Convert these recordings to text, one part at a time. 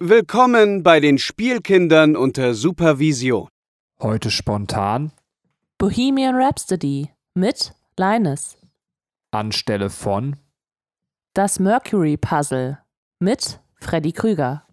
Willkommen bei den Spielkindern unter Supervision. Heute spontan Bohemian Rhapsody mit Linus. anstelle von Das Mercury Puzzle mit Freddy Krüger.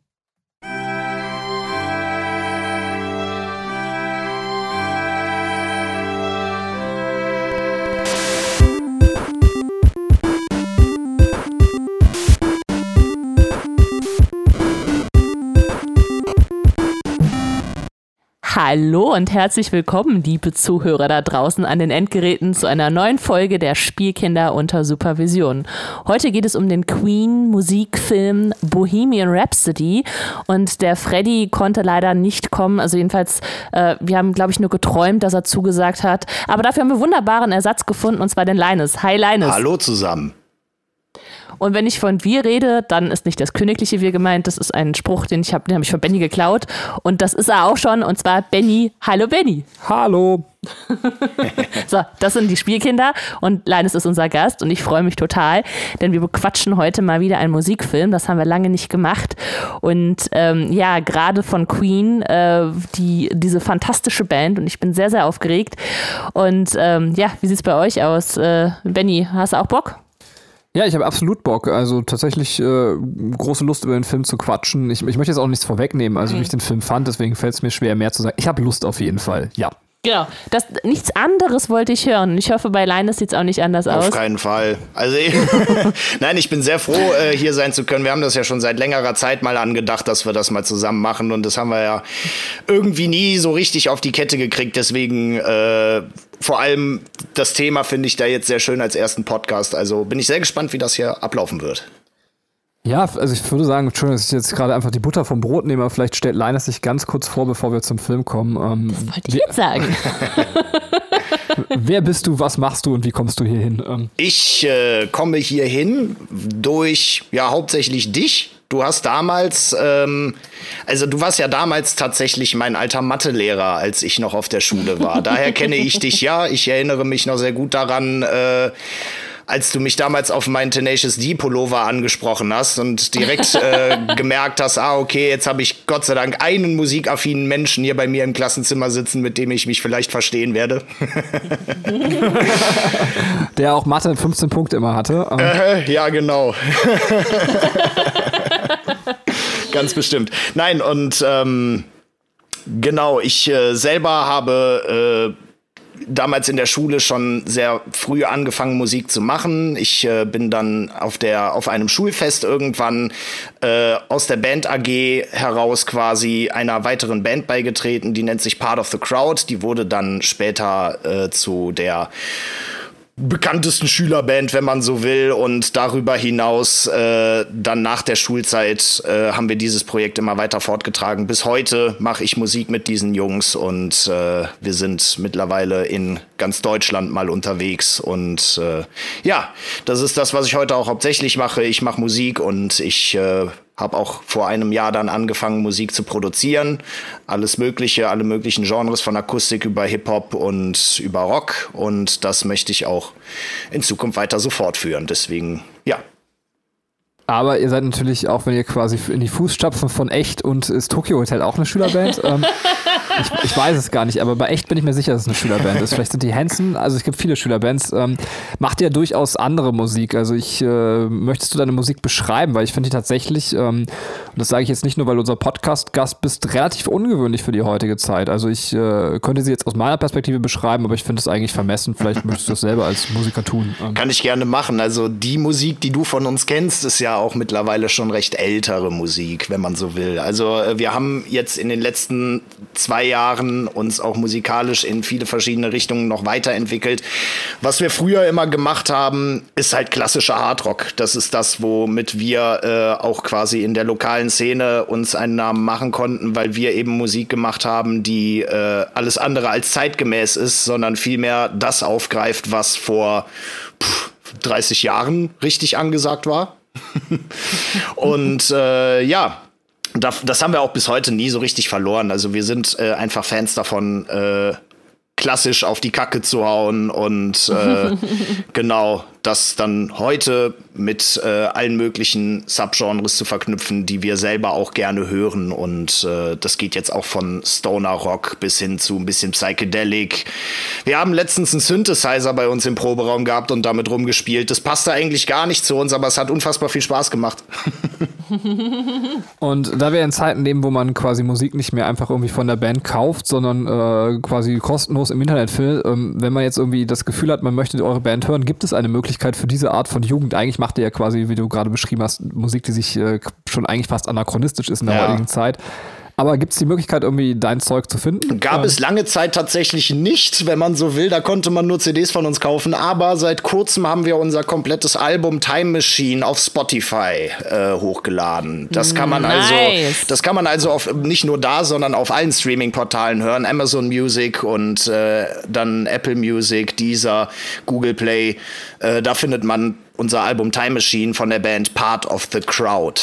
Hallo und herzlich willkommen, liebe Zuhörer da draußen an den Endgeräten, zu einer neuen Folge der Spielkinder unter Supervision. Heute geht es um den Queen-Musikfilm Bohemian Rhapsody und der Freddy konnte leider nicht kommen. Also jedenfalls, äh, wir haben, glaube ich, nur geträumt, dass er zugesagt hat. Aber dafür haben wir wunderbaren Ersatz gefunden und zwar den Linus. Hi Linus. Hallo zusammen. Und wenn ich von wir rede, dann ist nicht das königliche Wir gemeint, das ist ein Spruch, den ich habe, den habe ich von Benny geklaut. Und das ist er auch schon, und zwar Benny, hallo Benny. Hallo. So, das sind die Spielkinder und Linus ist unser Gast und ich freue mich total, denn wir bequatschen heute mal wieder einen Musikfilm. Das haben wir lange nicht gemacht. Und ähm, ja, gerade von Queen, äh, die, diese fantastische Band und ich bin sehr, sehr aufgeregt. Und ähm, ja, wie sieht es bei euch aus? Äh, Benny, hast du auch Bock? Ja, ich habe absolut Bock. Also tatsächlich äh, große Lust, über den Film zu quatschen. Ich, ich möchte jetzt auch nichts vorwegnehmen, also wie ich den Film fand, deswegen fällt es mir schwer, mehr zu sagen. Ich habe Lust auf jeden Fall, ja. Genau. Das, nichts anderes wollte ich hören. Ich hoffe, bei Linus sieht es auch nicht anders aus. Auf keinen Fall. Also nein, ich bin sehr froh, äh, hier sein zu können. Wir haben das ja schon seit längerer Zeit mal angedacht, dass wir das mal zusammen machen und das haben wir ja irgendwie nie so richtig auf die Kette gekriegt. Deswegen äh, vor allem das Thema finde ich da jetzt sehr schön als ersten Podcast. Also bin ich sehr gespannt, wie das hier ablaufen wird. Ja, also ich würde sagen, Entschuldigung, dass ich jetzt gerade einfach die Butter vom Brot nehme, aber vielleicht stellt Linus sich ganz kurz vor, bevor wir zum Film kommen. Ähm, Wollte ich jetzt sagen. wer bist du, was machst du und wie kommst du hier hin? Ähm, Ich äh, komme hierhin durch, ja, hauptsächlich dich. Du hast damals, ähm, also du warst ja damals tatsächlich mein alter Mathelehrer, als ich noch auf der Schule war. Daher kenne ich dich ja. Ich erinnere mich noch sehr gut daran, äh, als du mich damals auf meinen Tenacious D Pullover angesprochen hast und direkt äh, gemerkt hast, ah, okay, jetzt habe ich Gott sei Dank einen musikaffinen Menschen hier bei mir im Klassenzimmer sitzen, mit dem ich mich vielleicht verstehen werde. der auch Mathe 15 Punkte immer hatte. Äh, ja, genau. Ganz bestimmt. Nein, und ähm, genau, ich äh, selber habe äh, damals in der Schule schon sehr früh angefangen, Musik zu machen. Ich äh, bin dann auf, der, auf einem Schulfest irgendwann äh, aus der Band AG heraus quasi einer weiteren Band beigetreten, die nennt sich Part of the Crowd. Die wurde dann später äh, zu der bekanntesten Schülerband, wenn man so will. Und darüber hinaus, äh, dann nach der Schulzeit, äh, haben wir dieses Projekt immer weiter fortgetragen. Bis heute mache ich Musik mit diesen Jungs und äh, wir sind mittlerweile in ganz Deutschland mal unterwegs. Und äh, ja, das ist das, was ich heute auch hauptsächlich mache. Ich mache Musik und ich äh, habe auch vor einem Jahr dann angefangen, Musik zu produzieren. Alles Mögliche, alle möglichen Genres von Akustik über Hip-Hop und über Rock. Und das möchte ich auch in Zukunft weiter so fortführen. Deswegen, ja. aber ihr seid natürlich auch, wenn ihr quasi in die Fußstapfen von Echt und ist Tokyo Hotel auch eine Schülerband. ähm, ich, ich weiß es gar nicht, aber bei Echt bin ich mir sicher, dass es eine Schülerband ist. Vielleicht sind die Hansen, also es gibt viele Schülerbands. Ähm, macht ihr durchaus andere Musik? Also ich, äh, möchtest du deine Musik beschreiben? Weil ich finde die tatsächlich, ähm, und das sage ich jetzt nicht nur, weil unser Podcast-Gast bist, relativ ungewöhnlich für die heutige Zeit. Also ich äh, könnte sie jetzt aus meiner Perspektive beschreiben, aber ich finde es eigentlich vermessen. Vielleicht möchtest du das selber als Musiker tun. Ähm, Kann ich gerne machen. Also die Musik, die du von uns kennst, ist ja auch mittlerweile schon recht ältere Musik, wenn man so will. Also äh, wir haben jetzt in den letzten zwei Jahren uns auch musikalisch in viele verschiedene Richtungen noch weiterentwickelt. Was wir früher immer gemacht haben, ist halt klassischer Hardrock. Das ist das, womit wir äh, auch quasi in der lokalen Szene uns einen Namen machen konnten, weil wir eben Musik gemacht haben, die äh, alles andere als zeitgemäß ist, sondern vielmehr das aufgreift, was vor pff, 30 Jahren richtig angesagt war. Und äh, ja, das, das haben wir auch bis heute nie so richtig verloren. Also wir sind äh, einfach Fans davon, äh, klassisch auf die Kacke zu hauen und äh, genau das dann heute mit äh, allen möglichen Subgenres zu verknüpfen, die wir selber auch gerne hören. Und äh, das geht jetzt auch von Stoner Rock bis hin zu ein bisschen Psychedelic. Wir haben letztens einen Synthesizer bei uns im Proberaum gehabt und damit rumgespielt. Das passte eigentlich gar nicht zu uns, aber es hat unfassbar viel Spaß gemacht. und da wir in Zeiten leben, wo man quasi Musik nicht mehr einfach irgendwie von der Band kauft, sondern äh, quasi kostenlos im Internet findet, ähm, wenn man jetzt irgendwie das Gefühl hat, man möchte eure Band hören, gibt es eine Möglichkeit für diese Art von Jugend eigentlich macht ihr ja quasi, wie du gerade beschrieben hast, Musik, die sich äh, schon eigentlich fast anachronistisch ist in der ja. heutigen Zeit. Aber gibt es die Möglichkeit, irgendwie dein Zeug zu finden? Gab ähm. es lange Zeit tatsächlich nicht, wenn man so will. Da konnte man nur CDs von uns kaufen. Aber seit kurzem haben wir unser komplettes Album Time Machine auf Spotify äh, hochgeladen. Das kann man also nice. also, das kann man also auf, nicht nur da, sondern auf allen Streaming-Portalen hören. Amazon Music und äh, dann Apple Music, Deezer, Google Play. Äh, da findet man unser Album Time Machine von der Band Part of the Crowd.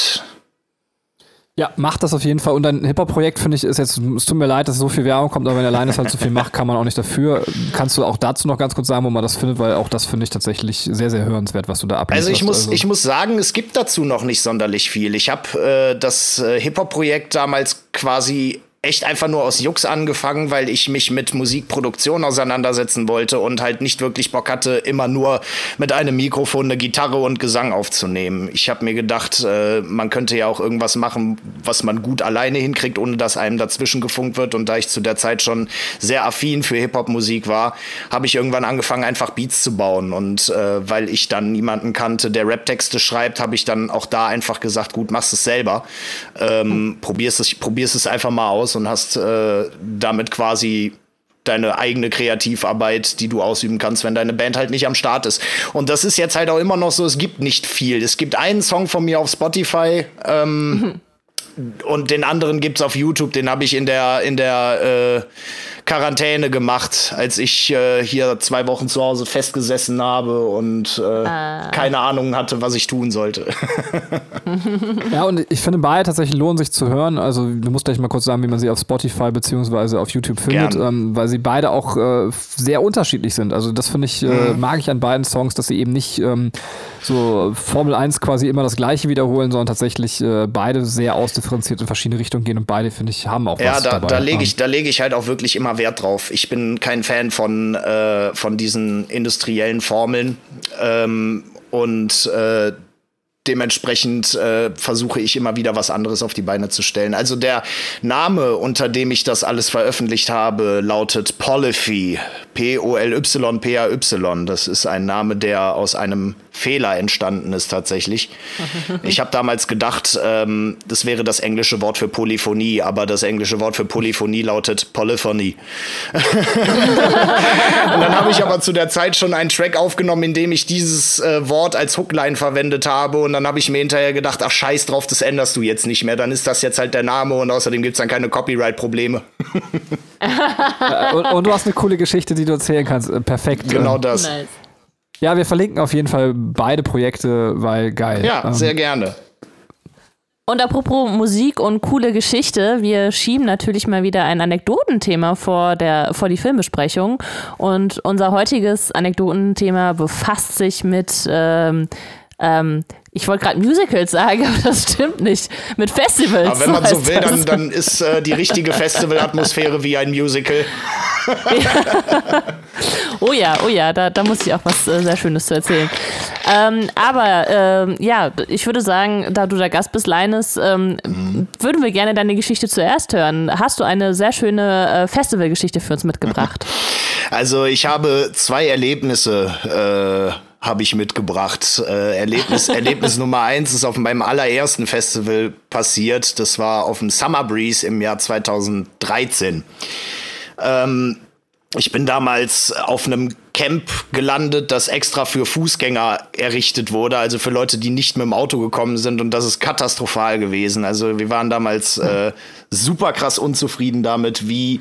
Ja, macht das auf jeden Fall. Und dein Hip-Hop-Projekt finde ich ist jetzt, es tut mir leid, dass so viel Werbung kommt, aber wenn alleine es halt so viel macht, kann man auch nicht dafür. Kannst du auch dazu noch ganz kurz sagen, wo man das findet, weil auch das finde ich tatsächlich sehr, sehr hörenswert, was du da ablieferst. Also ich muss, also. ich muss sagen, es gibt dazu noch nicht sonderlich viel. Ich habe äh, das äh, Hip-Hop-Projekt damals quasi echt einfach nur aus Jux angefangen, weil ich mich mit Musikproduktion auseinandersetzen wollte und halt nicht wirklich Bock hatte, immer nur mit einem Mikrofon eine Gitarre und Gesang aufzunehmen. Ich habe mir gedacht, äh, man könnte ja auch irgendwas machen, was man gut alleine hinkriegt, ohne dass einem dazwischen gefunkt wird. Und da ich zu der Zeit schon sehr affin für Hip-Hop-Musik war, habe ich irgendwann angefangen, einfach Beats zu bauen. Und äh, weil ich dann niemanden kannte, der Rap-Texte schreibt, habe ich dann auch da einfach gesagt, gut, machst es selber. Ähm, probierst es, probierst es einfach mal aus und hast äh, damit quasi deine eigene Kreativarbeit, die du ausüben kannst, wenn deine Band halt nicht am Start ist. Und das ist jetzt halt auch immer noch so, es gibt nicht viel. Es gibt einen Song von mir auf Spotify ähm, mhm. und den anderen gibt es auf YouTube, den habe ich in der, in der äh, Quarantäne gemacht, als ich äh, hier zwei Wochen zu Hause festgesessen habe und äh, ah. keine Ahnung hatte, was ich tun sollte. ja, und ich finde beide tatsächlich lohnen sich zu hören. Also du musst gleich mal kurz sagen, wie man sie auf Spotify beziehungsweise auf YouTube findet, ähm, weil sie beide auch äh, sehr unterschiedlich sind. Also das finde ich, äh, mhm. mag ich an beiden Songs, dass sie eben nicht ähm, so Formel 1 quasi immer das gleiche wiederholen, sondern tatsächlich äh, beide sehr ausdifferenziert in verschiedene Richtungen gehen und beide, finde ich, haben auch ja, was da, dabei. Ja, da lege ich, da leg ich halt auch wirklich immer Wert drauf. Ich bin kein Fan von, äh, von diesen industriellen Formeln. Ähm, und äh, dementsprechend äh, versuche ich immer wieder was anderes auf die Beine zu stellen. Also der Name, unter dem ich das alles veröffentlicht habe, lautet Polyphy. P-O-L-Y-P-A-Y. Das ist ein Name, der aus einem Fehler entstanden ist tatsächlich. Ich habe damals gedacht, ähm, das wäre das englische Wort für Polyphonie, aber das englische Wort für Polyphonie lautet Polyphony. Und dann habe ich aber zu der Zeit schon einen Track aufgenommen, in dem ich dieses äh, Wort als Hookline verwendet habe. Und dann habe ich mir hinterher gedacht, ach scheiß drauf, das änderst du jetzt nicht mehr. Dann ist das jetzt halt der Name und außerdem gibt es dann keine Copyright-Probleme. und, und, du hast eine coole Geschichte, die du erzählen kannst. Äh, perfekt. Genau das. Nice. Ja, wir verlinken auf jeden Fall beide Projekte, weil geil. Ja, ähm, sehr gerne. Und apropos Musik und coole Geschichte, wir schieben natürlich mal wieder ein Anekdotenthema vor, der, vor die Filmbesprechung. Und unser heutiges Anekdotenthema befasst sich mit ähm, ähm, ich wollte gerade Musicals sagen, aber das stimmt nicht. Mit Festivals. Aber wenn man so will, dann, dann ist äh, die richtige Festivalatmosphäre wie ein Musical. Ja. oh ja, oh ja, da, da muss ich auch was äh, sehr Schönes zu erzählen. Ähm, aber ähm, ja, ich würde sagen, da du der Gast bist, Leines, ähm, mhm. würden wir gerne deine Geschichte zuerst hören. Hast du eine sehr schöne äh, Festivalgeschichte für uns mitgebracht? Also ich habe zwei Erlebnisse. Habe ich mitgebracht. Äh, Erlebnis, Erlebnis Nummer eins ist auf meinem allerersten Festival passiert. Das war auf dem Summer Breeze im Jahr 2013. Ähm, ich bin damals auf einem Camp gelandet, das extra für Fußgänger errichtet wurde, also für Leute, die nicht mit dem Auto gekommen sind. Und das ist katastrophal gewesen. Also wir waren damals äh, super krass unzufrieden damit, wie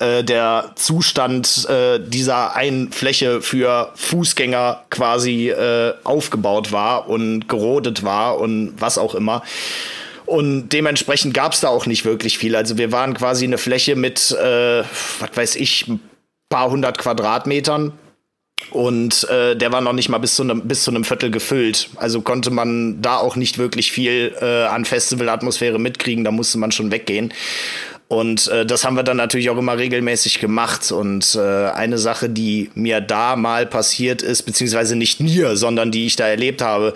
äh, der Zustand äh, dieser einen Fläche für Fußgänger quasi äh, aufgebaut war und gerodet war und was auch immer. Und dementsprechend gab es da auch nicht wirklich viel. Also wir waren quasi eine Fläche mit, äh, was weiß ich, ein paar hundert Quadratmetern Und äh, der war noch nicht mal bis zu, einem, bis zu einem Viertel gefüllt. Also konnte man da auch nicht wirklich viel äh, an Festivalatmosphäre mitkriegen. Da musste man schon weggehen. Und äh, das haben wir dann natürlich auch immer regelmäßig gemacht. Und äh, eine Sache, die mir da mal passiert ist, beziehungsweise nicht mir, sondern die ich da erlebt habe,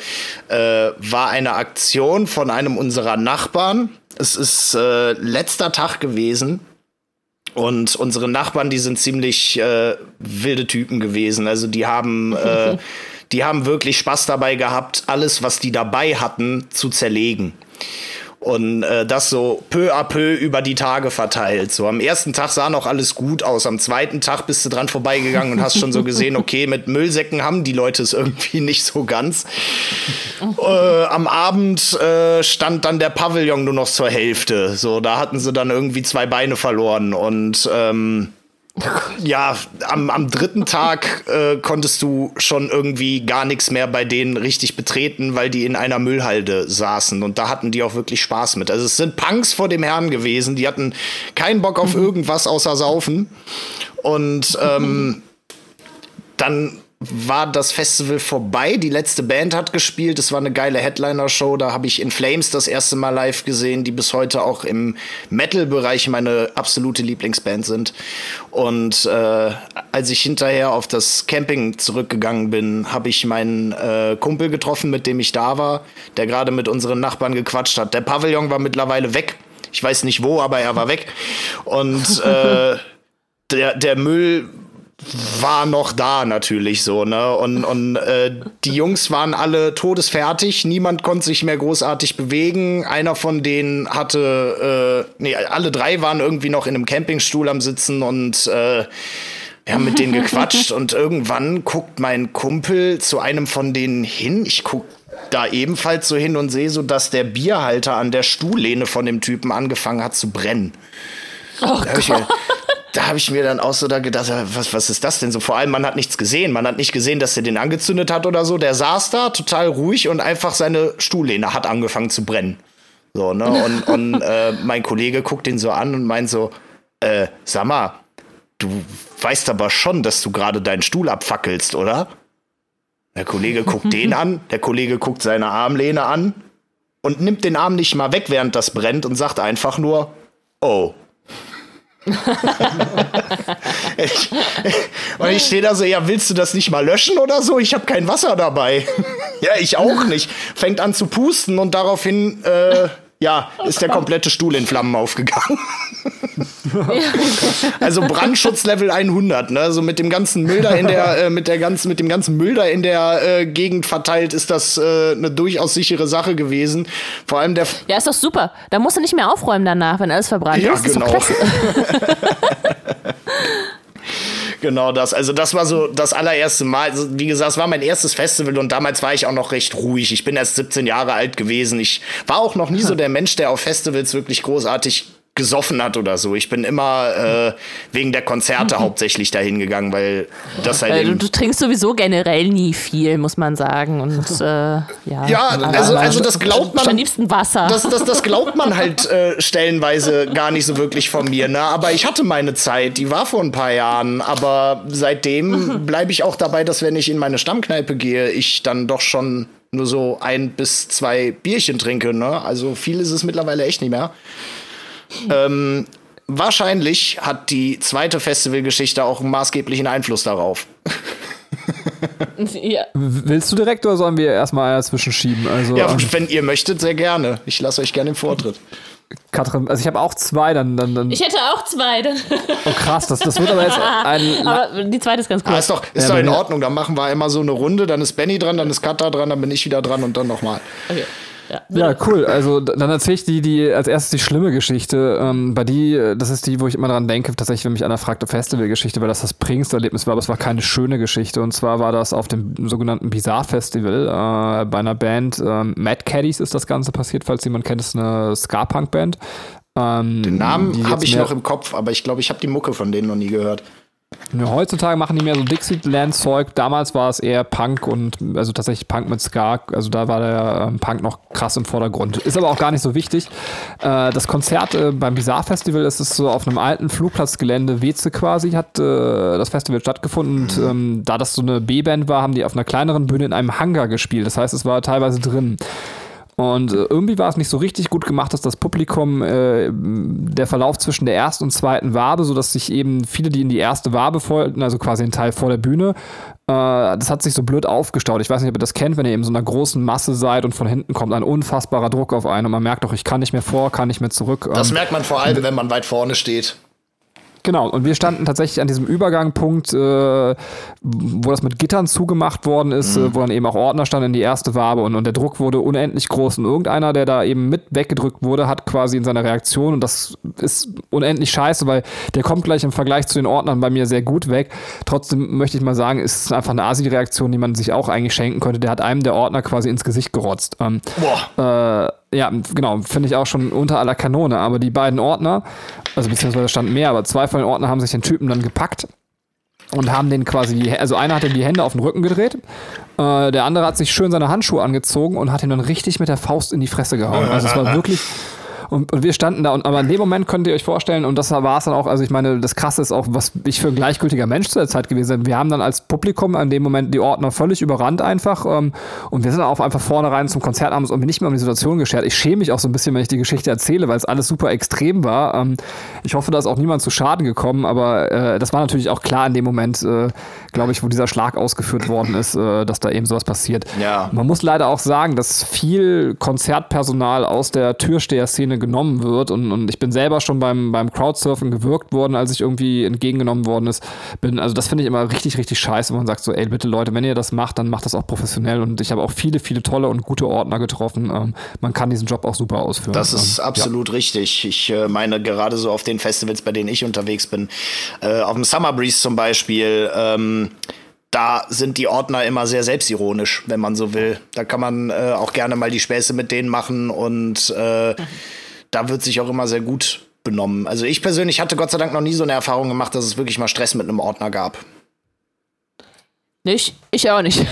äh, war eine Aktion von einem unserer Nachbarn. Es ist äh, letzter Tag gewesen. Und unsere Nachbarn, die sind ziemlich äh, wilde Typen gewesen. Also die haben, äh, die haben wirklich Spaß dabei gehabt, alles, was die dabei hatten, zu zerlegen. Und äh, das so peu à peu über die Tage verteilt. So am ersten Tag sah noch alles gut aus. Am zweiten Tag bist du dran vorbeigegangen und hast schon so gesehen, okay, mit Müllsäcken haben die Leute es irgendwie nicht so ganz. Äh, am Abend äh, stand dann der Pavillon nur noch zur Hälfte. So, da hatten sie dann irgendwie zwei Beine verloren und ähm, ja, am, am dritten Tag äh, konntest du schon irgendwie gar nichts mehr bei denen richtig betreten, weil die in einer Müllhalde saßen und da hatten die auch wirklich Spaß mit. Also es sind Punks vor dem Herrn gewesen, die hatten keinen Bock auf irgendwas außer Saufen und ähm, dann war das Festival vorbei. Die letzte Band hat gespielt. Es war eine geile Headliner-Show. Da habe ich In Flames das erste Mal live gesehen, die bis heute auch im Metal-Bereich meine absolute Lieblingsband sind. Und äh, als ich hinterher auf das Camping zurückgegangen bin, habe ich meinen äh, Kumpel getroffen, mit dem ich da war, der gerade mit unseren Nachbarn gequatscht hat. Der Pavillon war mittlerweile weg. Ich weiß nicht wo, aber er war weg. Und äh, der, der Müll war noch da natürlich so, ne? Und, und äh, die Jungs waren alle todesfertig, niemand konnte sich mehr großartig bewegen. Einer von denen hatte, äh, nee, alle drei waren irgendwie noch in einem Campingstuhl am Sitzen und äh, wir haben mit denen gequatscht und irgendwann guckt mein Kumpel zu einem von denen hin. Ich guck da ebenfalls so hin und sehe so, dass der Bierhalter an der Stuhllehne von dem Typen angefangen hat zu brennen. Oh Da hab ich mir, da habe ich mir dann auch so da gedacht, was, was ist das denn so? Vor allem, man hat nichts gesehen. Man hat nicht gesehen, dass er den angezündet hat oder so. Der saß da total ruhig und einfach seine Stuhllehne hat angefangen zu brennen. So, ne? Und, und äh, mein Kollege guckt ihn so an und meint so, äh, sag mal, du weißt aber schon, dass du gerade deinen Stuhl abfackelst, oder? Der Kollege guckt den an, der Kollege guckt seine Armlehne an und nimmt den Arm nicht mal weg, während das brennt und sagt einfach nur, oh. Ich, und ich stehe da so, ja, willst du das nicht mal löschen oder so? Ich habe kein Wasser dabei. ja, ich auch nicht. Fängt an zu pusten und daraufhin, äh, ja, ist der komplette Stuhl in Flammen aufgegangen. also Brandschutzlevel 100, ne? So mit dem ganzen Müll da in der, äh, mit der ganzen, mit dem ganzen Müll da in der äh, Gegend verteilt, ist das äh, eine durchaus sichere Sache gewesen. Vor allem der. Ja, ist doch super. Da musst du nicht mehr aufräumen danach, wenn alles verbrannt Ja, ist. Doch genau. Genau das. Also das war so das allererste Mal. Also, wie gesagt, es war mein erstes Festival und damals war ich auch noch recht ruhig. Ich bin erst 17 Jahre alt gewesen. Ich war auch noch nie so der Mensch, der auf Festivals wirklich großartig gesoffen hat oder so. Ich bin immer äh, wegen der Konzerte hauptsächlich dahin gegangen, weil das halt Äh, du, du trinkst sowieso generell nie viel, muss man sagen. Und äh, ja. Ja, also, also das glaubt man. Am liebsten Wasser. Das, das, das glaubt man halt äh, stellenweise gar nicht so wirklich von mir. Ne? Aber ich hatte meine Zeit, die war vor ein paar Jahren. Aber seitdem bleibe ich auch dabei, dass wenn ich in meine Stammkneipe gehe, ich dann doch schon nur so ein bis zwei Bierchen trinke. Ne? Also viel ist es mittlerweile echt nicht mehr. Ähm, wahrscheinlich hat die zweite Festivalgeschichte auch einen maßgeblichen Einfluss darauf. ja. Willst du direkt oder sollen wir erstmal dazwischen schieben? Also, Ja, ähm, wenn ihr möchtet, sehr gerne. Ich lasse euch gerne den Vortritt. Katrin, also ich habe auch zwei, dann, dann, dann Ich hätte auch zwei. dann- oh krass, das, das wird aber jetzt ein, Aber die zweite ist ganz cool. Ah, ist doch, ist Ja, doch in Ordnung. Dann machen wir immer so eine Runde. Dann ist Benny dran, dann ist Katha dran, dann bin ich wieder dran und dann nochmal. Okay. Ja. Ja, cool. Also dann erzähle ich die, die als erstes die schlimme Geschichte. Ähm, bei die, äh, das ist die, wo ich immer dran denke, tatsächlich, wenn mich einer fragt, Festivalgeschichte, weil das das prägendste Erlebnis war, aber es war keine schöne Geschichte. Und zwar war das auf dem sogenannten Bizarre Festival äh, bei einer Band. Ähm, Mad Caddies ist das Ganze passiert, falls jemand kennt, ist eine Ska-Punk-Band. Ähm, Den Namen habe ich noch im Kopf, aber ich glaube, ich habe die Mucke von denen noch nie gehört. Heutzutage machen die mehr so Dixieland-Zeug. Damals war es eher Punk und also tatsächlich Punk mit Ska. Also da war der ähm, Punk noch krass im Vordergrund. Ist aber auch gar nicht so wichtig. Äh, das Konzert äh, beim Bizarre Festival, ist so auf einem alten Flugplatzgelände, Weze quasi, hat äh, das Festival stattgefunden. Und ähm, da das so eine B-Band war, haben die auf einer kleineren Bühne in einem Hangar gespielt. Das heißt, es war teilweise drin. Und äh, irgendwie war es nicht so richtig gut gemacht, dass das Publikum äh, der Verlauf zwischen der ersten und zweiten Wabe, sodass sich eben viele, die in die erste Wabe folgten, also quasi ein Teil vor der Bühne, äh, das hat sich so blöd aufgestaut. Ich weiß nicht, ob ihr das kennt, wenn ihr eben so einer großen Masse seid und von hinten kommt ein unfassbarer Druck auf einen und man merkt doch, ich kann nicht mehr vor, kann nicht mehr zurück. Das ähm, merkt man vor allem, wenn man weit vorne steht. Genau, und wir standen tatsächlich an diesem Übergangpunkt, äh, wo das mit Gittern zugemacht worden ist, mhm. äh, wo dann eben auch Ordner standen in die erste Wabe und, und der Druck wurde unendlich groß. Und irgendeiner, der da eben mit weggedrückt wurde, hat quasi in seiner Reaktion, und das ist unendlich scheiße, weil der kommt gleich im Vergleich zu den Ordnern bei mir sehr gut weg. Trotzdem möchte ich mal sagen, ist es einfach eine Asi-Reaktion, die man sich auch eigentlich schenken könnte. Der hat einem der Ordner quasi ins Gesicht gerotzt. Ähm, Boah. Äh, ja, genau, finde ich auch schon unter aller Kanone. Aber die beiden Ordner, also beziehungsweise standen mehr, aber zwei von den Ordner haben sich den Typen dann gepackt und haben den quasi, also einer hat ihm die Hände auf den Rücken gedreht, äh, der andere hat sich schön seine Handschuhe angezogen und hat ihn dann richtig mit der Faust in die Fresse gehauen. Also es war wirklich und, und wir standen da, und, aber in dem Moment könnt ihr euch vorstellen, und das war es dann auch, also ich meine, das Krasse ist auch, was ich für ein gleichgültiger Mensch zu der Zeit gewesen bin. Wir haben dann als Publikum in dem Moment die Ordner völlig überrannt einfach ähm, und wir sind dann auch einfach vorne rein zum Konzert, haben uns irgendwie nicht mehr um die Situation geschert. Ich schäme mich auch so ein bisschen, wenn ich die Geschichte erzähle, weil es alles super extrem war. Ähm, ich hoffe, da ist auch niemand zu Schaden gekommen, aber äh, das war natürlich auch klar in dem Moment, äh, glaube ich, wo dieser Schlag ausgeführt worden ist, äh, dass da eben sowas passiert. Ja. Man muss leider auch sagen, dass viel Konzertpersonal aus der Türsteher-Szene genommen wird und, und ich bin selber schon beim, beim Crowdsurfen gewirkt worden, als ich irgendwie entgegengenommen worden ist. Bin, also das finde ich immer richtig, richtig scheiße, wenn man sagt so, ey, bitte Leute, wenn ihr das macht, dann macht das auch professionell und ich habe auch viele, viele tolle und gute Ordner getroffen. Ähm, man kann diesen Job auch super ausführen. Das ist ähm, absolut ja. richtig. Ich äh, meine, gerade so auf den Festivals, bei denen ich unterwegs bin, äh, auf dem Summer Breeze zum Beispiel, ähm, da sind die Ordner immer sehr selbstironisch, wenn man so will. Da kann man äh, auch gerne mal die Späße mit denen machen und äh, da wird sich auch immer sehr gut benommen. Also ich persönlich hatte Gott sei Dank noch nie so eine Erfahrung gemacht, dass es wirklich mal Stress mit einem Ordner gab. Nicht? Ich auch nicht.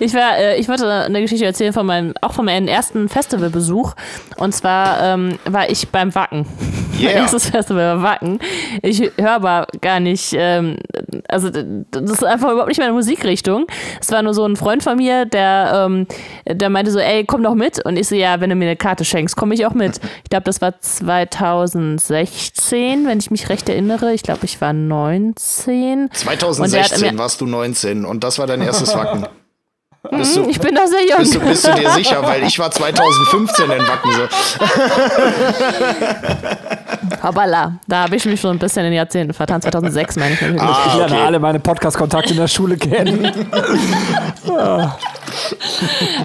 ich war, äh, ich wollte eine Geschichte erzählen von meinem, auch von meinem ersten Festivalbesuch. Und zwar ähm, war ich beim Wacken. Yeah. Mein erstes Festival war Wacken. Ich höre aber gar nicht, ähm, also das ist einfach überhaupt nicht meine Musikrichtung. Es war nur so ein Freund von mir, der, ähm, der meinte so, ey, komm doch mit. Und ich so, ja, wenn du mir eine Karte schenkst, komme ich auch mit. Ich glaube, das war 2016, wenn ich mich recht erinnere. Ich glaube, ich war 19. 2016 warst du 19 und das war dein erstes Wacken. Bist du, ich bin da sehr jung. Bist du, bist du dir sicher? Weil ich war 2015 in Wacken so. Hoppala, da habe ich mich schon ein bisschen in den Jahrzehnten vertan. 2006 meine ich natürlich. Ah, okay. Ich lerne alle meine Podcast-Kontakte in der Schule kennen.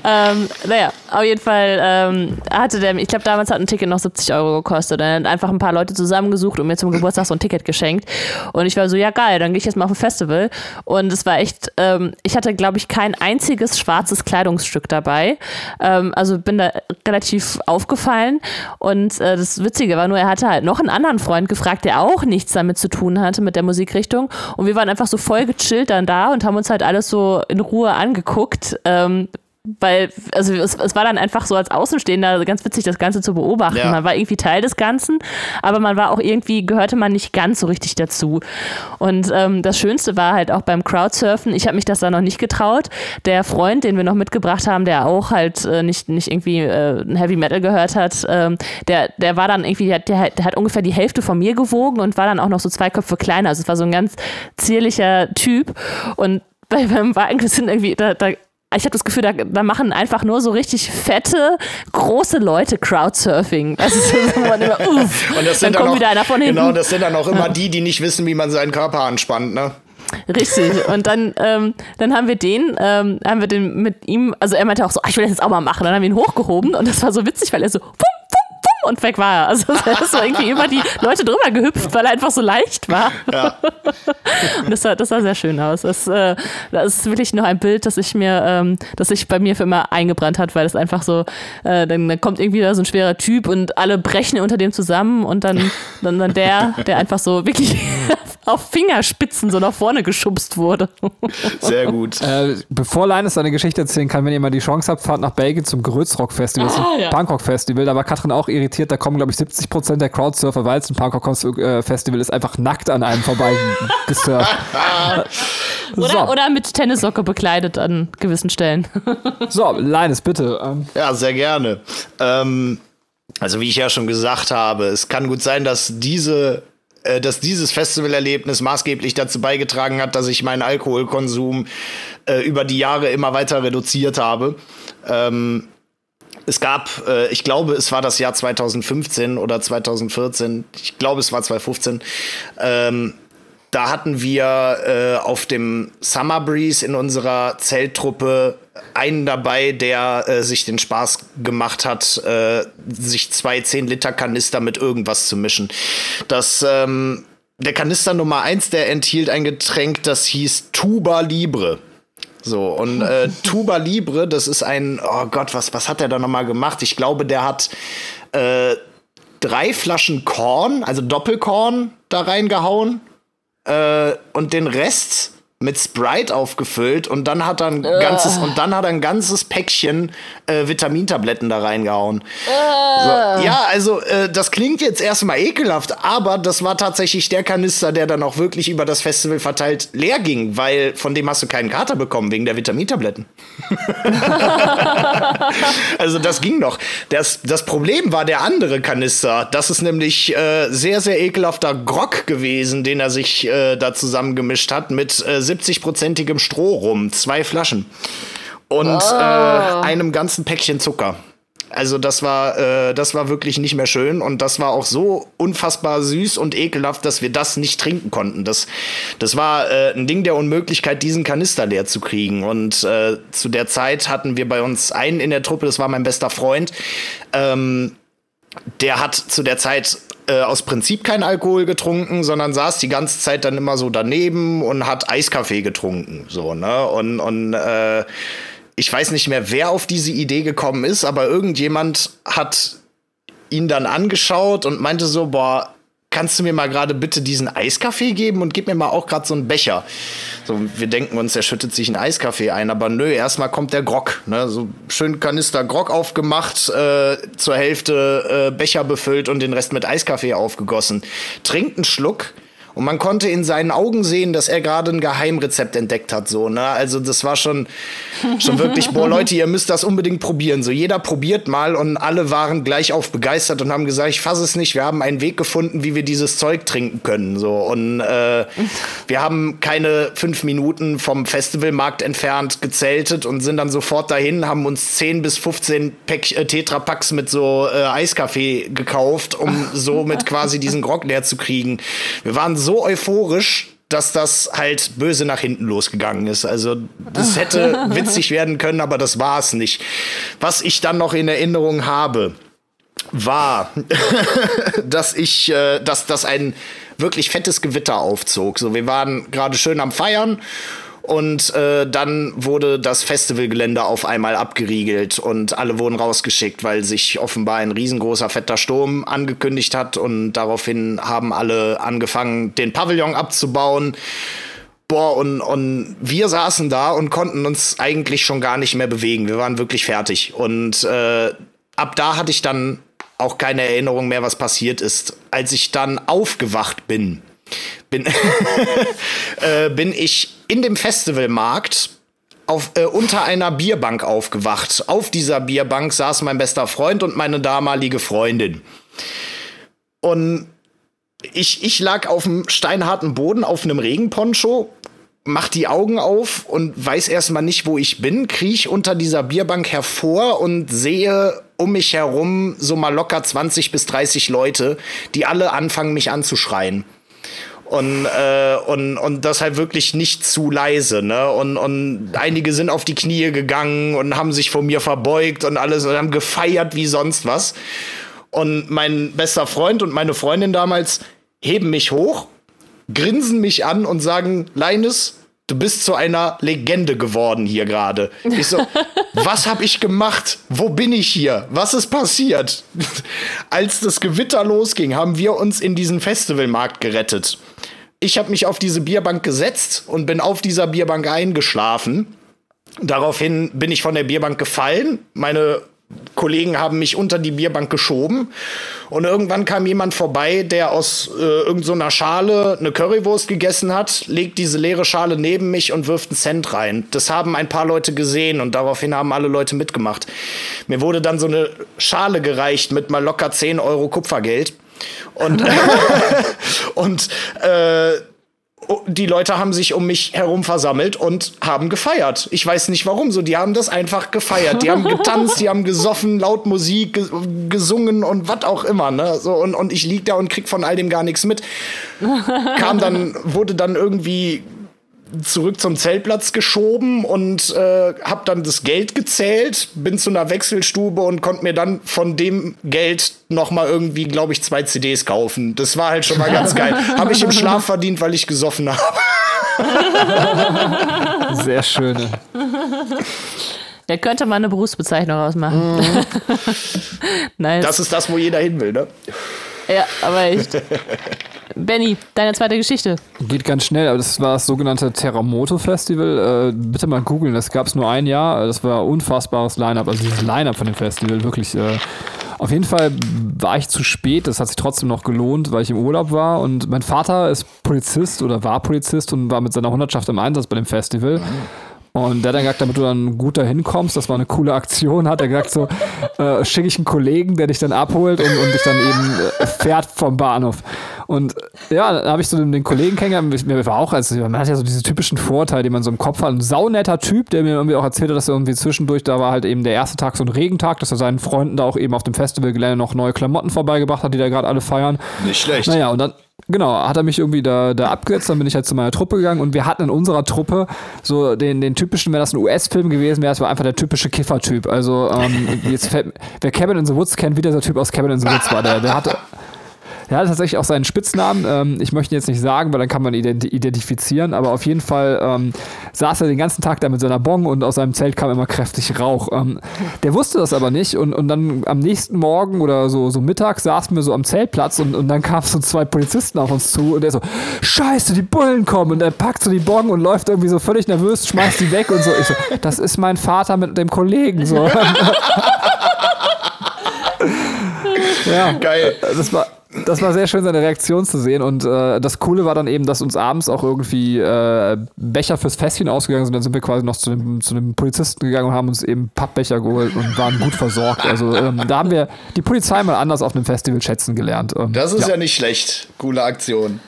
ähm, naja, auf jeden Fall ähm, hatte der, ich glaube, damals hat ein Ticket noch 70 Euro gekostet. Er hat einfach ein paar Leute zusammengesucht und mir zum Geburtstag so ein Ticket geschenkt. Und ich war so, ja geil, dann gehe ich jetzt mal auf ein Festival. Und es war echt, ähm, ich hatte, glaube ich, kein einziges schwarzes Kleidungsstück dabei. Ähm, also bin da relativ aufgefallen. Und äh, das Witzige war nur, er hatte halt noch einen anderen Freund gefragt, der auch nichts damit zu tun hatte mit der Musikrichtung. Und wir waren einfach so voll gechillt dann da und haben uns halt alles so in Ruhe angeguckt. Ähm, weil, also es, es, war dann einfach so als Außenstehender ganz witzig, das Ganze zu beobachten. Ja. Man war irgendwie Teil des Ganzen, aber man war auch irgendwie, gehörte man nicht ganz so richtig dazu. Und ähm, das Schönste war halt auch beim Crowdsurfen, ich habe mich das da noch nicht getraut. Der Freund, den wir noch mitgebracht haben, der auch halt äh, nicht, nicht irgendwie äh, Heavy Metal gehört hat, ähm, der, der war dann irgendwie, der, der, der hat ungefähr die Hälfte von mir gewogen und war dann auch noch so zwei Köpfe kleiner. Also es war so ein ganz zierlicher Typ. Und beim Wagen sind irgendwie, da, da ich habe das Gefühl, da, da, machen einfach nur so richtig fette, große Leute Crowdsurfing. Das ist man immer, uff, und das sind dann, dann kommt auch, wieder einer von hinten. Genau, das sind dann auch immer ja. die, die nicht wissen, wie man seinen Körper anspannt, ne? Richtig. Und dann, ähm, dann haben wir den, ähm, haben wir den mit ihm, also er meinte auch so, ach, ich will das jetzt auch mal machen. Dann haben wir ihn hochgehoben und das war so witzig, weil er so, pum, und weg war er. Also er ist so irgendwie über die Leute drüber gehüpft, weil er einfach so leicht war. Ja. Und das sah, das sah sehr schön aus. Das, äh, das ist wirklich noch ein Bild, das ich mir, ähm, das sich bei mir für immer eingebrannt hat, weil es einfach so, äh, dann, dann, kommt irgendwie da so ein schwerer Typ und alle brechen unter dem zusammen und dann, dann, dann der, der einfach so wirklich auf Fingerspitzen so nach vorne geschubst wurde. Sehr gut. Äh, bevor Linus seine Geschichte erzählen kann, wenn ihr mal die Chance habt, fahrt nach Belgien zum Grötzrock-Festival, das ist ein ja. Punkrock-Festival. Da war Katrin auch irritiert, da kommen, glaube ich, 70% der Crowdsurfer, weil es ein Punkrock-Festival ist, einfach nackt an einem vorbei gesurft. Oder, so, oder mit Tennissocke bekleidet an gewissen Stellen. so, Linus, bitte. Ähm, Ja, sehr gerne. Ähm, also wie ich ja schon gesagt habe, es kann gut sein, dass diese äh, dass dieses Festivalerlebnis maßgeblich dazu beigetragen hat, dass ich meinen Alkoholkonsum äh, über die Jahre immer weiter reduziert habe. Ähm, es gab, äh, ich glaube, es war das Jahr 2015 oder 2014, ich glaube, es war 2015. Ähm, da hatten wir äh, auf dem Summer Breeze in unserer Zelttruppe einen dabei, der äh, sich den Spaß gemacht hat, äh, sich zwei 10-Liter-Kanister mit irgendwas zu mischen. Das, ähm, der Kanister Nummer eins, der enthielt ein Getränk, das hieß Tuba Libre. So, und äh, Tuba Libre, das ist ein, oh Gott, was, was hat der da nochmal gemacht? Ich glaube, der hat äh, drei Flaschen Korn, also Doppelkorn, da reingehauen äh, und den Rest mit Sprite aufgefüllt und dann hat er ein ganzes und dann hat er ein ganzes Päckchen äh, Vitamintabletten da reingehauen. So, ja, also äh, das klingt jetzt erstmal ekelhaft, aber das war tatsächlich der Kanister, der dann auch wirklich über das Festival verteilt leer ging, weil von dem hast du keinen Kater bekommen wegen der Vitamintabletten. also das ging noch. Das, das Problem war der andere Kanister. Das ist nämlich äh, sehr, sehr ekelhafter Grog gewesen, den er sich äh, da zusammengemischt hat mit äh, 70-prozentigem Strohrum. Zwei Flaschen. Und äh, einem ganzen Päckchen Zucker. Also das war, äh, das war wirklich nicht mehr schön und das war auch so unfassbar süß und ekelhaft, dass wir das nicht trinken konnten. Das, das war äh, ein Ding der Unmöglichkeit, diesen Kanister leer zu kriegen. Und äh, zu der Zeit hatten wir bei uns einen in der Truppe, das war mein bester Freund. Ähm, der hat zu der Zeit äh, aus Prinzip keinen Alkohol getrunken, sondern saß die ganze Zeit dann immer so daneben und hat Eiskaffee getrunken. So, ne? Und, und äh, ich weiß nicht mehr, wer auf diese Idee gekommen ist, aber irgendjemand hat ihn dann angeschaut und meinte so, boah, kannst du mir mal gerade bitte diesen Eiskaffee geben und gib mir mal auch gerade so einen Becher. So, wir denken uns, er schüttet sich einen Eiskaffee ein, aber nö, erstmal kommt der Grog. Ne? So schön Kanister Grog aufgemacht, äh, zur Hälfte äh, Becher befüllt und den Rest mit Eiskaffee aufgegossen. Trinkt einen Schluck. Und man konnte in seinen Augen sehen, dass er gerade ein Geheimrezept entdeckt hat. So, ne? Also das war schon, schon wirklich, boah, Leute, ihr müsst das unbedingt probieren. So, jeder probiert mal und alle waren gleich auf begeistert und haben gesagt, ich fasse es nicht, wir haben einen Weg gefunden, wie wir dieses Zeug trinken können. So, und äh, wir haben keine fünf Minuten vom Festivalmarkt entfernt gezeltet und sind dann sofort dahin, haben uns 10 bis 15 Pack, äh, Tetrapacks mit so äh, Eiskaffee gekauft, um somit quasi diesen Grog leer zu kriegen. Wir waren so euphorisch, dass das halt böse nach hinten losgegangen ist. Also das hätte witzig werden können, aber das war es nicht. Was ich dann noch in Erinnerung habe, war, dass ich, äh, dass das ein wirklich fettes Gewitter aufzog. So, wir waren gerade schön am Feiern und äh, dann wurde das Festivalgelände auf einmal abgeriegelt und alle wurden rausgeschickt, weil sich offenbar ein riesengroßer fetter Sturm angekündigt hat und daraufhin haben alle angefangen, den Pavillon abzubauen. Boah, und, und wir saßen da und konnten uns eigentlich schon gar nicht mehr bewegen. Wir waren wirklich fertig. Und äh, ab da hatte ich dann auch keine Erinnerung mehr, was passiert ist. Als ich dann aufgewacht bin, bin, äh, bin ich in dem Festivalmarkt auf, äh, unter einer Bierbank aufgewacht. Auf dieser Bierbank saß mein bester Freund und meine damalige Freundin. Und ich, ich lag auf dem steinharten Boden auf einem Regenponcho, mach die Augen auf und weiß erstmal nicht, wo ich bin, kriech unter dieser Bierbank hervor und sehe um mich herum so mal locker 20 bis 30 Leute, die alle anfangen, mich anzuschreien. Und, äh, und, und das halt wirklich nicht zu leise, ne? Und, und einige sind auf die Knie gegangen und haben sich vor mir verbeugt und alles und haben gefeiert wie sonst was. Und mein bester Freund und meine Freundin damals heben mich hoch, grinsen mich an und sagen, Leines, du bist zu einer Legende geworden hier gerade. Ich so, was habe ich gemacht? Wo bin ich hier? Was ist passiert? Als das Gewitter losging, haben wir uns in diesen Festivalmarkt gerettet. ich habe mich auf diese Bierbank gesetzt und bin auf dieser Bierbank eingeschlafen. Daraufhin bin ich von der Bierbank gefallen. Meine Kollegen haben mich unter die Bierbank geschoben und irgendwann kam jemand vorbei, der aus äh, irgendeiner so Schale eine Currywurst gegessen hat, legt diese leere Schale neben mich und wirft einen Cent rein. Das haben ein paar Leute gesehen und daraufhin haben alle Leute mitgemacht. Mir wurde dann so eine Schale gereicht mit mal locker 10 Euro Kupfergeld und und äh, die Leute haben sich um mich herum versammelt und haben gefeiert. Ich weiß nicht warum so. Die haben das einfach gefeiert. Die haben getanzt, die haben gesoffen, laut Musik ge gesungen und was auch immer. Ne? So, und, und ich lieg da und krieg von all dem gar nichts mit. Kam dann, wurde dann irgendwie zurück zum Zeltplatz geschoben und äh, habe dann das Geld gezählt, bin zu einer Wechselstube und konnte mir dann von dem Geld noch mal irgendwie, glaube ich, zwei CDs kaufen. Das war halt schon mal ganz geil. habe ich im Schlaf verdient, weil ich gesoffen habe. Sehr schön. Da könnte man eine Berufsbezeichnung ausmachen. Mhm. nice. Das ist das, wo jeder hin will, ne? Ja, aber echt. Benny, deine zweite Geschichte. Geht ganz schnell, aber das war das sogenannte Terramoto Festival. Äh, bitte mal googeln, das gab es nur ein Jahr. Das war ein unfassbares Line-Up. Also dieses Line-Up von dem Festival, wirklich. Äh, auf jeden Fall war ich zu spät, das hat sich trotzdem noch gelohnt, weil ich im Urlaub war. Und mein Vater ist Polizist oder war Polizist und war mit seiner Hundertschaft im Einsatz bei dem Festival. Und der hat dann gesagt, damit du dann gut dahin kommst, das war eine coole Aktion, hat er gesagt, so äh, schicke ich einen Kollegen, der dich dann abholt und, und dich dann eben äh, fährt vom Bahnhof. Und ja, dann habe ich so den, Kollegen kennengelernt, mir war auch, also man hat ja so diese typischen Vorteile, die man so im Kopf hat. Ein saunetter Typ, der mir irgendwie auch erzählt hat, dass er irgendwie zwischendurch, da war halt eben der erste Tag so ein Regentag, dass er seinen Freunden da auch eben auf dem Festivalgelände noch neue Klamotten vorbeigebracht hat, die da gerade alle feiern. Nicht schlecht. Naja, und dann, Genau, hat er mich irgendwie da, da abgesetzt, dann bin ich halt zu meiner Truppe gegangen und wir hatten in unserer Truppe so den, den typischen, wenn das ein US-Film gewesen wäre, es war einfach der typische Kiffer-Typ. Also, ähm, jetzt fällt, wer Cabin in the Woods kennt, wie dieser Typ aus Cabin in the Woods war, der, der hatte er hat tatsächlich auch seinen Spitznamen. Ähm, ich möchte ihn jetzt nicht sagen, weil dann kann man ihn identifizieren. Aber auf jeden Fall ähm, saß er den ganzen Tag da mit seiner Bong und aus seinem Zelt kam immer kräftig Rauch. Ähm, der wusste das aber nicht. Und, und dann am nächsten Morgen oder so, so Mittag saßen wir so am Zeltplatz und, und dann kamen so zwei Polizisten auf uns zu und der so: Scheiße, die Bullen kommen. Und er packt so die Bong und läuft irgendwie so völlig nervös, schmeißt die weg und so. Ich so: Das ist mein Vater mit dem Kollegen. So. ja, geil. Das war das war sehr schön, seine Reaktion zu sehen. Und äh, das Coole war dann eben, dass uns abends auch irgendwie äh, Becher fürs Festchen ausgegangen sind. Dann sind wir quasi noch zu dem, zu dem Polizisten gegangen und haben uns eben Pappbecher geholt und waren gut versorgt. Also ähm, da haben wir die Polizei mal anders auf einem Festival schätzen gelernt. Ähm, das ist ja. ja nicht schlecht. Coole Aktion.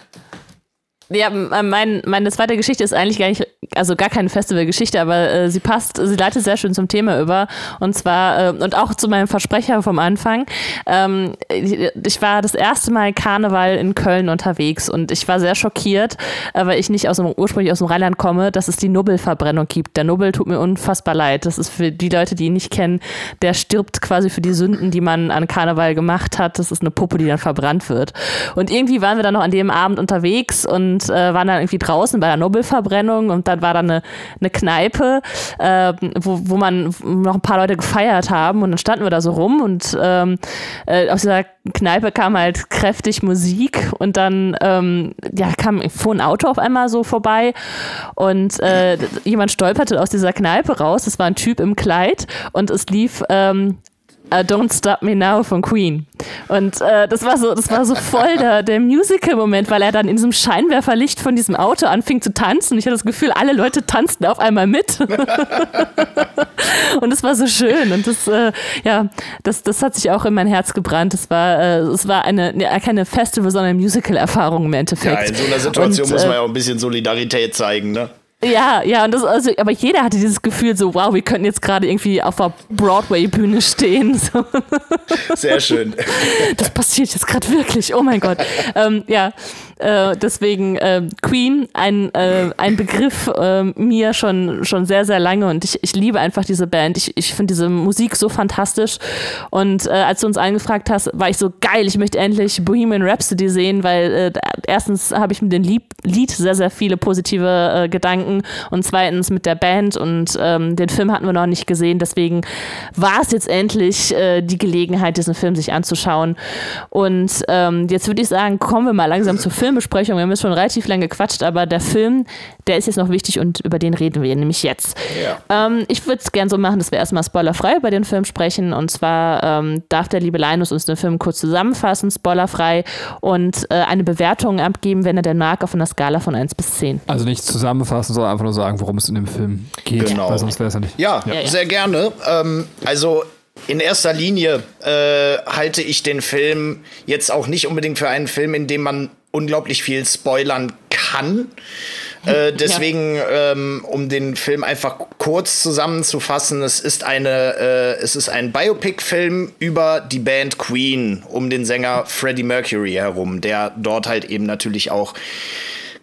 Ja, mein, meine zweite Geschichte ist eigentlich gar nicht, also gar keine Festivalgeschichte, aber äh, sie passt, sie leitet sehr schön zum Thema über. Und zwar, äh, und auch zu meinem Versprecher vom Anfang. Ähm, ich war das erste Mal Karneval in Köln unterwegs und ich war sehr schockiert, äh, weil ich nicht aus dem, ursprünglich aus dem Rheinland komme, dass es die Nubbelverbrennung gibt. Der Nubbel tut mir unfassbar leid. Das ist für die Leute, die ihn nicht kennen, der stirbt quasi für die Sünden, die man an Karneval gemacht hat. Das ist eine Puppe, die dann verbrannt wird. Und irgendwie waren wir dann noch an dem Abend unterwegs und und äh, waren dann irgendwie draußen bei der Nobelverbrennung und dann war da eine, eine Kneipe, äh, wo, wo man noch ein paar Leute gefeiert haben und dann standen wir da so rum und ähm, äh, aus dieser Kneipe kam halt kräftig Musik und dann ähm, ja, kam fuhr ein Auto auf einmal so vorbei und äh, jemand stolperte aus dieser Kneipe raus. Das war ein Typ im Kleid und es lief ähm, Uh, Don't Stop Me Now von Queen. Und äh, das war so, das war so voll der, der Musical-Moment, weil er dann in diesem Scheinwerferlicht von diesem Auto anfing zu tanzen. Ich hatte das Gefühl, alle Leute tanzten auf einmal mit. und es war so schön. Und das, äh, ja, das, das hat sich auch in mein Herz gebrannt. Es war, äh, war eine, keine Festival, sondern eine Musical-Erfahrung im Endeffekt. Ja, in so einer Situation und, muss man ja auch ein bisschen Solidarität zeigen, ne? Ja, ja, und das, also, aber jeder hatte dieses Gefühl so, wow, wir könnten jetzt gerade irgendwie auf der Broadway-Bühne stehen. So. Sehr schön. Das passiert jetzt gerade wirklich, oh mein Gott. Ähm, ja, äh, deswegen äh, Queen, ein, äh, ein Begriff äh, mir schon, schon sehr, sehr lange und ich, ich liebe einfach diese Band. Ich, ich finde diese Musik so fantastisch. Und äh, als du uns angefragt hast, war ich so geil, ich möchte endlich Bohemian Rhapsody sehen, weil äh, erstens habe ich mit dem Lied, Lied sehr, sehr viele positive Gedanken und zweitens mit der Band und ähm, den Film hatten wir noch nicht gesehen. Deswegen war es jetzt endlich die Gelegenheit, diesen Film sich anzuschauen. Und ähm, jetzt würde ich sagen, kommen wir mal langsam zu Film Filmbesprechung. Wir haben jetzt schon relativ lange gequatscht, aber der Film, der ist jetzt noch wichtig und über den reden wir nämlich jetzt. Ja. Ähm, ich würde es gerne so machen, dass wir erstmal spoilerfrei über den Film sprechen. Und zwar ähm, darf der liebe Linus uns den Film kurz zusammenfassen, spoilerfrei, und äh, eine Bewertung abgeben, wenn er denn mag, auf einer Skala von 1 bis 10. Also nicht zusammenfassen, sondern einfach nur sagen, worum es in dem Film geht. Genau. Weil sonst wäre es ja nicht. Ja, Ja, ja. sehr gerne. Ähm, also in erster Linie äh, halte ich den Film jetzt auch nicht unbedingt für einen Film, in dem man unglaublich viel spoilern kann. Äh, deswegen, ähm, um den Film einfach kurz zusammenzufassen, es ist eine, äh, es ist ein Biopic-Film über die Band Queen um den Sänger Freddie Mercury herum, der dort halt eben natürlich auch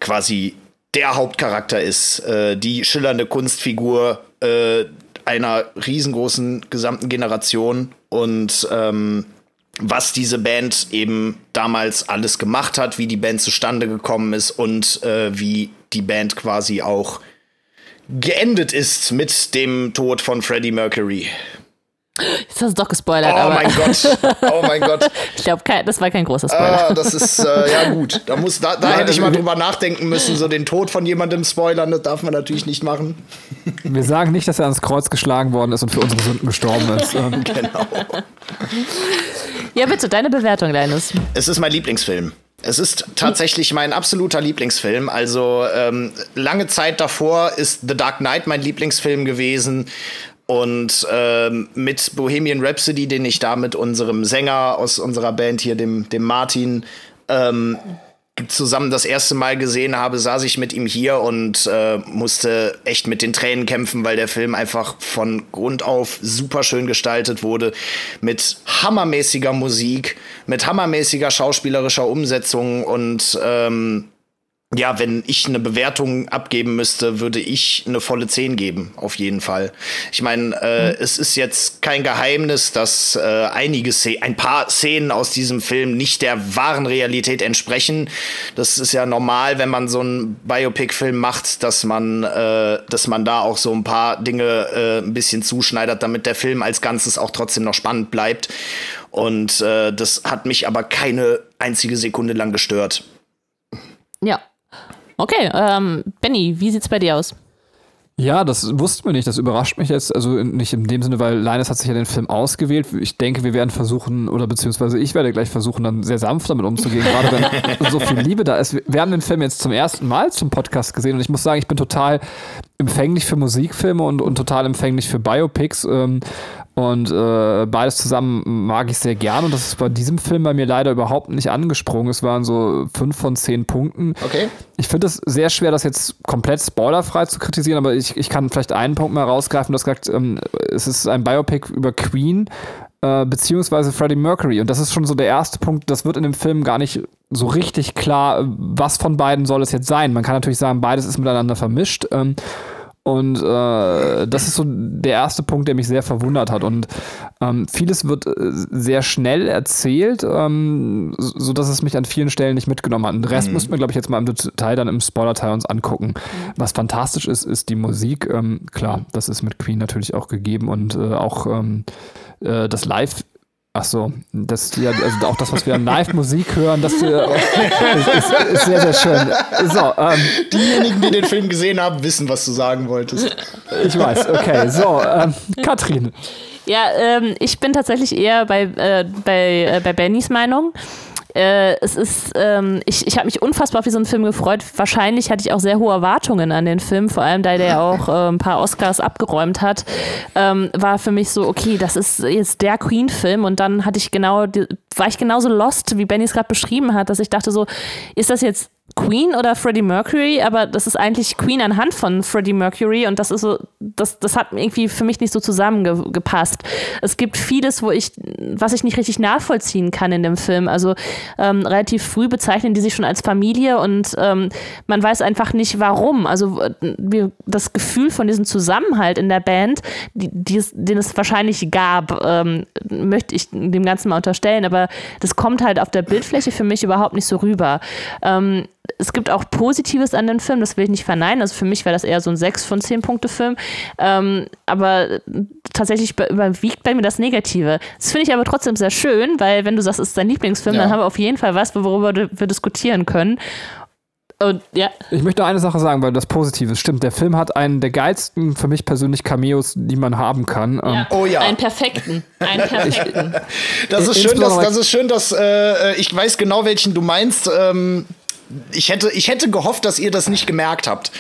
quasi der Hauptcharakter ist, äh, die schillernde Kunstfigur äh, einer riesengroßen gesamten Generation. Und ähm, was diese Band eben damals alles gemacht hat, wie die Band zustande gekommen ist und äh, wie die Band quasi auch geendet ist mit dem Tod von Freddie Mercury. Jetzt hast du doch gespoilert, Oh aber mein Gott, oh mein Gott. ich glaube, das war kein großer Spoiler. Ah, das ist äh, ja gut. Da muss, da, da hätte ich mal drüber nachdenken müssen, so den Tod von jemandem spoilern, das darf man natürlich nicht machen. Wir sagen nicht, dass er ans Kreuz geschlagen worden ist und für unsere Sünden gestorben ist. Genau. Ja, bitte, deine Bewertung, Linus. Es ist mein Lieblingsfilm. Es ist tatsächlich mein absoluter Lieblingsfilm. Also ähm, lange Zeit davor ist The Dark Knight mein Lieblingsfilm gewesen. Und ähm, mit Bohemian Rhapsody, den ich da mit unserem Sänger aus unserer Band hier, dem, dem Martin, ähm, zusammen das erste Mal gesehen habe, saß ich mit ihm hier und äh, musste echt mit den Tränen kämpfen, weil der Film einfach von Grund auf super schön gestaltet wurde, mit hammermäßiger Musik, mit hammermäßiger schauspielerischer Umsetzung und ähm, ja, wenn ich eine Bewertung abgeben müsste, würde ich eine volle 10 geben, auf jeden Fall. Ich meine, äh, es ist jetzt kein Geheimnis, dass äh, einige Szenen, ein paar Szenen aus diesem Film nicht der wahren Realität entsprechen. Das ist ja normal, wenn man so einen Biopic-Film macht, dass man, äh, dass man da auch so ein paar Dinge äh, ein bisschen zuschneidert, damit der Film als Ganzes auch trotzdem noch spannend bleibt. Und äh, das hat mich aber keine einzige Sekunde lang gestört. Ja. Okay, ähm, Benny, wie sieht's bei dir aus? Ja, das wussten wir nicht. Das überrascht mich jetzt. Also nicht in dem Sinne, weil Linus hat sich ja den Film ausgewählt. Ich denke, wir werden versuchen, oder beziehungsweise ich werde gleich versuchen, dann sehr sanft damit umzugehen, gerade wenn so viel Liebe da ist. Wir haben den Film jetzt zum ersten Mal zum Podcast gesehen und ich muss sagen, ich bin total empfänglich für Musikfilme und, und total empfänglich für Biopics. Ähm, und äh, beides zusammen mag ich sehr gern. Und das ist bei diesem Film bei mir leider überhaupt nicht angesprungen. Es waren so fünf von zehn Punkten. Okay. Ich finde es sehr schwer, das jetzt komplett spoilerfrei zu kritisieren, aber ich, ich kann vielleicht einen Punkt mal rausgreifen. Du hast gesagt, ähm, es ist ein Biopic über Queen äh, beziehungsweise Freddie Mercury. Und das ist schon so der erste Punkt, das wird in dem Film gar nicht so richtig klar, was von beiden soll es jetzt sein. Man kann natürlich sagen, beides ist miteinander vermischt. Ähm, und äh, das ist so der erste Punkt, der mich sehr verwundert hat. Und ähm, vieles wird äh, sehr schnell erzählt, ähm, so dass es mich an vielen Stellen nicht mitgenommen hat. Den Rest müssten wir, glaube ich, jetzt mal im Detail dann im Spoiler-Teil uns angucken. Was fantastisch ist, ist die Musik. Ähm, klar, das ist mit Queen natürlich auch gegeben und äh, auch ähm, äh, das Live- Ach so, das ja, also auch das, was wir an Live-Musik hören, das äh, ist, ist, ist sehr, sehr schön. So, ähm, Diejenigen, die den Film gesehen haben, wissen, was du sagen wolltest. ich weiß, okay. So, ähm, Katrin. Ja, ähm, ich bin tatsächlich eher bei, äh, bei, äh, bei Bennys Meinung. Äh, es ist, ähm, ich, ich habe mich unfassbar auf diesen Film gefreut. Wahrscheinlich hatte ich auch sehr hohe Erwartungen an den Film, vor allem da der auch äh, ein paar Oscars abgeräumt hat. Ähm, war für mich so, okay, das ist jetzt der Queen-Film und dann hatte ich genau, war ich genauso lost, wie Benny es gerade beschrieben hat, dass ich dachte so, ist das jetzt Queen oder Freddie Mercury, aber das ist eigentlich Queen anhand von Freddie Mercury und das ist so, das, das hat irgendwie für mich nicht so zusammengepasst. Es gibt vieles, wo ich, was ich nicht richtig nachvollziehen kann in dem Film. Also ähm, relativ früh bezeichnen die sich schon als Familie und ähm, man weiß einfach nicht warum. Also das Gefühl von diesem Zusammenhalt in der Band, die, die es, den es wahrscheinlich gab, ähm, möchte ich dem Ganzen mal unterstellen, aber das kommt halt auf der Bildfläche für mich überhaupt nicht so rüber. Es gibt auch Positives an dem Film, das will ich nicht verneinen. Also für mich wäre das eher so ein 6 von 10 Punkte Film. Ähm, aber tatsächlich überwiegt bei mir das Negative. Das finde ich aber trotzdem sehr schön, weil wenn du sagst, es ist dein Lieblingsfilm, ja. dann haben wir auf jeden Fall was, worüber wir diskutieren können. Und, ja. Ich möchte eine Sache sagen, weil das Positive stimmt. Der Film hat einen der geilsten, für mich persönlich, Cameos, die man haben kann. Ja. Ähm, oh ja. Einen perfekten. Einen perfekten. das, ist schön, dass, das ist schön, dass äh, ich weiß genau, welchen du meinst. Ähm, ich hätte, ich hätte gehofft, dass ihr das nicht gemerkt habt.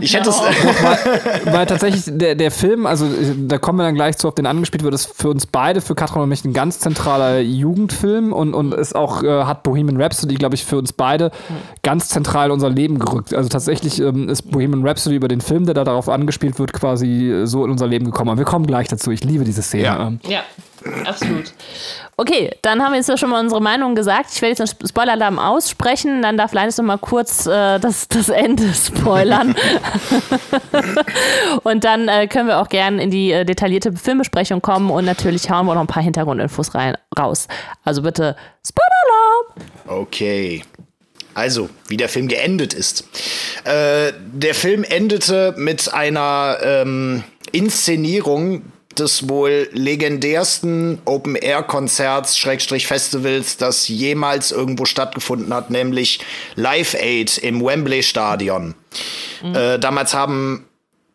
Ich hätte es. weil, weil, tatsächlich der, der Film, also da kommen wir dann gleich zu, auf den angespielt wird, ist für uns beide, für Katrin und mich, ein ganz zentraler Jugendfilm und, und ist auch, äh, hat Bohemian Rhapsody, glaube ich, für uns beide ganz zentral in unser Leben gerückt. Also tatsächlich ähm, ist Bohemian Rhapsody über den Film, der da darauf angespielt wird, quasi so in unser Leben gekommen. Aber wir kommen gleich dazu. Ich liebe diese Szene. Ja, ähm. ja absolut. Okay, dann haben wir jetzt ja schon mal unsere Meinung gesagt. Ich werde jetzt den Spoiler-Alarm aussprechen, dann darf Linus noch mal kurz äh, das, das Ende spoilern. und dann äh, können wir auch gerne in die äh, detaillierte Filmbesprechung kommen und natürlich hauen wir noch ein paar Hintergrundinfos rein, raus. Also bitte Spoiler-Alarm! Okay. Also, wie der Film geendet ist. Äh, der Film endete mit einer ähm, Inszenierung, des wohl legendärsten Open-Air-Konzerts, Schrägstrich Festivals, das jemals irgendwo stattgefunden hat, nämlich Live Aid im Wembley Stadion. Mhm. Äh, damals haben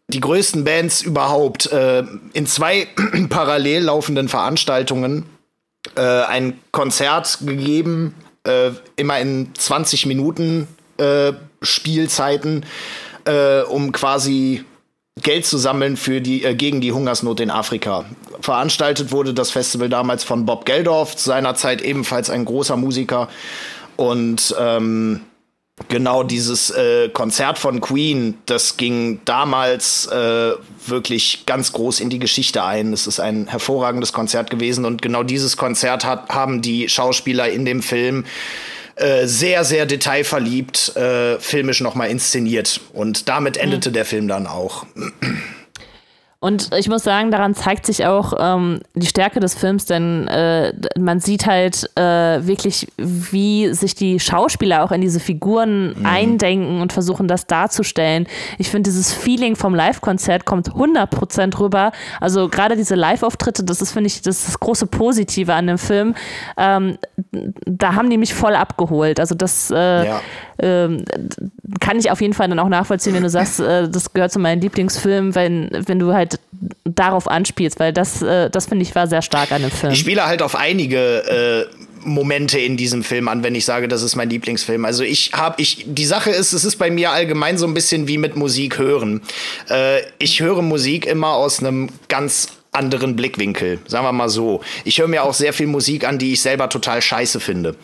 die größten Bands überhaupt äh, in zwei parallel laufenden Veranstaltungen äh, ein Konzert gegeben, äh, immer in 20 Minuten äh, Spielzeiten, äh, um quasi Geld zu sammeln für die, äh, gegen die Hungersnot in Afrika. Veranstaltet wurde das Festival damals von Bob Geldorf, seinerzeit ebenfalls ein großer Musiker. Und ähm, genau dieses äh, Konzert von Queen, das ging damals äh, wirklich ganz groß in die Geschichte ein. Es ist ein hervorragendes Konzert gewesen und genau dieses Konzert hat, haben die Schauspieler in dem Film äh, sehr, sehr detailverliebt äh, filmisch nochmal inszeniert. Und damit endete mhm. der Film dann auch. Und ich muss sagen, daran zeigt sich auch ähm, die Stärke des Films, denn äh, man sieht halt äh, wirklich, wie sich die Schauspieler auch in diese Figuren mhm. eindenken und versuchen, das darzustellen. Ich finde, dieses Feeling vom Live-Konzert kommt 100% rüber. Also gerade diese Live-Auftritte, das ist, finde ich, das, ist das große Positive an dem Film. Ähm, da haben die mich voll abgeholt. Also das äh, ja. Ähm, kann ich auf jeden Fall dann auch nachvollziehen, wenn du sagst, äh, das gehört zu meinen Lieblingsfilmen, wenn, wenn du halt darauf anspielst, weil das, äh, das finde ich war sehr stark an dem Film. Ich spiele halt auf einige äh, Momente in diesem Film an, wenn ich sage, das ist mein Lieblingsfilm. Also ich habe, ich, die Sache ist, es ist bei mir allgemein so ein bisschen wie mit Musik hören. Äh, ich höre Musik immer aus einem ganz anderen Blickwinkel, sagen wir mal so. Ich höre mir auch sehr viel Musik an, die ich selber total scheiße finde.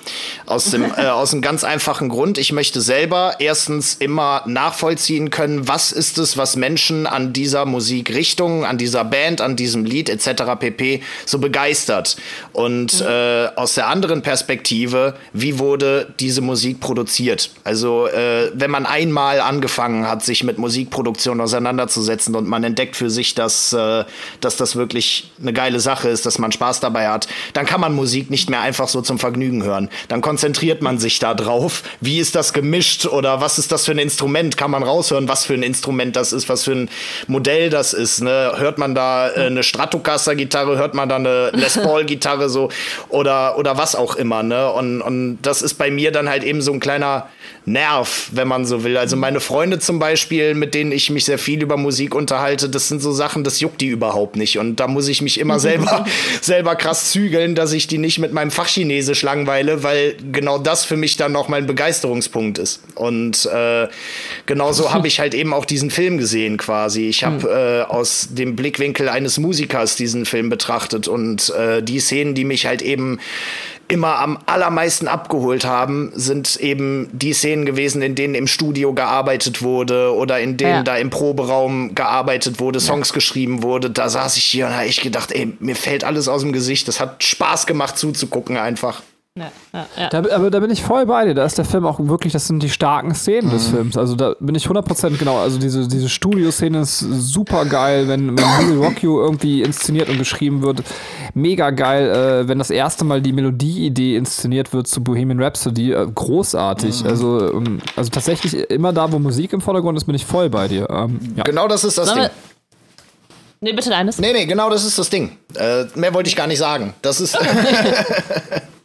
Aus dem äh, aus einem ganz einfachen Grund, ich möchte selber erstens immer nachvollziehen können, was ist es, was Menschen an dieser Musikrichtung, an dieser Band, an diesem Lied etc. pp so begeistert. Und mhm. äh, aus der anderen Perspektive, wie wurde diese Musik produziert? Also äh, wenn man einmal angefangen hat, sich mit Musikproduktion auseinanderzusetzen und man entdeckt für sich, dass, äh, dass das wirklich eine geile Sache ist, dass man Spaß dabei hat, dann kann man Musik nicht mehr einfach so zum Vergnügen hören. Dann konzentriert man sich da drauf, wie ist das gemischt oder was ist das für ein Instrument? Kann man raushören, was für ein Instrument das ist, was für ein Modell das ist? Ne? Hört man da äh, eine Stratocaster-Gitarre, hört man da eine Les Paul-Gitarre so oder, oder was auch immer. Ne? Und, und das ist bei mir dann halt eben so ein kleiner Nerv, wenn man so will. Also meine Freunde zum Beispiel, mit denen ich mich sehr viel über Musik unterhalte, das sind so Sachen, das juckt die überhaupt nicht. Und da muss ich mich immer selber, selber krass zügeln, dass ich die nicht mit meinem Fachchinesisch langweile, weil genau das für mich dann noch mein Begeisterungspunkt ist. Und äh, genauso habe ich halt eben auch diesen Film gesehen quasi. Ich habe hm. äh, aus dem Blickwinkel eines Musikers diesen Film betrachtet und äh, die Szenen, die mich halt eben immer am allermeisten abgeholt haben, sind eben die Szenen gewesen, in denen im Studio gearbeitet wurde oder in denen ja. da im Proberaum gearbeitet wurde, Songs ja. geschrieben wurde. Da saß ich hier und habe ich gedacht, ey, mir fällt alles aus dem Gesicht. Das hat Spaß gemacht zuzugucken einfach. Ja, ja, ja. Da, aber da bin ich voll bei dir. Da ist der Film auch wirklich, das sind die starken Szenen mhm. des Films. Also da bin ich 100% genau. Also diese, diese Studio-Szene ist super geil, wenn, wenn Rockio irgendwie inszeniert und geschrieben wird. Mega geil, äh, wenn das erste Mal die Melodie-Idee inszeniert wird zu Bohemian Rhapsody. Äh, großartig. Mhm. Also, ähm, also tatsächlich immer da, wo Musik im Vordergrund ist, bin ich voll bei dir. Ähm, ja. Genau das ist das Sollen Ding. Nee, bitte deines. Nee, nee, genau das ist das Ding. Äh, mehr wollte ich gar nicht sagen. Das ist.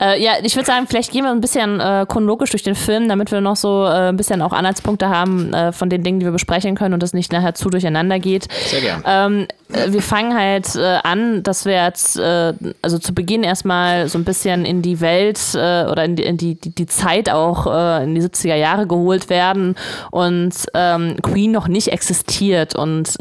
Äh, ja, ich würde sagen, vielleicht gehen wir ein bisschen äh, chronologisch durch den Film, damit wir noch so äh, ein bisschen auch Anhaltspunkte haben äh, von den Dingen, die wir besprechen können und es nicht nachher zu durcheinander geht. Sehr gerne. Ähm, äh, wir fangen halt äh, an, dass wir jetzt also zu Beginn erstmal so ein bisschen in die Welt oder in die, in die, die, die Zeit auch in die 70er Jahre geholt werden und ähm, Queen noch nicht existiert und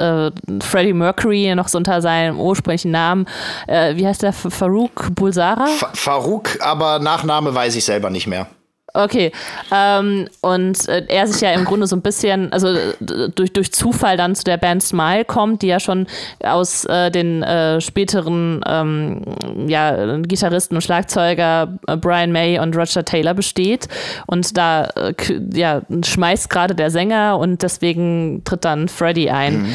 Freddie Mercury noch so unter seinem ursprünglichen Namen, wie heißt der, Farouk Bulsara? Fa Farouk aber Nachname weiß ich selber nicht mehr. Okay. Ähm, und äh, er sich ja im Grunde so ein bisschen, also durch, durch Zufall dann zu der Band Smile kommt, die ja schon aus äh, den äh, späteren ähm, ja, Gitarristen und Schlagzeuger äh, Brian May und Roger Taylor besteht. Und da äh, ja, schmeißt gerade der Sänger und deswegen tritt dann Freddie ein. Mhm.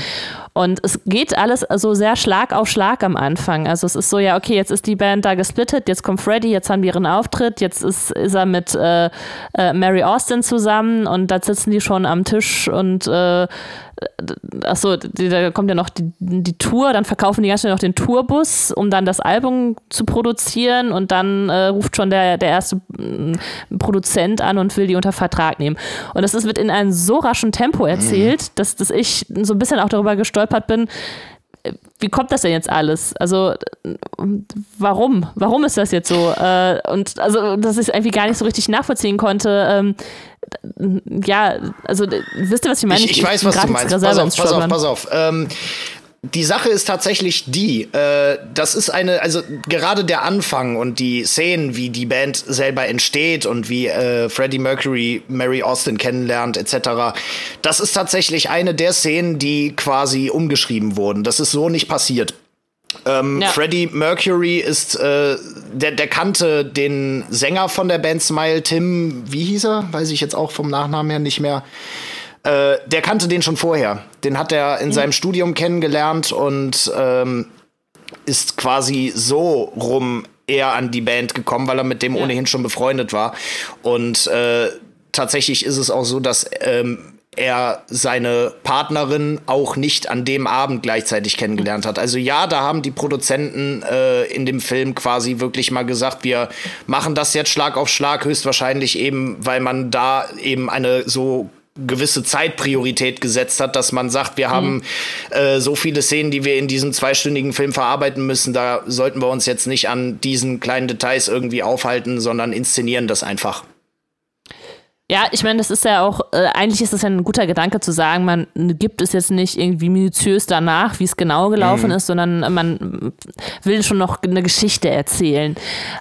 Und es geht alles so sehr Schlag auf Schlag am Anfang. Also es ist so, ja, okay, jetzt ist die Band da gesplittet, jetzt kommt Freddy, jetzt haben die ihren Auftritt, jetzt ist, ist er mit äh, äh, Mary Austin zusammen und da sitzen die schon am Tisch und äh, achso, da kommt ja noch die, die Tour, dann verkaufen die ganz schnell noch den Tourbus, um dann das Album zu produzieren und dann äh, ruft schon der, der erste äh, Produzent an und will die unter Vertrag nehmen. Und das ist, wird in einem so raschen Tempo erzählt, mhm. dass, dass ich so ein bisschen auch darüber gestolpert bin, wie kommt das denn jetzt alles? Also, warum? Warum ist das jetzt so? Äh, und also, dass ich es irgendwie gar nicht so richtig nachvollziehen konnte. Ähm, ja, also, wisst ihr, was ich meine? Ich, ich, ich weiß, was du meinst. Pass auf, pass auf, pass auf. Ähm, die Sache ist tatsächlich die, äh, das ist eine, also gerade der Anfang und die Szenen, wie die Band selber entsteht und wie äh, Freddie Mercury Mary Austin kennenlernt etc., das ist tatsächlich eine der Szenen, die quasi umgeschrieben wurden. Das ist so nicht passiert. Ähm, ja. Freddie Mercury ist, äh, der, der kannte den Sänger von der Band Smile, Tim, wie hieß er? Weiß ich jetzt auch vom Nachnamen her nicht mehr. Äh, der kannte den schon vorher. Den hat er in mhm. seinem Studium kennengelernt und ähm, ist quasi so rum eher an die Band gekommen, weil er mit dem ja. ohnehin schon befreundet war. Und äh, tatsächlich ist es auch so, dass ähm, er seine Partnerin auch nicht an dem Abend gleichzeitig kennengelernt hat. Also ja, da haben die Produzenten äh, in dem Film quasi wirklich mal gesagt, wir machen das jetzt Schlag auf Schlag, höchstwahrscheinlich eben, weil man da eben eine so gewisse Zeitpriorität gesetzt hat, dass man sagt, wir mhm. haben äh, so viele Szenen, die wir in diesem zweistündigen Film verarbeiten müssen, da sollten wir uns jetzt nicht an diesen kleinen Details irgendwie aufhalten, sondern inszenieren das einfach. Ja, ich meine, das ist ja auch, äh, eigentlich ist das ja ein guter Gedanke zu sagen, man gibt es jetzt nicht irgendwie minutiös danach, wie es genau gelaufen mhm. ist, sondern man will schon noch eine Geschichte erzählen.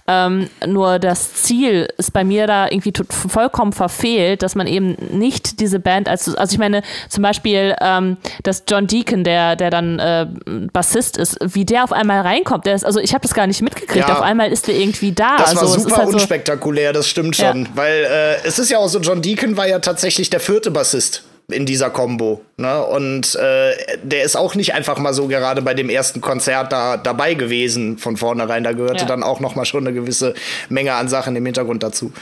Ähm, nur das Ziel ist bei mir da irgendwie vollkommen verfehlt, dass man eben nicht diese Band als, also ich meine, zum Beispiel, ähm, dass John Deacon, der, der dann äh, Bassist ist, wie der auf einmal reinkommt, der ist, also ich habe das gar nicht mitgekriegt, ja. auf einmal ist der irgendwie da. Das war also, super halt unspektakulär, so, das stimmt schon, ja. weil äh, es ist ja auch so, John Deacon war ja tatsächlich der vierte Bassist in dieser Combo. Ne? Und äh, der ist auch nicht einfach mal so gerade bei dem ersten Konzert da dabei gewesen von vornherein. Da gehörte ja. dann auch noch mal schon eine gewisse Menge an Sachen im Hintergrund dazu.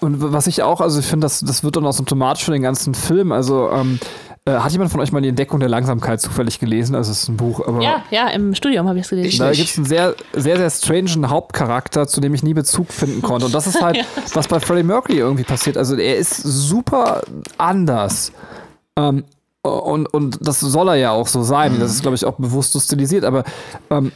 Und was ich auch, also ich finde, das, das wird dann auch symptomatisch für den ganzen Film. Also ähm, äh, hat jemand von euch mal die Entdeckung der Langsamkeit zufällig gelesen? Also es ist ein Buch, aber. Ja, ja, im Studium habe ich es gelesen. Da gibt es einen sehr, sehr, sehr strangen Hauptcharakter, zu dem ich nie Bezug finden konnte. Und das ist halt, ja. was bei Freddie Mercury irgendwie passiert. Also er ist super anders. Ähm, und, und das soll er ja auch so sein. Mhm. Das ist, glaube ich, auch bewusst so stilisiert. Aber ähm,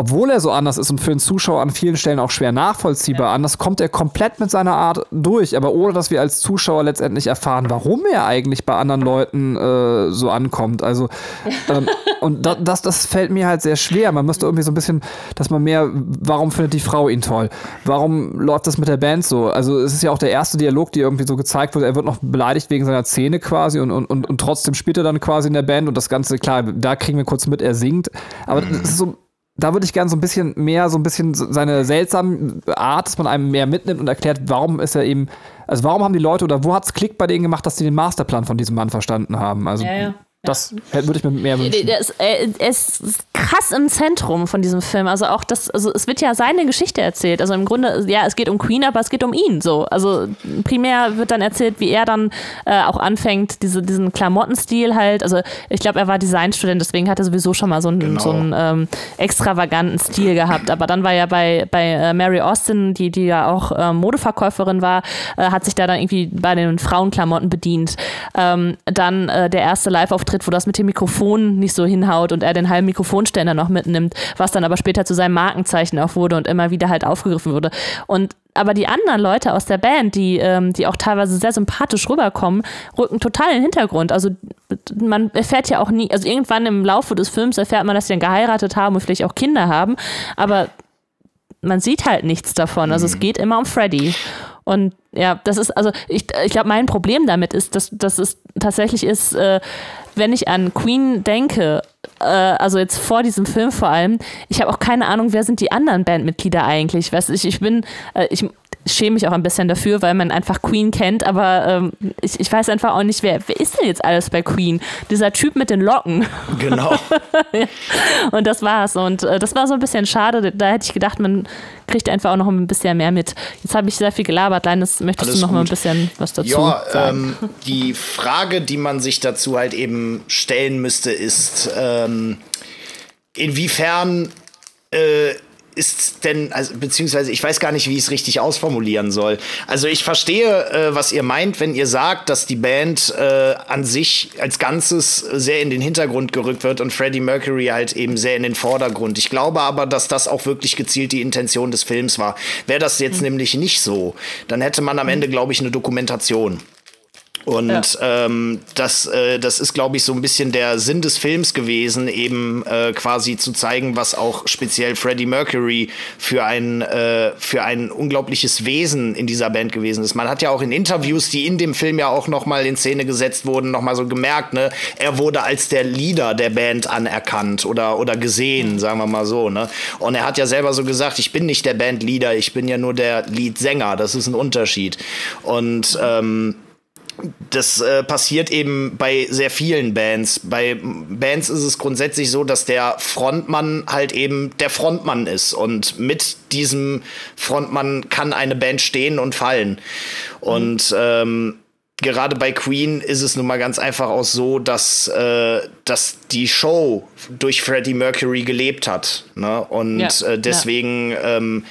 obwohl er so anders ist und für den Zuschauer an vielen Stellen auch schwer nachvollziehbar ja. anders, kommt er komplett mit seiner Art durch, aber ohne dass wir als Zuschauer letztendlich erfahren, warum er eigentlich bei anderen Leuten äh, so ankommt. Also ähm, und da, das, das fällt mir halt sehr schwer. Man müsste irgendwie so ein bisschen, dass man mehr, warum findet die Frau ihn toll? Warum läuft das mit der Band so? Also es ist ja auch der erste Dialog, der irgendwie so gezeigt wird. Er wird noch beleidigt wegen seiner Zähne quasi und, und, und, und trotzdem spielt er dann quasi in der Band und das Ganze, klar, da kriegen wir kurz mit, er singt. Aber mhm. das ist so da würde ich gerne so ein bisschen mehr, so ein bisschen seine seltsame Art, dass man einem mehr mitnimmt und erklärt, warum ist er eben, also warum haben die Leute oder wo hat es Klick bei denen gemacht, dass sie den Masterplan von diesem Mann verstanden haben? Also Ja, ja. Das würde ich mir mehr wünschen. Der ist, äh, er ist krass im Zentrum von diesem Film. Also auch das, also es wird ja seine Geschichte erzählt. Also im Grunde, ja, es geht um Queen, aber es geht um ihn. So, also primär wird dann erzählt, wie er dann äh, auch anfängt, diese, diesen Klamottenstil halt. Also ich glaube, er war Designstudent, deswegen hat er sowieso schon mal so einen, Genau. so einen ähm, extravaganten Stil gehabt. Aber dann war ja bei, bei äh, Mary Austin, die, die ja auch äh, Modeverkäuferin war, äh, hat sich da dann irgendwie bei den Frauenklamotten bedient. Ähm, dann äh, der erste Live-Auftritt, wo das mit dem Mikrofon nicht so hinhaut und er den halben Mikrofonständer noch mitnimmt, was dann aber später zu seinem Markenzeichen auch wurde und immer wieder halt aufgegriffen wurde. Und aber die anderen Leute aus der Band, die, ähm, die auch teilweise sehr sympathisch rüberkommen, rücken total in den Hintergrund. Also man erfährt ja auch nie, also irgendwann im Laufe des Films erfährt man, dass sie dann geheiratet haben und vielleicht auch Kinder haben, aber man sieht halt nichts davon. Also es geht immer um Freddy. Und ja, das ist, also ich, ich glaube, mein Problem damit ist, dass, dass es tatsächlich ist, äh, wenn ich an Queen denke, äh, also jetzt vor diesem Film vor allem, ich habe auch keine Ahnung, wer sind die anderen Bandmitglieder eigentlich. Weißt, ich, ich bin, äh, ich schäme mich auch ein bisschen dafür, weil man einfach Queen kennt, aber ähm, ich, ich weiß einfach auch nicht, wer, wer ist denn jetzt alles bei Queen? Dieser Typ mit den Locken. Genau. Und das war's. Und äh, das war so ein bisschen schade. Da hätte ich gedacht, man kriegt einfach auch noch ein bisschen mehr mit. Jetzt habe ich sehr viel gelabert. Linus, möchtest Alles du noch mal ein gut. bisschen was dazu Ja, sagen? ähm, die Frage, die man sich dazu halt eben stellen müsste, ist, ähm, inwiefern äh, ist denn, also, beziehungsweise ich weiß gar nicht, wie ich es richtig ausformulieren soll. Also ich verstehe, äh, was ihr meint, wenn ihr sagt, dass die Band äh, an sich als Ganzes sehr in den Hintergrund gerückt wird und Freddie Mercury halt eben sehr in den Vordergrund. Ich glaube aber, dass das auch wirklich gezielt die Intention des Films war. Wäre das jetzt nämlich nicht so, dann hätte man am Ende, glaube ich, eine Dokumentation. Und ähm, das, äh, das ist, glaube ich, so ein bisschen der Sinn des Films gewesen, eben äh, quasi zu zeigen, was auch speziell Freddie Mercury für ein, äh, für ein unglaubliches Wesen in dieser Band gewesen ist. Man hat ja auch in Interviews, die in dem Film ja auch noch mal in Szene gesetzt wurden, noch mal so gemerkt, ne, er wurde als der Leader der Band anerkannt oder, oder gesehen, sagen wir mal so. Ne? Und er hat ja selber so gesagt, ich bin nicht der Bandleader, ich bin ja nur der Leadsänger. Das ist ein Unterschied. Und ähm, das äh, passiert eben bei sehr vielen Bands. Bei Bands ist es grundsätzlich so, dass der Frontmann halt eben der Frontmann ist und mit diesem Frontmann kann eine Band stehen und fallen. Und ähm, gerade bei Queen ist es nun mal ganz einfach auch so, dass, äh, dass die Show durch Freddie Mercury gelebt hat. Ne? Und Ja, äh, deswegen ähm,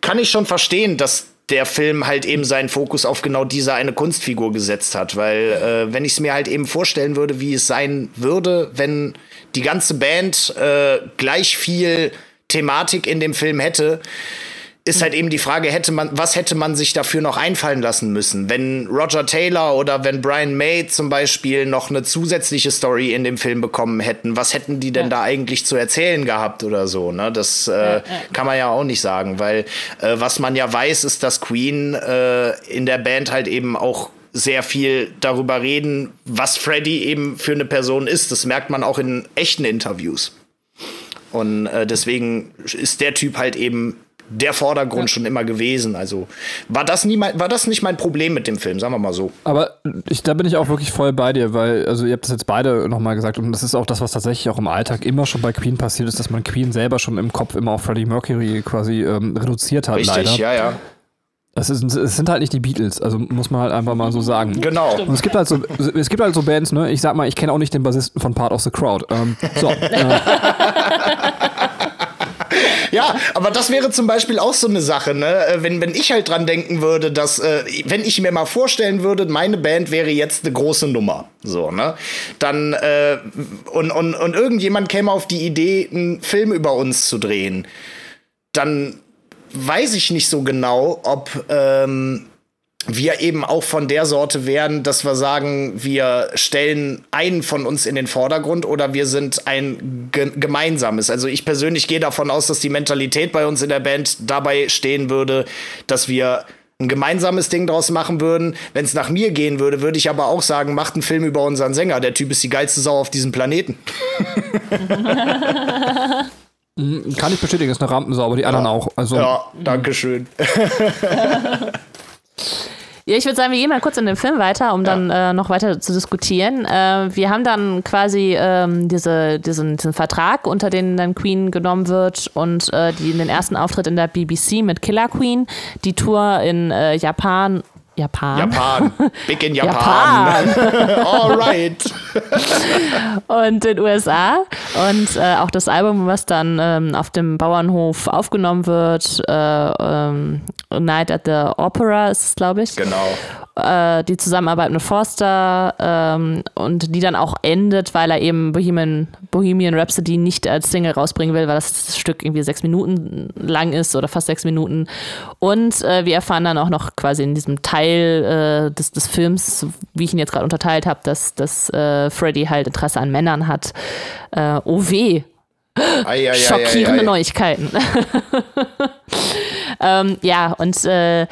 kann ich schon verstehen, dass der Film halt eben seinen Fokus auf genau diese eine Kunstfigur gesetzt hat, weil äh, wenn ich es mir halt eben vorstellen würde, wie es sein würde, wenn die ganze Band äh, gleich viel Thematik in dem Film hätte, ist halt eben die Frage, hätte man, was hätte man sich dafür noch einfallen lassen müssen? Wenn Roger Taylor oder wenn Brian May zum Beispiel noch eine zusätzliche Story in dem Film bekommen hätten, was hätten die denn da eigentlich zu erzählen gehabt oder so? Ne? Das äh, kann man ja auch nicht sagen, weil äh, was man ja weiß, ist, dass Queen äh, in der Band halt eben auch sehr viel darüber reden, was Freddy eben für eine Person ist. Das merkt man auch in echten Interviews. Und äh, deswegen ist der Typ halt eben der Vordergrund schon immer gewesen. Also war das nie mein, war das nicht mein Problem mit dem Film, sagen wir mal so. Aber ich, da bin ich auch wirklich voll bei dir, weil, also ihr habt das jetzt beide nochmal gesagt und das ist auch das, was tatsächlich auch im Alltag immer schon bei Queen passiert ist, dass man Queen selber schon im Kopf immer auf Freddie Mercury quasi ähm, reduziert hat, Richtig, leider. ja, ja. Es, ist, es sind halt nicht die Beatles, also muss man halt einfach mal so sagen. Genau. Und es gibt halt so, es gibt halt so Bands, ne? Ich sag mal, ich kenne auch nicht den Bassisten von Part of the Crowd. Ähm, so, äh, Ja, aber das wäre zum Beispiel auch so eine Sache, ne? Äh, Wenn, wenn ich halt dran denken würde, dass, äh, wenn ich mir mal vorstellen würde, meine Band wäre jetzt eine große Nummer, so, ne? Dann, äh, und, und, und irgendjemand käme auf die Idee, einen Film über uns zu drehen, dann weiß ich nicht so genau, ob, ähm, wir eben auch von der Sorte wären, dass wir sagen, wir stellen einen von uns in den Vordergrund oder wir sind ein ge gemeinsames. Also ich persönlich gehe davon aus, dass die Mentalität bei uns in der Band dabei stehen würde, dass wir ein gemeinsames Ding draus machen würden. Wenn es nach mir gehen würde, würde ich aber auch sagen, macht einen Film über unseren Sänger. Der Typ ist die geilste Sau auf diesem Planeten. Mhm, Kann ich bestätigen, ist eine Rampensau, aber die anderen auch. Also, Ja, danke schön. Ja, ich würde sagen, wir gehen mal kurz in den Film weiter, um dann äh, noch weiter zu diskutieren. Äh, wir haben dann quasi ähm, diese, diesen, diesen Vertrag, unter den dann Queen genommen wird und äh, die, den ersten Auftritt in der BBC mit Killer Queen, die Tour in äh, Japan. Japan. Japan. Big in Japan. Alright. und in den USA. Und äh, auch das Album, was dann ähm, auf dem Bauernhof aufgenommen wird, äh, ähm, Night at the Opera ist es, glaube ich. Genau. Äh, die Zusammenarbeit mit Forster ähm, und die dann auch endet, weil er eben Bohemian, Bohemian Rhapsody nicht als Single rausbringen will, weil das Stück irgendwie sechs Minuten lang ist oder fast sechs Minuten. Und äh, wir erfahren dann auch noch quasi in diesem Teil äh, des, des Films, wie ich ihn jetzt gerade unterteilt habe, dass, dass äh, Freddy halt Interesse an Männern hat. Äh, oh weh, Ei, ei, schockierende ei. Neuigkeiten. ähm, ja, und äh,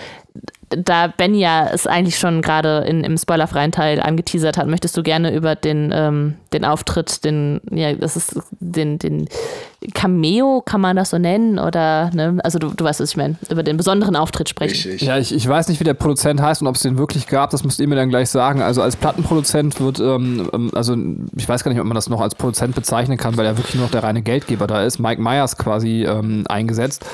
da Ben ja es eigentlich schon gerade in- im spoilerfreien Teil angeteasert hat, möchtest du gerne über den, ähm, den Auftritt, den, ja, das ist den, den Cameo, kann man das so nennen? Oder, ne? Also du, du weißt, was ich meine, über den besonderen Auftritt sprechen. Richtig. Ja, ich, ich weiß nicht, wie der Produzent heißt und ob es den wirklich gab, das müsst ihr mir dann gleich sagen. Also als Plattenproduzent wird, ähm, ähm, also ich weiß gar nicht, ob man das noch als Produzent bezeichnen kann, weil er wirklich nur noch der reine Geldgeber da ist. Mike Myers quasi ähm, eingesetzt.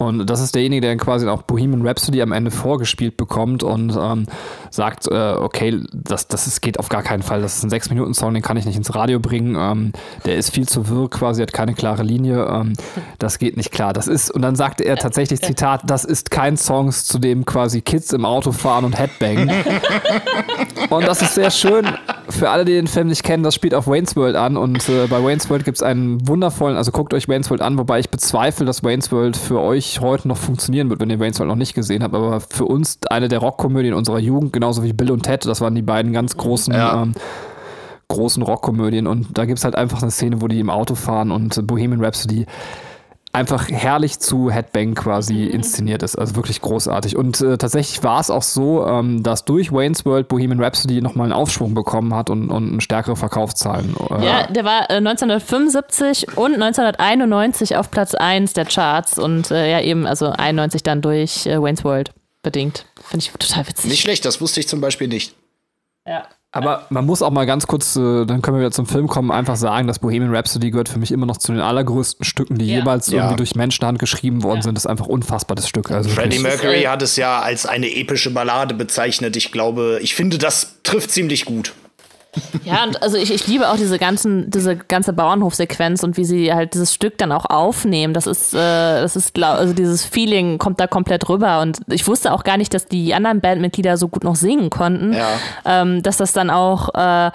Und das ist derjenige, der quasi auch Bohemian Rhapsody am Ende vorgespielt bekommt und ähm, sagt, äh, okay, das, das ist, geht auf gar keinen Fall. Das ist ein Sechs-Minuten-Song, den kann ich nicht ins Radio bringen. Ähm, der ist viel zu wirr quasi, hat keine klare Linie. Ähm, das geht nicht klar. Das ist, und dann sagte er tatsächlich, Zitat, das ist kein Song, zu dem quasi Kids im Auto fahren und Headbang. Und das ist sehr schön. Für alle, die den Film nicht kennen, das spielt auf Wayne's World an. Und äh, bei Wayne's World gibt es einen wundervollen, also guckt euch Wayne's World an, wobei ich bezweifle, dass Wayne's World für euch heute noch funktionieren wird, wenn ihr Wayne's World noch nicht gesehen habt. Aber für uns eine der Rockkomödien unserer Jugend, genauso wie Bill und Ted, das waren die beiden ganz großen. Ja. Ähm, großen Rockkomödien und da gibt es halt einfach eine Szene, wo die im Auto fahren und Bohemian Rhapsody einfach herrlich zu Headbang quasi inszeniert ist. Also wirklich großartig. Und äh, tatsächlich war es auch so, ähm, dass durch Wayne's World Bohemian Rhapsody nochmal einen Aufschwung bekommen hat und, und stärkere Verkaufszahlen. Äh, Ja, der war äh, 1975 und 1991 auf Platz 1 der Charts und äh, ja eben, also 91 dann durch äh, Wayne's World bedingt. Finde ich total witzig. Nicht schlecht, das wusste ich zum Beispiel nicht. ja. Aber man muss auch mal ganz kurz, äh, dann können wir wieder zum Film kommen, einfach sagen, dass Bohemian Rhapsody gehört für mich immer noch zu den allergrößten Stücken, die Ja. jemals Ja. irgendwie durch Menschenhand geschrieben worden sind. Das ist einfach unfassbar, das Stück. Also Freddie. Mercury hat es ja als eine epische Ballade bezeichnet. Ich glaube, ich finde, das trifft ziemlich gut. Ja, und also ich, ich liebe auch diese ganzen, diese ganze Bauernhofsequenz und wie sie halt dieses Stück dann auch aufnehmen. Das ist, äh, das ist, also dieses Feeling kommt da komplett rüber. Und ich wusste auch gar nicht, dass die anderen Bandmitglieder so gut noch singen konnten. Ja. Ähm, dass das dann auch äh, äh,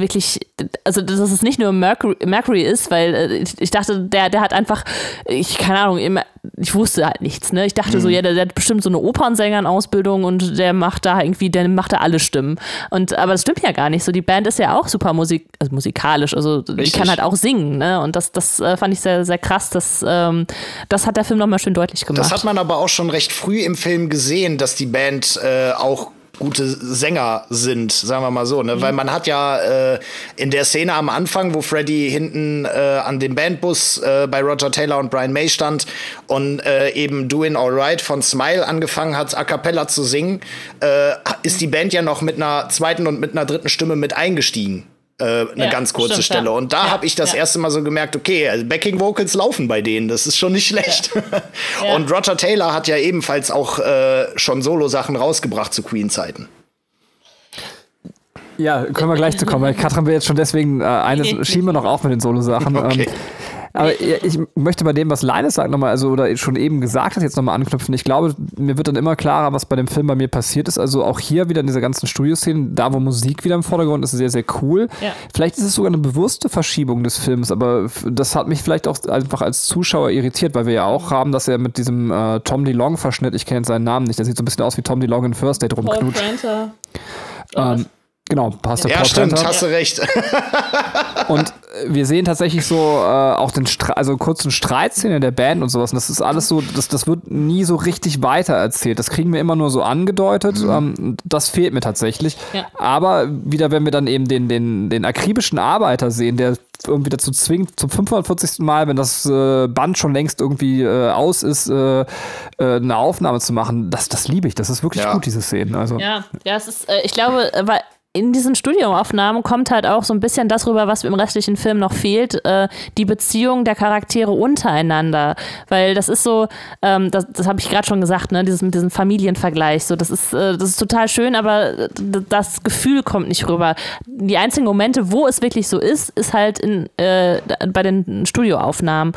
wirklich, also dass es nicht nur Mercury, Mercury ist, weil äh, ich, ich dachte, der, der hat einfach, ich keine Ahnung, immer, ich wusste halt nichts. Ne? Ich dachte so, ja, der, der hat bestimmt so eine Opernsänger-Ausbildung und der macht da irgendwie, der macht da alle Stimmen. Und aber das stimmt ja gar nicht. So die Band ist ja auch super musik, also musikalisch, also die Richtig. kann halt auch singen. Ne? Und das, das äh, fand ich sehr, sehr krass. Das, ähm, das hat der Film nochmal schön deutlich gemacht. Das hat man aber auch schon recht früh im Film gesehen, dass die Band äh, auch gute Sänger sind, sagen wir mal so, ne? Weil man hat ja äh, in der Szene am Anfang, wo Freddy hinten äh, an dem Bandbus äh, bei Roger Taylor und Brian May stand und äh, eben Doing Alright von Smile angefangen hat, a cappella zu singen, äh, ist die Band ja noch mit einer zweiten und mit einer dritten Stimme mit eingestiegen. Äh, eine Ja, ganz kurze stimmt, Stelle. ja. Und da Ja, habe ich das ja. erste Mal so gemerkt, okay, also Backing Vocals laufen bei denen, das ist schon nicht schlecht. Und Roger Taylor hat ja ebenfalls auch äh, schon Solo-Sachen rausgebracht zu Queen-Zeiten. Ja, können wir gleich zu kommen, weil Katrin will jetzt schon deswegen äh, eine schieben wir noch auf mit den Solo-Sachen. Okay. Ähm, aber ja, ich möchte bei dem, was Leines sagt, nochmal, also oder schon eben gesagt hat, jetzt nochmal anknüpfen. Ich glaube, mir wird dann immer klarer, was bei dem Film bei mir passiert ist. Also auch hier wieder in dieser ganzen Studioszene, da wo Musik wieder im Vordergrund ist, sehr, sehr cool. Ja. Vielleicht ist es sogar eine bewusste Verschiebung des Films, aber das hat mich vielleicht auch einfach als Zuschauer irritiert, weil wir ja auch haben, dass er mit diesem äh, Tom DeLong-Verschnitt, ich kenne seinen Namen nicht, der sieht so ein bisschen aus wie Tom DeLong in First Date rumknutscht. Ähm, Genau, Pastor Ja, Paul stimmt, Panther. hast du recht. Und äh, wir sehen tatsächlich so äh, auch den Stre also kurzen Streitszene der Band und sowas. Und das ist alles so, das, das wird nie so richtig weiter erzählt. Das kriegen wir immer nur so angedeutet. Ähm, das fehlt mir tatsächlich. Ja. Aber wieder, wenn wir dann eben den, den, den akribischen Arbeiter sehen, der irgendwie dazu zwingt, zum 540. Mal, wenn das äh, Band schon längst irgendwie äh, aus ist, äh, äh, eine Aufnahme zu machen, das, das liebe ich. Das ist wirklich Ja. gut, diese Szenen. Also. Ja, ja, es ist, äh, ich glaube, äh, weil in diesen Studioaufnahmen kommt halt auch so ein bisschen das rüber, was im restlichen Film noch fehlt, äh, die Beziehung der Charaktere untereinander. Weil das ist so, ähm, das, das habe ich gerade schon gesagt, ne, dieses mit diesem Familienvergleich. So, das ist, äh, das ist total schön, aber äh, das Gefühl kommt nicht rüber. Die einzigen Momente, wo es wirklich so ist, ist halt in, äh, bei den Studioaufnahmen.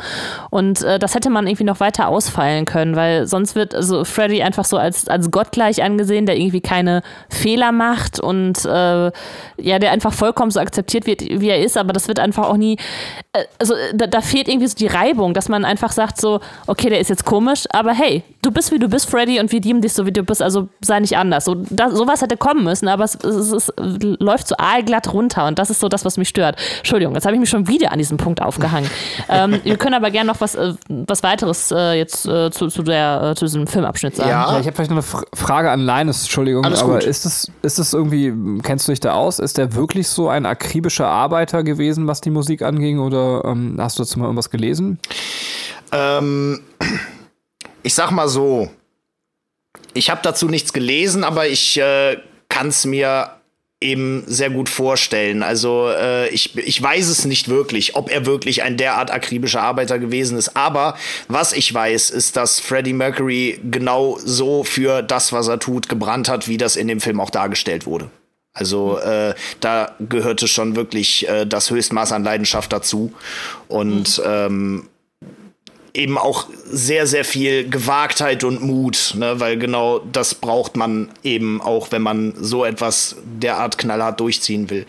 Und äh, das hätte man irgendwie noch weiter ausfeilen können, weil sonst wird also Freddy einfach so als, als gottgleich angesehen, der irgendwie keine Fehler macht und äh, ja, der einfach vollkommen so akzeptiert wird, wie er ist, aber das wird einfach auch nie, äh, also äh, da, da fehlt irgendwie so die Reibung, dass man einfach sagt so, okay, der ist jetzt komisch, aber hey, du bist wie du bist, Freddy, und wir lieben dich so wie du bist, also sei nicht anders. So, das, sowas hätte kommen müssen, aber es, es, es läuft so aalglatt runter und das ist so das, was mich stört. Entschuldigung, jetzt habe ich mich schon wieder an diesem Punkt aufgehangen. ähm, wir können aber gerne noch was, äh, was weiteres äh, jetzt äh, zu, zu, der, äh, zu diesem Filmabschnitt sagen. Ja. Ja, ich habe vielleicht noch eine Fr- Frage an Linus, Entschuldigung, Alles aber gut. ist es, ist es irgendwie, kennst du dich da aus? Ist der wirklich so ein akribischer Arbeiter gewesen, was die Musik anging, oder ähm, hast du dazu mal irgendwas gelesen? Ähm, ich sag mal so, ich habe dazu nichts gelesen, aber ich äh, kann es mir eben sehr gut vorstellen. Also äh, ich, ich weiß es nicht wirklich, ob er wirklich ein derart akribischer Arbeiter gewesen ist. Aber was ich weiß, ist, dass Freddie Mercury genau so für das, was er tut, gebrannt hat, wie das in dem Film auch dargestellt wurde. Also äh, da gehörte schon wirklich äh, das Höchstmaß an Leidenschaft dazu. Und ähm, eben auch sehr, sehr viel Gewagtheit und Mut, ne? weil genau das braucht man eben auch, wenn man so etwas derart knallhart durchziehen will.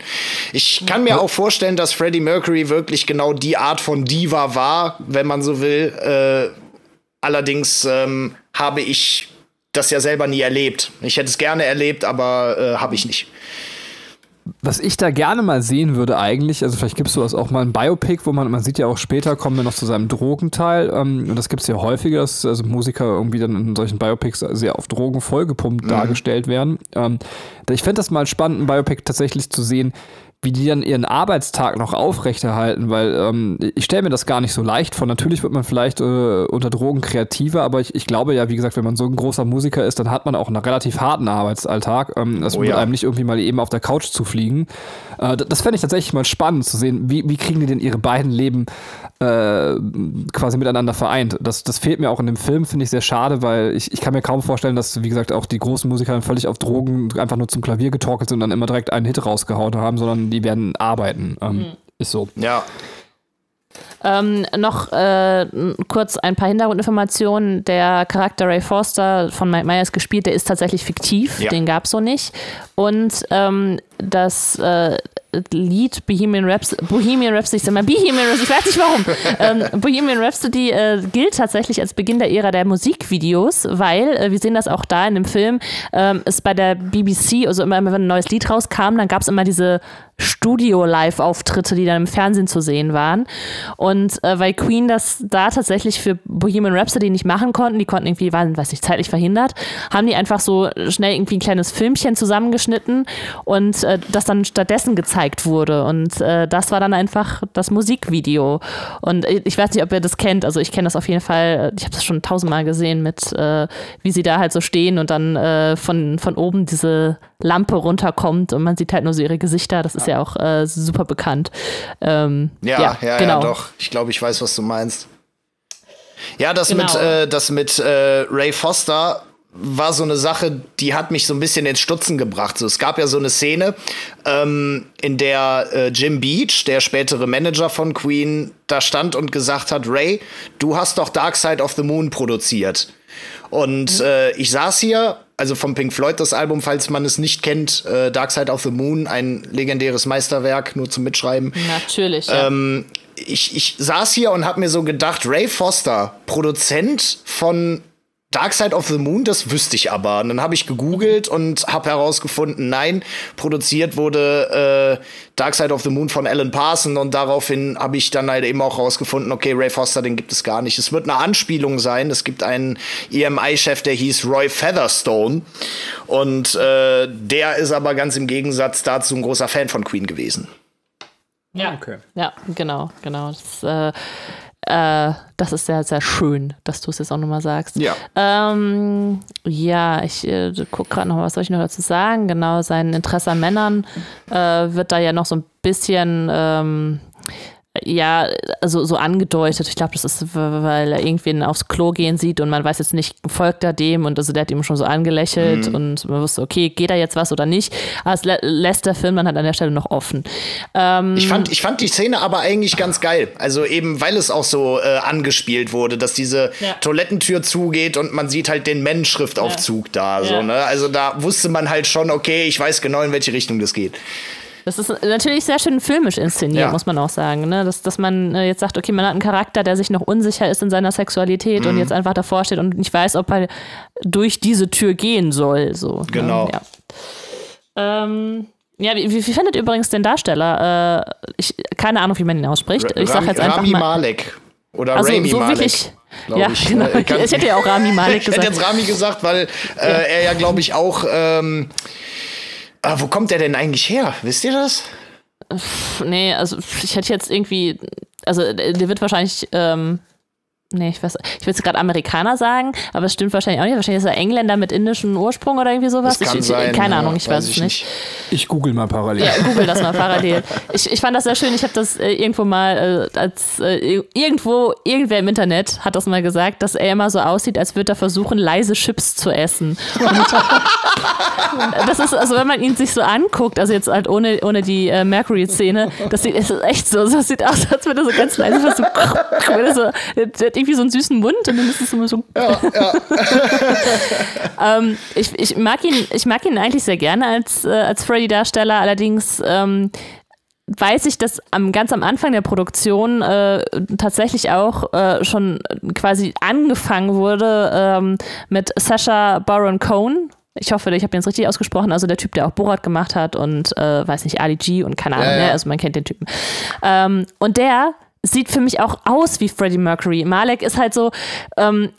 Ich kann mir auch vorstellen, dass Freddie Mercury wirklich genau die Art von Diva war, wenn man so will. Äh, allerdings ähm, habe ich das ja selber nie erlebt. Ich hätte es gerne erlebt, aber äh, habe ich nicht. Was ich da gerne mal sehen würde eigentlich, also vielleicht gibt es sowas auch mal ein Biopic, wo man, man sieht ja auch später, kommen wir noch zu seinem Drogenteil, ähm, und das gibt es ja häufiger, dass also Musiker irgendwie dann in solchen Biopics sehr auf Drogen vollgepumpt dargestellt werden. Ähm, ich fände das mal spannend, ein Biopic tatsächlich zu sehen, wie die dann ihren Arbeitstag noch aufrechterhalten, weil ähm, ich stelle mir das gar nicht so leicht vor. Natürlich wird man vielleicht äh, unter Drogen kreativer, aber ich, ich glaube ja, wie gesagt, wenn man so ein großer Musiker ist, dann hat man auch einen relativ harten Arbeitsalltag. Ähm, das Oh wird ja. einem nicht irgendwie mal eben auf der Couch zu fliegen. Äh, das fände ich tatsächlich mal spannend zu sehen, wie, wie kriegen die denn ihre beiden Leben äh, quasi miteinander vereint. Das, das fehlt mir auch in dem Film, finde ich sehr schade, weil ich, ich kann mir kaum vorstellen, dass, wie gesagt, auch die großen Musiker dann völlig auf Drogen einfach nur zum Klavier getorkelt sind und dann immer direkt einen Hit rausgehauen haben, sondern die werden arbeiten. Ähm, Ist so. Ja. Ähm, noch äh, kurz ein paar Hintergrundinformationen. Der Charakter Ray Forster von Mike Myers gespielt, der ist tatsächlich fiktiv. Ja. Den gab es so nicht. Und ähm, das äh, Lied Bohemian Rhapsody, Bohemian Rhapsody, ich mal Bohemian Rhapsody, ich weiß nicht warum. ähm, Bohemian Rhapsody äh, gilt tatsächlich als Beginn der Ära der Musikvideos, weil, äh, wir sehen das auch da in dem Film, ähm, es bei der BBC, also immer, wenn ein neues Lied rauskam, dann gab es immer diese Studio-Live-Auftritte, die dann im Fernsehen zu sehen waren. Und äh, weil Queen das da tatsächlich für Bohemian Rhapsody nicht machen konnten, die konnten irgendwie, waren, weiß nicht, zeitlich verhindert, haben die einfach so schnell irgendwie ein kleines Filmchen zusammengeschnitten und äh, das dann stattdessen gezeigt wurde. Und äh, das war dann einfach das Musikvideo. Und ich weiß nicht, ob ihr das kennt. Also ich kenne das auf jeden Fall. Ich habe das schon tausendmal gesehen mit, äh, wie sie da halt so stehen und dann äh, von, von oben diese Lampe runterkommt und man sieht halt nur so ihre Gesichter. Das ist ja auch äh, super bekannt. Ähm, Ja, ja, ja, genau. doch. Ich glaube, ich weiß, was du meinst. Ja, das Genau. mit, äh, das mit äh, Ray Foster war so eine Sache, die hat mich so ein bisschen ins Stutzen gebracht. So, es gab ja so eine Szene, ähm, in der äh, Jim Beach, der spätere Manager von Queen, da stand und gesagt hat, Ray, du hast doch Dark Side of the Moon produziert. Und äh, ich saß hier, also vom Pink Floyd das Album, falls man es nicht kennt, äh, Dark Side of the Moon, ein legendäres Meisterwerk, nur zum Mitschreiben. Natürlich. Ja. Ähm, ich, ich saß hier und habe mir so gedacht, Ray Foster, Produzent von Dark Side of the Moon, das wüsste ich aber. Und dann habe ich gegoogelt und habe herausgefunden, nein, produziert wurde äh, Dark Side of the Moon von Alan Parson und daraufhin habe ich dann halt eben auch herausgefunden, okay, Ray Foster, den gibt es gar nicht. Es wird eine Anspielung sein. Es gibt einen EMI-Chef, der hieß Roy Featherstone und äh, der ist aber ganz im Gegensatz dazu ein großer Fan von Queen gewesen. Ja, okay. ja, genau, genau. Das, äh, äh, das ist sehr, sehr schön, dass du es jetzt auch nochmal sagst. Ja. Ähm, ja, ich äh, gucke gerade noch, was soll ich noch dazu sagen? Genau, sein Interesse an Männern äh, wird da ja noch so ein bisschen. Ähm, ja, also so angedeutet. Ich glaube, das ist, weil er irgendwen aufs Klo gehen sieht und man weiß jetzt nicht, folgt er dem und also der hat ihm schon so angelächelt mhm. und man wusste, okay, geht da jetzt was oder nicht. Aber es lässt der Film dann halt an der Stelle noch offen. Ähm ich, fand, ich fand die Szene aber eigentlich ganz geil. Also eben, weil es auch so äh, angespielt wurde, dass diese ja. Toilettentür zugeht und man sieht halt den Men-Schriftaufzug ja. da. So, ja. ne? Also da wusste man halt schon, okay, ich weiß genau, in welche Richtung das geht. Das ist natürlich sehr schön filmisch inszeniert, ja. muss man auch sagen. Ne? Dass, dass man äh, jetzt sagt, okay, man hat einen Charakter, der sich noch unsicher ist in seiner Sexualität mhm. und jetzt einfach davor steht und nicht weiß, ob er durch diese Tür gehen soll. So, ne? genau. Ne? Ja. Ähm, ja, wie, wie, findet übrigens den Darsteller? Äh, ich, keine Ahnung, wie man ihn ausspricht. Ich sag jetzt einfach Rami mal. Malek. Oder also, Rami so Malek. Wirklich, ja, ich. genau. Ich, ich, hätte ja auch Rami Malek gesagt. Ich hätte jetzt Rami gesagt, weil äh, ja. er ja, glaube ich, auch. Ähm, ah, wo kommt der denn eigentlich her? Wisst ihr das? Nee, also ich hätte jetzt irgendwie, also der wird wahrscheinlich ähm, Nee, ich weiß, ich will jetzt gerade Amerikaner sagen, aber es stimmt wahrscheinlich auch nicht. Wahrscheinlich ist er Engländer mit indischem Ursprung oder irgendwie sowas. Das kann ich, sein, keine ja, Ahnung, ich weiß, weiß ich es nicht. nicht. Ich google mal parallel. Ja, google das mal parallel. Ich, ich fand das sehr schön. Ich habe das äh, irgendwo mal äh, als äh, irgendwo, irgendwer im Internet hat das mal gesagt, dass er immer so aussieht, als würde er versuchen, leise Chips zu essen. Und das ist, also wenn man ihn sich so anguckt, also jetzt halt ohne, ohne die äh, Mercury-Szene, das sieht das ist echt so, das sieht aus, als würde er so ganz leise versuchen, so, hat irgendwie so einen süßen Mund und dann ist es immer so. Ja, ja. ähm, ich, ich, mag ihn, ich mag ihn eigentlich sehr gerne als, äh, als Freddy-Darsteller, allerdings ähm, weiß ich, dass am, ganz am Anfang der Produktion äh, tatsächlich auch äh, schon quasi angefangen wurde ähm, mit Sasha Baron Cohen. Ich hoffe, ich habe den jetzt richtig ausgesprochen. Also der Typ, der auch Borat gemacht hat und äh, weiß nicht, Ali G und keine Ahnung, ja, ja. Ne? also man kennt den Typen. Ähm, und der sieht für mich auch aus wie Freddie Mercury. Malek ist halt so, ähm,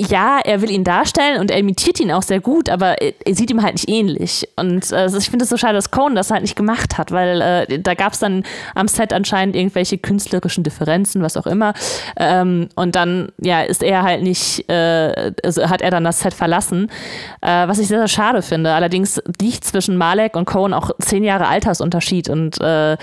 ja, er will ihn darstellen und er imitiert ihn auch sehr gut, aber er sieht ihm halt nicht ähnlich. Und äh, ich finde es so schade, dass Cohen das halt nicht gemacht hat, weil äh, da gab es dann am Set anscheinend irgendwelche künstlerischen Differenzen, was auch immer. Ähm, und dann, ja, ist er halt nicht, äh, also hat er dann das Set verlassen, äh, was ich sehr, sehr schade finde. Allerdings liegt zwischen Malek und Cohen auch zehn Jahre Altersunterschied und äh,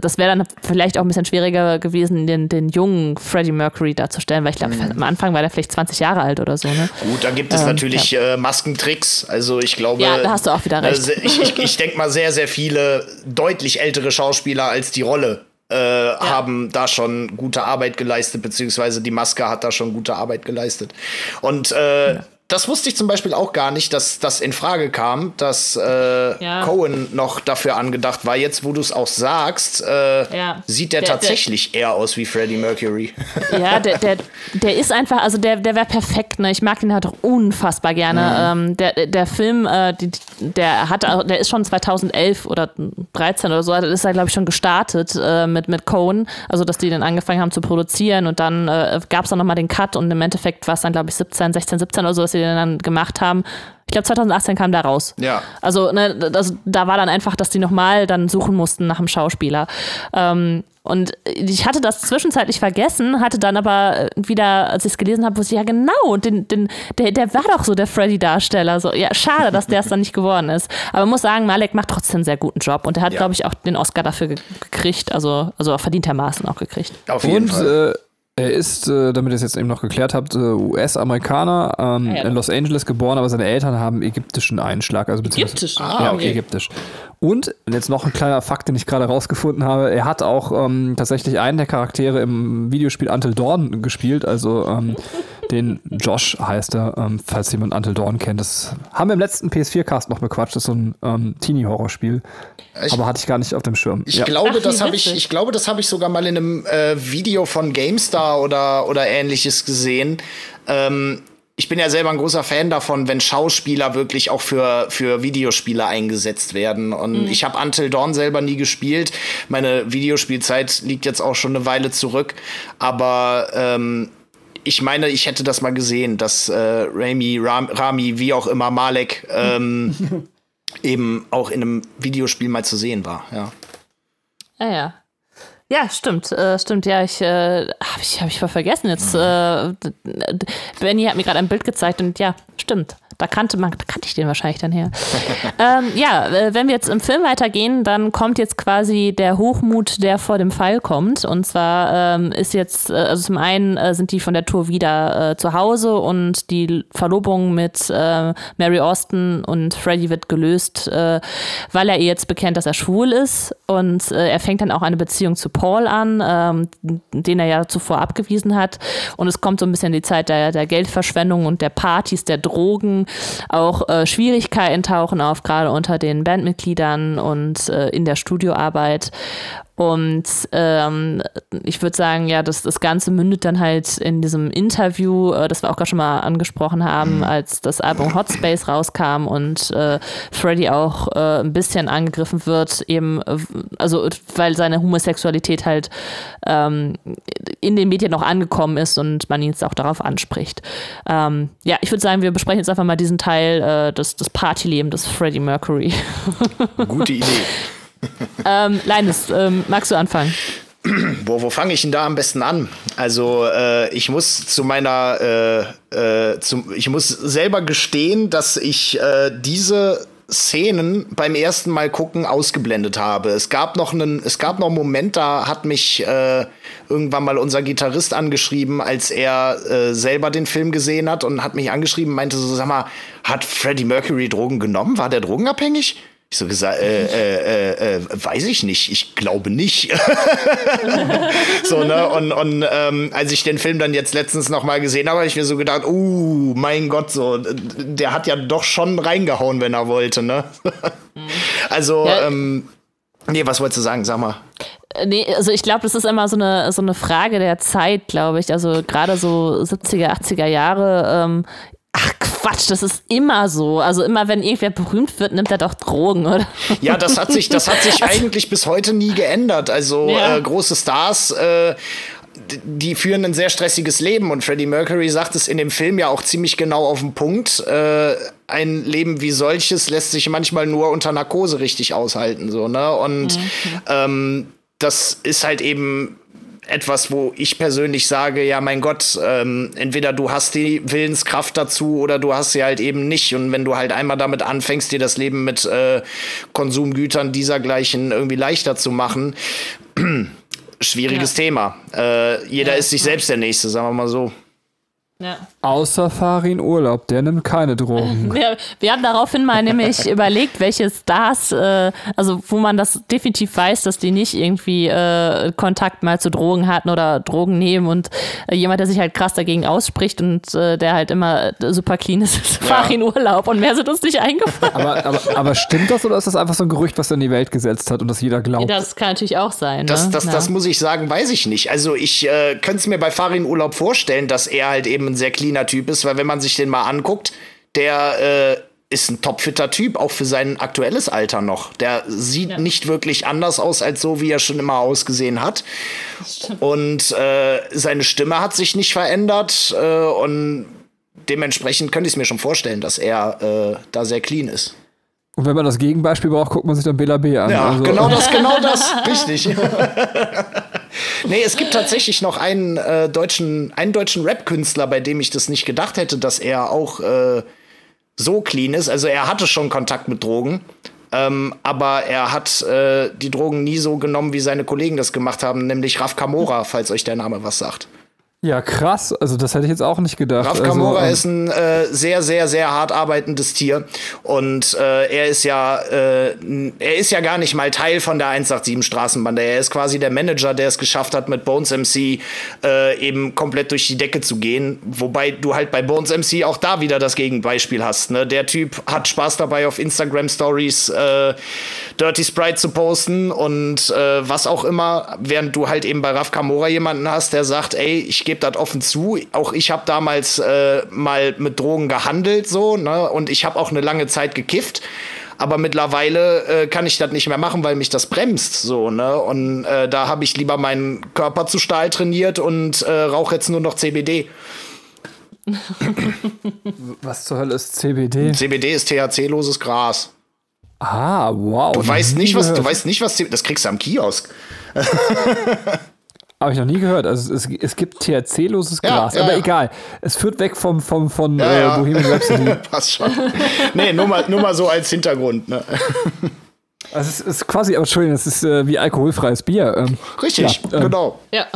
das wäre dann vielleicht auch ein bisschen schwieriger gewesen, den, den jungen Freddie Mercury darzustellen, weil ich glaube, mhm. am Anfang war der vielleicht 20 Jahre alt oder so. Ne? Gut, da gibt es ähm, natürlich ja. äh, Maskentricks. Also ich glaube. Ja, da hast du auch wieder recht. Äh, ich ich, ich denke mal, sehr, sehr viele deutlich ältere Schauspieler als die Rolle äh, ja. haben da schon gute Arbeit geleistet, beziehungsweise die Maske hat da schon gute Arbeit geleistet. Und äh, ja das wusste ich zum Beispiel auch gar nicht, dass das in Frage kam, dass äh, ja. Cohen noch dafür angedacht war. Jetzt, wo du es auch sagst, äh, ja. sieht der, der tatsächlich der, eher aus wie Freddie Mercury. Ja, der, der, der ist einfach, also der, der wäre perfekt. Ne? Ich mag ihn halt auch unfassbar gerne. Mhm. Ähm, der, der Film, äh, die, der hat, der ist schon 2011 oder 13 oder so, das ist er glaube ich schon gestartet äh, mit mit Cohen, also dass die dann angefangen haben zu produzieren und dann äh, gab es dann nochmal den Cut und im Endeffekt war es dann glaube ich 17, 16, 17 oder so, dass sie den dann gemacht haben. Ich glaube, 2018 kam da raus. Ja. Also, ne, das, da war dann einfach, dass die nochmal dann suchen mussten nach einem Schauspieler. Ähm, und ich hatte das zwischenzeitlich vergessen, hatte dann aber wieder, als ich es gelesen habe, wusste ich, ja genau, den, den, der, der war doch so der Freddy-Darsteller. So, ja, schade, dass der es dann nicht geworden ist. Aber man muss sagen, Malek macht trotzdem einen sehr guten Job und er hat, ja. glaube ich, auch den Oscar dafür gekriegt, also, also verdientermaßen auch gekriegt. Auf jeden und, Fall. Äh, er ist, äh, damit ihr es jetzt eben noch geklärt habt, äh, US-Amerikaner, ähm, ah, ja, in Los Angeles geboren, aber seine Eltern haben ägyptischen Einschlag. Also ägyptischen? Ah, ja, okay. ägyptisch. Und jetzt noch ein kleiner Fakt, den ich gerade rausgefunden habe. Er hat auch ähm, tatsächlich einen der Charaktere im Videospiel Until Dawn gespielt. Also ähm, den Josh heißt er, ähm, falls jemand Until Dawn kennt. Das haben wir im letzten PS4-Cast noch bequatscht. Das ist so ein ähm, Teenie-Horrorspiel. Aber hatte ich gar nicht auf dem Schirm. Ich ja. glaube, Ach, das habe ich, ich glaube, das habe ich sogar mal in einem äh, Video von GameStar oder, oder ähnliches gesehen. Ähm, ich bin ja selber ein großer Fan davon, wenn Schauspieler wirklich auch für, für Videospiele eingesetzt werden. Und mhm. ich habe Until Dawn selber nie gespielt. Meine Videospielzeit liegt jetzt auch schon eine Weile zurück. Aber ähm, ich meine, ich hätte das mal gesehen, dass äh, Rami, Ram, Rami, wie auch immer, Malek ähm, eben auch in einem Videospiel mal zu sehen war. Ja. Ah ja. Ja, stimmt, äh, stimmt. Ja, ich äh, habe ich, hab ich voll vergessen jetzt. Mhm. Äh, Benny hat mir gerade ein Bild gezeigt und ja, stimmt. Da kannte man, da kannte ich den wahrscheinlich dann her. ähm, ja, äh, wenn wir jetzt im Film weitergehen, dann kommt jetzt quasi der Hochmut, der vor dem Fall kommt. Und zwar ähm, ist jetzt, äh, also zum einen äh, sind die von der Tour wieder äh, zu Hause und die Verlobung mit Mary Austin und Freddie wird gelöst, weil er ihr jetzt bekennt, dass er schwul ist. Und er fängt dann auch eine Beziehung zu Paul an, ähm, den er ja zuvor abgewiesen hat. Und es kommt so ein bisschen die Zeit der, der Geldverschwendung und der Partys, der Drogen auch äh, Schwierigkeiten tauchen auf, gerade unter den Bandmitgliedern und äh, in der Studioarbeit. Und ähm, ich würde sagen, ja, das, das Ganze mündet dann halt in diesem Interview, äh, das wir auch gerade schon mal angesprochen haben, mhm. als das Album Hot Space rauskam und äh, Freddy auch äh, ein bisschen angegriffen wird, eben, also weil seine Homosexualität halt ähm, in den Medien noch angekommen ist und man ihn jetzt auch darauf anspricht. Ähm, ja, ich würde sagen, wir besprechen jetzt einfach mal diesen Teil äh, des, des Partylebens des Freddie Mercury. Gute Idee ähm, Leines, ähm, magst du anfangen? Boah, wo fange ich denn da am besten an? Also äh, ich muss zu meiner, äh, äh, zum, ich muss selber gestehen, dass ich äh, diese Szenen beim ersten Mal gucken ausgeblendet habe. Es gab noch einen, es gab noch einen Moment, da hat mich äh, irgendwann mal unser Gitarrist angeschrieben, als er äh, selber den Film gesehen hat und hat mich angeschrieben, meinte so, sag mal, hat Freddie Mercury Drogen genommen? War der drogenabhängig? Ich so gesagt, äh, äh, äh, äh, weiß ich nicht, ich glaube nicht. so, ne? Und, und ähm, als ich den Film dann jetzt letztens noch mal gesehen habe, habe ich mir so gedacht, uh, mein Gott, so, der hat ja doch schon reingehauen, wenn er wollte, ne? also, ja. ähm, nee, was wolltest du sagen? Sag mal. Äh, nee, also ich glaube, das ist immer so eine, so eine Frage der Zeit, glaube ich. Also gerade so 70er, 80er Jahre ähm, Ach Quatsch, das ist immer so. Also immer wenn irgendwer berühmt wird, nimmt er doch Drogen, oder? Ja, das hat sich, das hat sich also, eigentlich bis heute nie geändert. Also ja. äh, große Stars äh, die führen ein sehr stressiges Leben und Freddie Mercury sagt es in dem Film ja auch ziemlich genau auf den Punkt. Äh, ein Leben wie solches lässt sich manchmal nur unter Narkose richtig aushalten, so, ne? Und mhm. ähm, das ist halt eben etwas, wo ich persönlich sage, ja, mein Gott, ähm, entweder du hast die Willenskraft dazu oder du hast sie halt eben nicht. Und wenn du halt einmal damit anfängst, dir das Leben mit äh, Konsumgütern dieser gleichen irgendwie leichter zu machen, schwieriges ja. Thema. Äh, jeder ja, ist sich selbst der Nächste, sagen wir mal so. Ja. Außer Farin Urlaub, der nimmt keine Drogen. Wir, wir haben daraufhin mal nämlich überlegt, welche Stars, äh, also wo man das definitiv weiß, dass die nicht irgendwie äh, Kontakt mal zu Drogen hatten oder Drogen nehmen und äh, jemand, der sich halt krass dagegen ausspricht und äh, der halt immer super clean ist, ist ja. Farin Urlaub und mehr sind uns nicht eingefallen. Aber, aber, aber, stimmt das oder ist das einfach so ein Gerücht, was er in die Welt gesetzt hat und das jeder glaubt? Das kann natürlich auch sein. Das, ne? das, das muss ich sagen, weiß ich nicht. Also ich äh, könnte es mir bei Farin Urlaub vorstellen, dass er halt eben ein sehr cleaner Typ ist, weil wenn man sich den mal anguckt, der äh, ist ein topfitter Typ, auch für sein aktuelles Alter noch. Der sieht ja. nicht wirklich anders aus, als so, wie er schon immer ausgesehen hat. Und äh, seine Stimme hat sich nicht verändert. Äh, und dementsprechend könnte ich es mir schon vorstellen, dass er äh, da sehr clean ist. Und wenn man das Gegenbeispiel braucht, guckt man sich dann Bela B an. Ja, also. genau das, genau das. Richtig. nee, es gibt tatsächlich noch einen äh, deutschen, einen deutschen Rap-Künstler, bei dem ich das nicht gedacht hätte, dass er auch äh, so clean ist. Also er hatte schon Kontakt mit Drogen. Ähm, aber er hat äh, die Drogen nie so genommen, wie seine Kollegen das gemacht haben, nämlich Raf Kamora, falls euch der Name was sagt. Ja, krass. Also das hätte ich jetzt auch nicht gedacht. Raf Kamora also, ähm, ist ein äh, sehr, sehr, sehr hart arbeitendes Tier. Und äh, er ist ja, äh, er ist ja gar nicht mal Teil von der 187 Straßenbande. Er ist quasi der Manager, der es geschafft hat, mit Bones MC äh, eben komplett durch die Decke zu gehen. Wobei du halt bei Bones MC auch da wieder das Gegenbeispiel hast. Ne? Der Typ hat Spaß dabei, auf Instagram Stories äh, Dirty Sprite zu posten und äh, was auch immer, während du halt eben bei Raf Kamora jemanden hast, der sagt, ey, ich gebe gebe das offen zu. Auch ich habe damals äh, mal mit Drogen gehandelt, so, ne? Und ich habe auch eine lange Zeit gekifft. Aber mittlerweile äh, kann ich das nicht mehr machen, weil mich das bremst, so, ne? Und äh, da habe ich lieber meinen Körper zu Stahl trainiert und äh, rauche jetzt nur noch CBD. Was zur Hölle ist CBD? CBD ist THC-loses Gras. Ah, wow. Du weißt nicht, was, du weißt nicht, was, das kriegst du am Kiosk. Habe ich noch nie gehört. Also es, es gibt THC-loses Ja, Gras. ja, aber ja. egal. Es führt weg vom, vom, von Ja, äh, ja. Bohemian Rhapsody. Passt schon. nee, nur mal, nur mal so als Hintergrund. Ne? Also es ist quasi, aber Entschuldigung, es ist äh, wie alkoholfreies Bier. Ähm, Richtig, Ja, ähm, genau. Ja.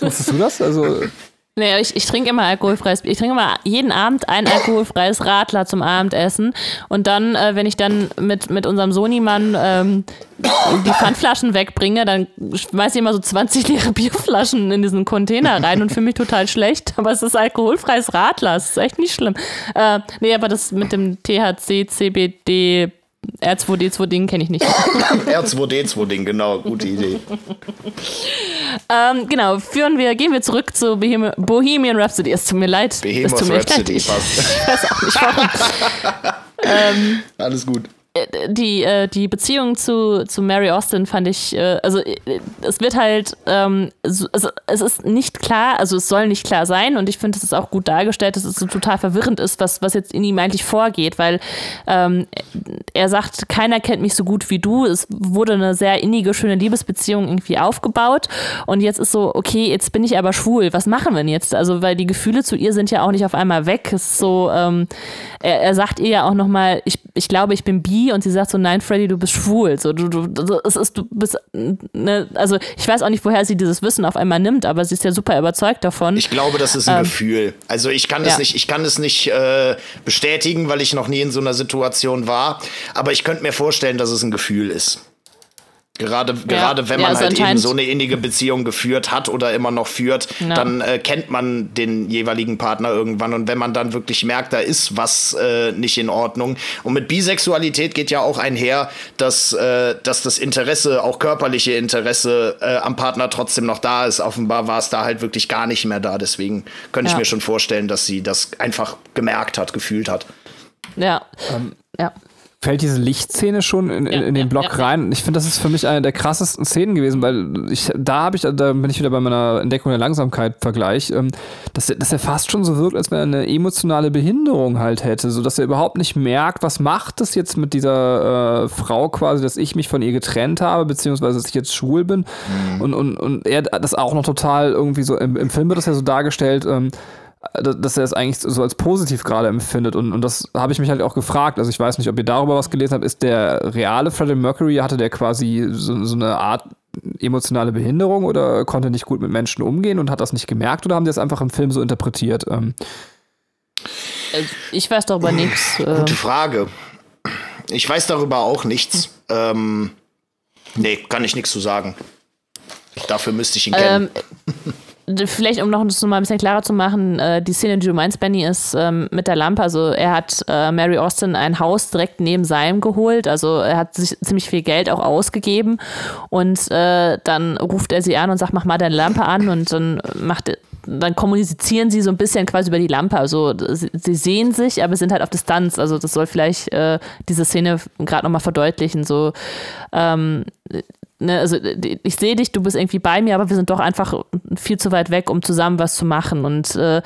wusstest du das? Also Naja, ich, ich trinke immer alkoholfreies Bier. Ich trinke immer jeden Abend ein alkoholfreies Radler zum Abendessen. Und dann, äh, wenn ich dann mit, mit unserem Sony-Mann ähm, die Pfandflaschen wegbringe, dann schmeiße ich immer so 20 leere Bierflaschen in diesen Container rein und fühle mich total schlecht. Aber es ist alkoholfreies Radler. Es ist echt nicht schlimm. Äh, nee, aber das mit dem THC, CBD, R2D2-Ding kenne ich nicht. R2D2-Ding, genau, gute Idee. ähm, genau, führen wir, gehen wir zurück zu Bohem Bohemian Rhapsody. Es tut mir leid. mir echt leid. Rhapsody, Ich passt. weiß auch nicht warum. Alles gut. Die, äh, die Beziehung zu, zu Mary Austin fand ich, äh, also äh, es wird halt, ähm, so, also, es ist nicht klar, also es soll nicht klar sein und ich finde, es ist auch gut dargestellt, dass es so total verwirrend ist, was, was jetzt in ihm eigentlich vorgeht, weil ähm, er sagt, keiner kennt mich so gut wie du. Es wurde eine sehr innige, schöne Liebesbeziehung irgendwie aufgebaut und jetzt ist so, okay, jetzt bin ich aber schwul, was machen wir denn jetzt? Also, weil die Gefühle zu ihr sind ja auch nicht auf einmal weg. Es ist so, ähm, er, er sagt ihr ja auch nochmal, ich, ich glaube, ich bin bi und sie sagt so, nein, Freddy, du bist schwul. So, du, du, es ist, du bist, ne, also ich weiß auch nicht, woher sie dieses Wissen auf einmal nimmt, aber sie ist ja super überzeugt davon. Ich glaube, das ist ein Gefühl. Also ich kann es ja. nicht, ich kann es nicht äh, bestätigen, weil ich noch nie in so einer Situation war. Aber ich könnte mir vorstellen, dass es ein Gefühl ist. Gerade, gerade wenn Ja, man also halt eben so eine innige Beziehung geführt hat oder immer noch führt, Ja. dann äh, kennt man den jeweiligen Partner irgendwann. Und wenn man dann wirklich merkt, da ist was äh, nicht in Ordnung. Und mit Bisexualität geht ja auch einher, dass, äh, dass das Interesse, auch körperliche Interesse äh, am Partner trotzdem noch da ist. Offenbar war es da halt wirklich gar nicht mehr da. Deswegen könnte ich Ja. mir schon vorstellen, dass sie das einfach gemerkt hat, gefühlt hat. ja. ja. Fällt diese Lichtszene schon in, in, Ja, in den ja, Block ja, ja. rein. Ich finde, das ist für mich eine der krassesten Szenen gewesen, weil ich, da habe ich, da bin ich wieder bei meiner Entdeckung der Langsamkeit-Vergleich, ähm, dass, er- dass er fast schon so wirkt, als wenn er eine emotionale Behinderung halt hätte, so dass er überhaupt nicht merkt, was macht es jetzt mit dieser äh, Frau quasi, dass ich mich von ihr getrennt habe, beziehungsweise dass ich jetzt schwul bin. Und, und, und er das auch noch total irgendwie so, im, im Film wird das ja so dargestellt, ähm, dass er es eigentlich so als positiv gerade empfindet. Und, und das habe ich mich halt auch gefragt. Also ich weiß nicht, ob ihr darüber was gelesen habt. Ist der reale Freddie Mercury, hatte der quasi so, so eine Art emotionale Behinderung oder konnte nicht gut mit Menschen umgehen und hat das nicht gemerkt oder haben die das einfach im Film so interpretiert? Ähm, Also, Ich weiß darüber nichts. Äh, Gute Frage. Ich weiß darüber auch nichts. Ähm, nee, kann ich nichts zu sagen. Dafür müsste ich ihn kennen. Ähm, vielleicht, um noch das noch mal ein bisschen klarer zu machen, äh, die Szene, die du meinst, Benny, ist ähm, mit der Lampe. Also er hat äh, Mary Austin ein Haus direkt neben seinem geholt. Also er hat sich ziemlich viel Geld auch ausgegeben. Und äh, dann ruft er sie an und sagt, mach mal deine Lampe an. Und dann macht dann kommunizieren sie so ein bisschen quasi über die Lampe. Also sie, sie sehen sich, aber sind halt auf Distanz. Also das soll vielleicht äh, diese Szene gerade nochmal verdeutlichen. So, ähm, ne, also ich sehe dich, du bist irgendwie bei mir, aber wir sind doch einfach viel zu weit weg, um zusammen was zu machen. Und äh,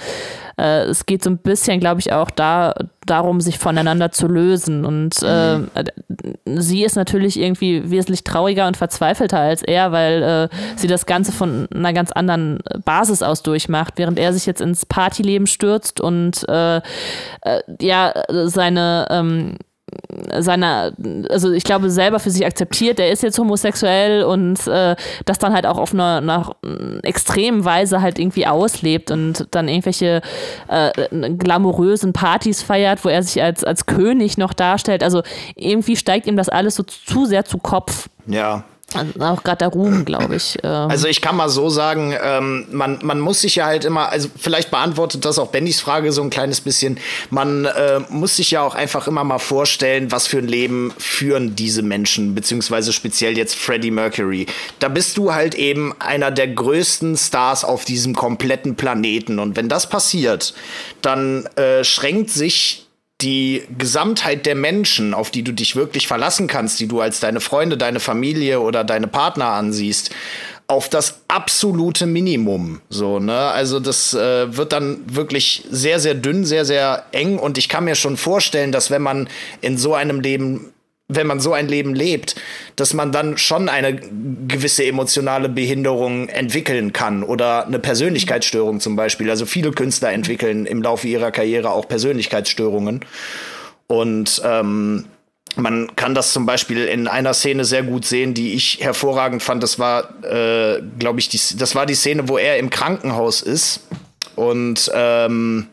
äh, es geht so ein bisschen, glaube ich, auch da darum, sich voneinander zu lösen. Und äh, sie ist natürlich irgendwie wesentlich trauriger und verzweifelter als er, weil äh, sie das Ganze von einer ganz anderen Basis aus durchmacht, während er sich jetzt ins Partyleben stürzt und äh, ja seine ähm, seiner, also ich glaube, selber für sich akzeptiert, der ist jetzt homosexuell und äh, das dann halt auch auf einer, einer extremen Weise halt irgendwie auslebt und dann irgendwelche äh, glamourösen Partys feiert, wo er sich als, als König noch darstellt. Also irgendwie steigt ihm das alles so zu sehr zu Kopf. Ja. Also auch gerade der Ruhm, glaube ich. Ähm. Also ich kann mal so sagen, ähm, man, man muss sich ja halt immer, also vielleicht beantwortet das auch Bennys Frage so ein kleines bisschen, man äh, muss sich ja auch einfach immer mal vorstellen, was für ein Leben führen diese Menschen, beziehungsweise speziell jetzt Freddie Mercury. Da bist du halt eben einer der größten Stars auf diesem kompletten Planeten. Und wenn das passiert, dann äh, schränkt sich die Gesamtheit der Menschen, auf die du dich wirklich verlassen kannst, die du als deine Freunde, deine Familie oder deine Partner ansiehst, auf das absolute Minimum. So, ne? Also das äh, wird dann wirklich sehr, sehr dünn, sehr, sehr eng. Und ich kann mir schon vorstellen, dass wenn man in so einem Leben wenn man so ein Leben lebt, dass man dann schon eine gewisse emotionale Behinderung entwickeln kann oder eine Persönlichkeitsstörung zum Beispiel. Also viele Künstler entwickeln im Laufe ihrer Karriere auch Persönlichkeitsstörungen. Und ähm, man kann das zum Beispiel in einer Szene sehr gut sehen, die ich hervorragend fand. Das war, äh, glaube ich, die, das war die Szene, wo er im Krankenhaus ist und ähm,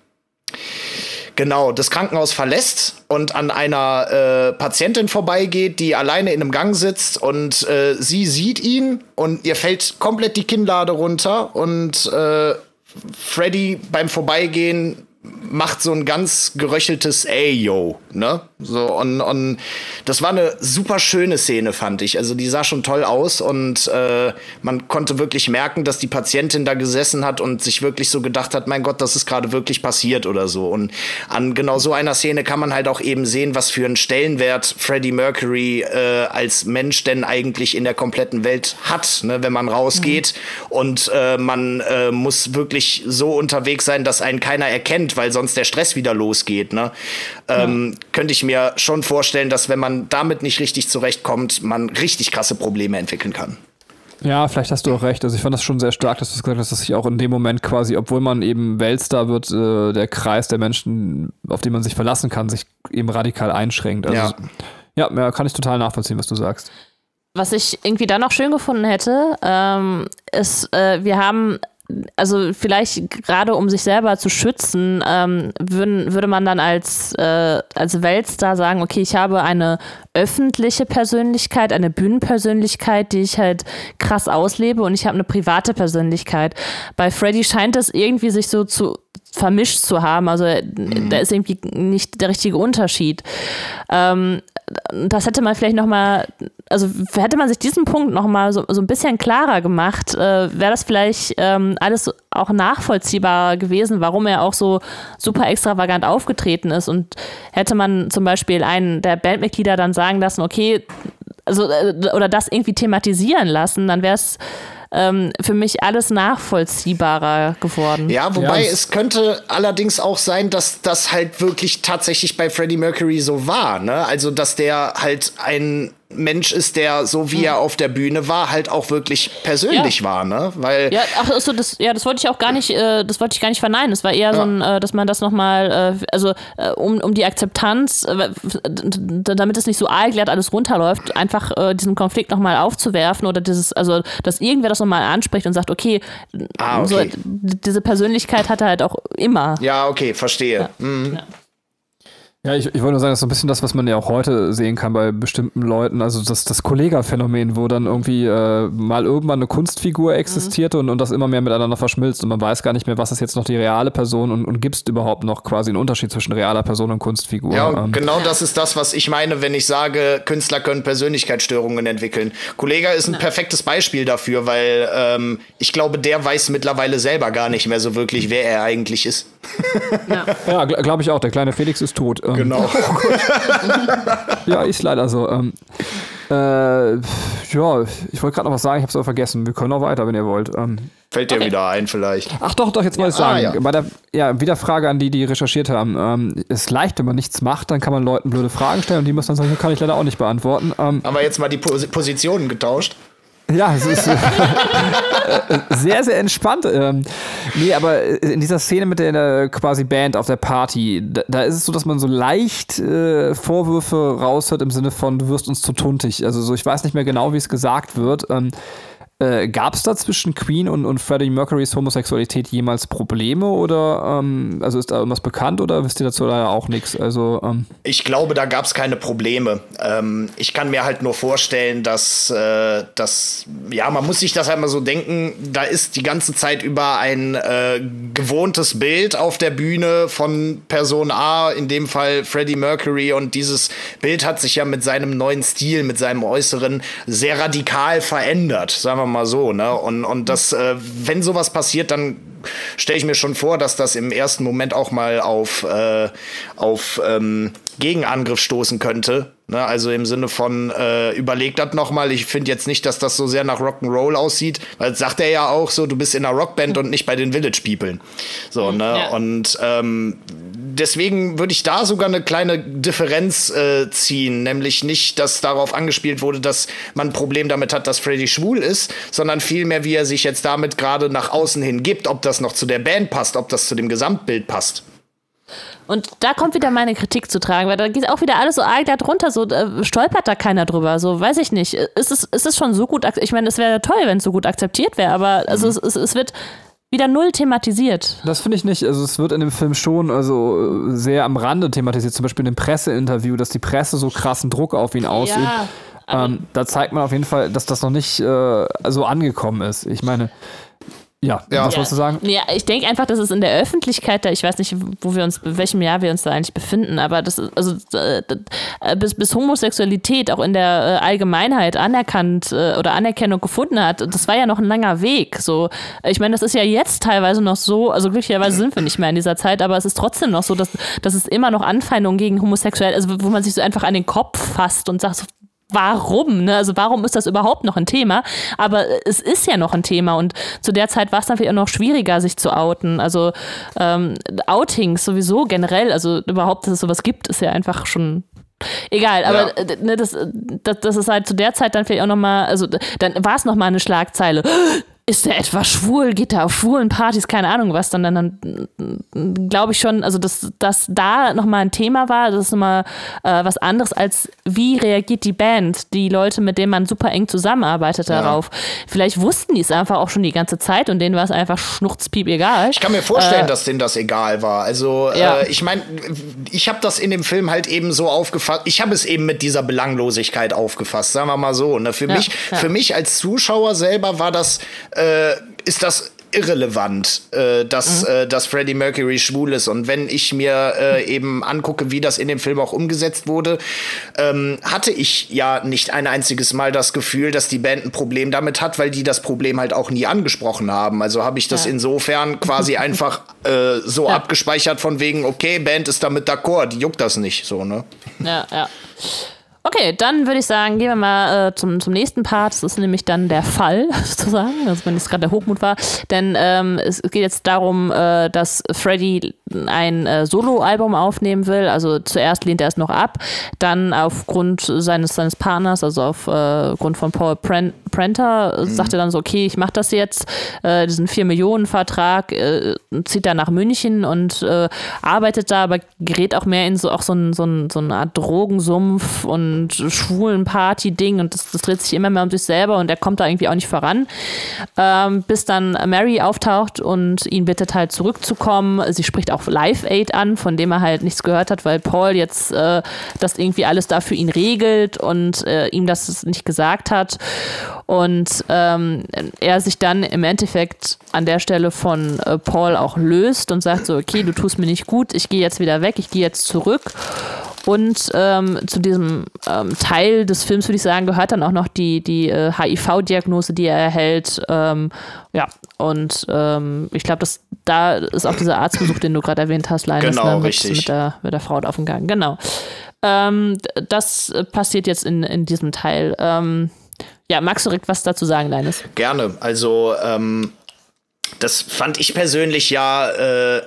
genau das Krankenhaus verlässt und an einer äh, Patientin vorbeigeht, die alleine in einem Gang sitzt und äh, sie sieht ihn und ihr fällt komplett die Kinnlade runter und äh, Freddy beim Vorbeigehen macht so ein ganz geröcheltes Ey, yo, ne? So, und, und das war eine super schöne Szene, fand ich. Also die sah schon toll aus und äh, man konnte wirklich merken, dass die Patientin da gesessen hat und sich wirklich so gedacht hat, mein Gott, das ist gerade wirklich passiert oder so. Und an genau so einer Szene kann man halt auch eben sehen, was für einen Stellenwert Freddie Mercury äh, als Mensch denn eigentlich in der kompletten Welt hat, ne? wenn man rausgeht mhm. und äh, man äh, muss wirklich so unterwegs sein, dass einen keiner erkennt, weil sonst der Stress wieder losgeht. Ne? Ähm, ja. Könnte ich mir schon vorstellen, dass wenn man damit nicht richtig zurechtkommt, man richtig krasse Probleme entwickeln kann. Ja, vielleicht hast du auch recht. Also ich fand das schon sehr stark, dass du gesagt hast, dass sich auch in dem Moment quasi, obwohl man eben Weltstar wird, äh, der Kreis der Menschen, auf die man sich verlassen kann, sich eben radikal einschränkt. Also, ja. ja, kann ich total nachvollziehen, was du sagst. Was ich irgendwie dann noch schön gefunden hätte, ähm, ist, äh, wir haben also vielleicht gerade um sich selber zu schützen, ähm, würden, würde man dann als, äh, als Weltstar sagen, okay, ich habe eine öffentliche Persönlichkeit, eine Bühnenpersönlichkeit, die ich halt krass auslebe und ich habe eine private Persönlichkeit. Bei Freddy scheint es irgendwie sich so zu vermischt zu haben. Also mhm. da ist irgendwie nicht der richtige Unterschied. Ähm, das hätte man vielleicht noch mal, also hätte man sich diesen Punkt noch mal so, so ein bisschen klarer gemacht, äh, wäre das vielleicht ähm, alles auch nachvollziehbar gewesen, warum er auch so super extravagant aufgetreten ist und hätte man zum Beispiel einen der Bandmitglieder dann sagen lassen, okay, also äh, oder das irgendwie thematisieren lassen, dann wäre es ähm, für mich alles nachvollziehbarer geworden. Ja, wobei ja. es könnte allerdings auch sein, dass das halt wirklich tatsächlich bei Freddie Mercury so war. Ne? Also, dass der halt ein Mensch ist, der so wie hm. er auf der Bühne war, halt auch wirklich persönlich ja. war, ne? Weil ja, ach so, das, ja, das wollte ich auch gar nicht, äh, das wollte ich gar nicht verneinen. Es war eher ja. so ein, äh, dass man das nochmal, äh, also äh, um, um die Akzeptanz, äh, damit es nicht so aalglatt alles runterläuft, einfach äh, diesen Konflikt nochmal aufzuwerfen oder dieses, also dass irgendwer das nochmal anspricht und sagt, okay, ah, okay. So, diese Persönlichkeit hat er halt auch immer. Ja, okay, verstehe. Mhm. Ja, ich, ich wollte nur sagen, das ist so ein bisschen das, was man ja auch heute sehen kann bei bestimmten Leuten. Also das, das Kollega-Phänomen, wo dann irgendwie äh, mal irgendwann eine Kunstfigur existierte mhm. und, und das immer mehr miteinander verschmilzt und man weiß gar nicht mehr, was ist jetzt noch die reale Person und, und gibt es überhaupt noch quasi einen Unterschied zwischen realer Person und Kunstfigur. Ja, und ähm. genau das ist das, was ich meine, wenn ich sage, Künstler können Persönlichkeitsstörungen entwickeln. Kollega ist ein perfektes Beispiel dafür, weil ähm, ich glaube, der weiß mittlerweile selber gar nicht mehr so wirklich, wer er eigentlich ist. Ja, ja glaube ich auch. Der kleine Felix ist tot. Ähm, genau. ja, ist leider so. Ähm, äh, ja, ich wollte gerade noch was sagen, ich habe es aber vergessen. Wir können auch weiter, wenn ihr wollt. Ähm, Fällt dir okay. wieder ein, vielleicht. Ach doch, doch, jetzt wollte ja. ich sagen. Ah, ja. Bei der, ja, wieder Frage an die, die recherchiert haben. Ähm, ist leicht, wenn man nichts macht, dann kann man Leuten blöde Fragen stellen und die muss dann sagen, kann ich leider auch nicht beantworten. Ähm, haben wir jetzt mal die Pos Positionen getauscht? Ja, es ist äh, sehr, sehr entspannt. Ähm, nee, aber in dieser Szene mit der quasi Band auf der Party, da, da ist es so, dass man so leicht äh, Vorwürfe raushört im Sinne von, du wirst uns zu tuntig. Also so, ich weiß nicht mehr genau, wie es gesagt wird. Ähm, Äh, Gab es da zwischen Queen und, und Freddie Mercurys Homosexualität jemals Probleme oder ähm, also ist da irgendwas bekannt oder wisst ihr dazu leider auch nichts? Also ähm ich glaube, da gab es keine Probleme. Ähm, ich kann mir halt nur vorstellen, dass, äh, dass ja man muss sich das halt so denken. Da ist die ganze Zeit über ein äh, gewohntes Bild auf der Bühne von Person A, in dem Fall Freddie Mercury und dieses Bild hat sich ja mit seinem neuen Stil, mit seinem Äußeren sehr radikal verändert, sagen wir wir mal so. Ne? Und, und das, äh, wenn sowas passiert, dann stelle ich mir schon vor, dass das im ersten Moment auch mal auf, äh, auf ähm, Gegenangriff stoßen könnte. Ne? Also im Sinne von, äh, überleg das nochmal. Ich finde jetzt nicht, dass das so sehr nach Rock'n'Roll aussieht. Weil das sagt er ja auch so, du bist in einer Rockband und nicht bei den Village People. So, ne? Ja. Und ähm, deswegen würde ich da sogar eine kleine Differenz äh, ziehen, nämlich nicht, dass darauf angespielt wurde, dass man ein Problem damit hat, dass Freddy schwul ist, sondern vielmehr, wie er sich jetzt damit gerade nach außen hin gibt, ob das noch zu der Band passt, ob das zu dem Gesamtbild passt. Und da kommt wieder meine Kritik zu tragen, weil da geht auch wieder alles so arg darunter, so äh, stolpert da keiner drüber, so weiß ich nicht. Ist es, ist es schon so gut, ich meine, es wäre toll, wenn es so gut akzeptiert wäre, aber also mhm. es, es, wird wieder null thematisiert. Das finde ich nicht. Also es wird in dem Film schon also sehr am Rande thematisiert. Zum Beispiel in dem Presseinterview, dass die Presse so krassen Druck auf ihn ausübt. Ja, ähm, da zeigt man auf jeden Fall, dass das noch nicht äh, so angekommen ist. Ich meine, ja, ja. was wolltest du sagen? Ja, ich denke einfach, dass es in der Öffentlichkeit, da, ich weiß nicht, wo wir uns, in welchem Jahr wir uns da eigentlich befinden, aber das also äh, bis, bis Homosexualität auch in der äh, Allgemeinheit anerkannt äh, oder Anerkennung gefunden hat, das war ja noch ein langer Weg. So, ich meine, das ist ja jetzt teilweise noch so, also glücklicherweise sind wir nicht mehr in dieser Zeit, aber es ist trotzdem noch so, dass, dass es immer noch Anfeindungen gegen Homosexuell, also wo man sich so einfach an den Kopf fasst und sagt, so, warum, ne? Also warum ist das überhaupt noch ein Thema? Aber es ist ja noch ein Thema und zu der Zeit war es natürlich auch noch schwieriger, sich zu outen. Also ähm, Outings sowieso generell, also überhaupt, dass es sowas gibt, ist ja einfach schon Egal, aber ja. Äh, ne, das, das, das ist halt zu der Zeit dann vielleicht auch nochmal, also dann war es nochmal eine Schlagzeile ist er etwa schwul, geht er auf schwulen Partys, keine Ahnung was, dann, dann, dann glaube ich schon, also dass das da nochmal ein Thema war, das ist immer äh, was anderes als wie reagiert die Band, die Leute, mit denen man super eng zusammenarbeitet ja. darauf. Vielleicht wussten die es einfach auch schon die ganze Zeit und denen war es einfach schnurzpiep egal. Ich kann mir vorstellen, äh, dass denen das egal war. Also ja. äh, ich meine, ich habe das in dem Film halt eben so aufgefasst, ich habe es eben mit dieser Belanglosigkeit aufgefasst, sagen wir mal so. Ne? Für, ja, mich, für mich als Zuschauer selber war das äh, ist das irrelevant, äh, dass, mhm. äh, dass Freddie Mercury schwul ist. Und wenn ich mir äh, eben angucke, wie das in dem Film auch umgesetzt wurde, ähm, hatte ich ja nicht ein einziges Mal das Gefühl, dass die Band ein Problem damit hat, weil die das Problem halt auch nie angesprochen haben. Also habe ich das ja. insofern quasi einfach äh, so ja. abgespeichert von wegen, okay, Band ist damit d'accord, die juckt das nicht, so, ne? Ja, ja. Okay, dann würde ich sagen, gehen wir mal äh, zum, zum nächsten Part. Das ist nämlich dann der Fall, sozusagen, also wenn es gerade der Hochmut war. Denn ähm, es geht jetzt darum, äh, dass Freddy ein äh, Soloalbum aufnehmen will. Also zuerst lehnt er es noch ab, dann aufgrund seines, seines Partners, also aufgrund äh, von Paul Pren Prenter, mhm. sagt er dann so, okay, ich mache das jetzt, äh, diesen 4-Millionen-Vertrag, äh, zieht er nach München und arbeitet da, aber gerät auch mehr in so, auch so, ein, so, ein, so eine Art Drogensumpf und und schwulen Party-Ding und das, das, dreht sich immer mehr um sich selber und er kommt da irgendwie auch nicht voran. Ähm, bis dann Mary auftaucht und ihn bittet halt zurückzukommen. Sie spricht auch Live Aid an, von dem er halt nichts gehört hat, weil Paul jetzt äh, das irgendwie alles da für ihn regelt und äh, ihm das nicht gesagt hat. Und ähm, er sich dann im Endeffekt an der Stelle von äh, Paul auch löst und sagt so, okay, du tust mir nicht gut, ich gehe jetzt wieder weg, ich gehe jetzt zurück. Und ähm, zu diesem ähm, Teil des Films, würde ich sagen, gehört dann auch noch die, die äh, HIV-Diagnose, die er erhält. Ähm, ja, und ähm, ich glaube, da ist auch dieser Arztbesuch, den du gerade erwähnt hast, Linus, genau, ne, mit, mit, der, mit der Frau auf dem Gang. Genau. Ähm, das passiert jetzt in, in diesem Teil. Ähm, ja, magst du direkt was dazu sagen, Linus? Gerne. Also, das fand ich persönlich ja äh,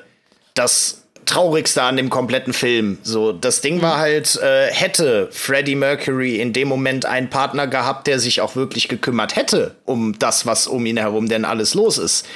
das traurigste an dem kompletten Film. So, das Ding war halt, äh, hätte Freddie Mercury in dem Moment einen Partner gehabt, der sich auch wirklich gekümmert hätte um das, was um ihn herum denn alles los ist,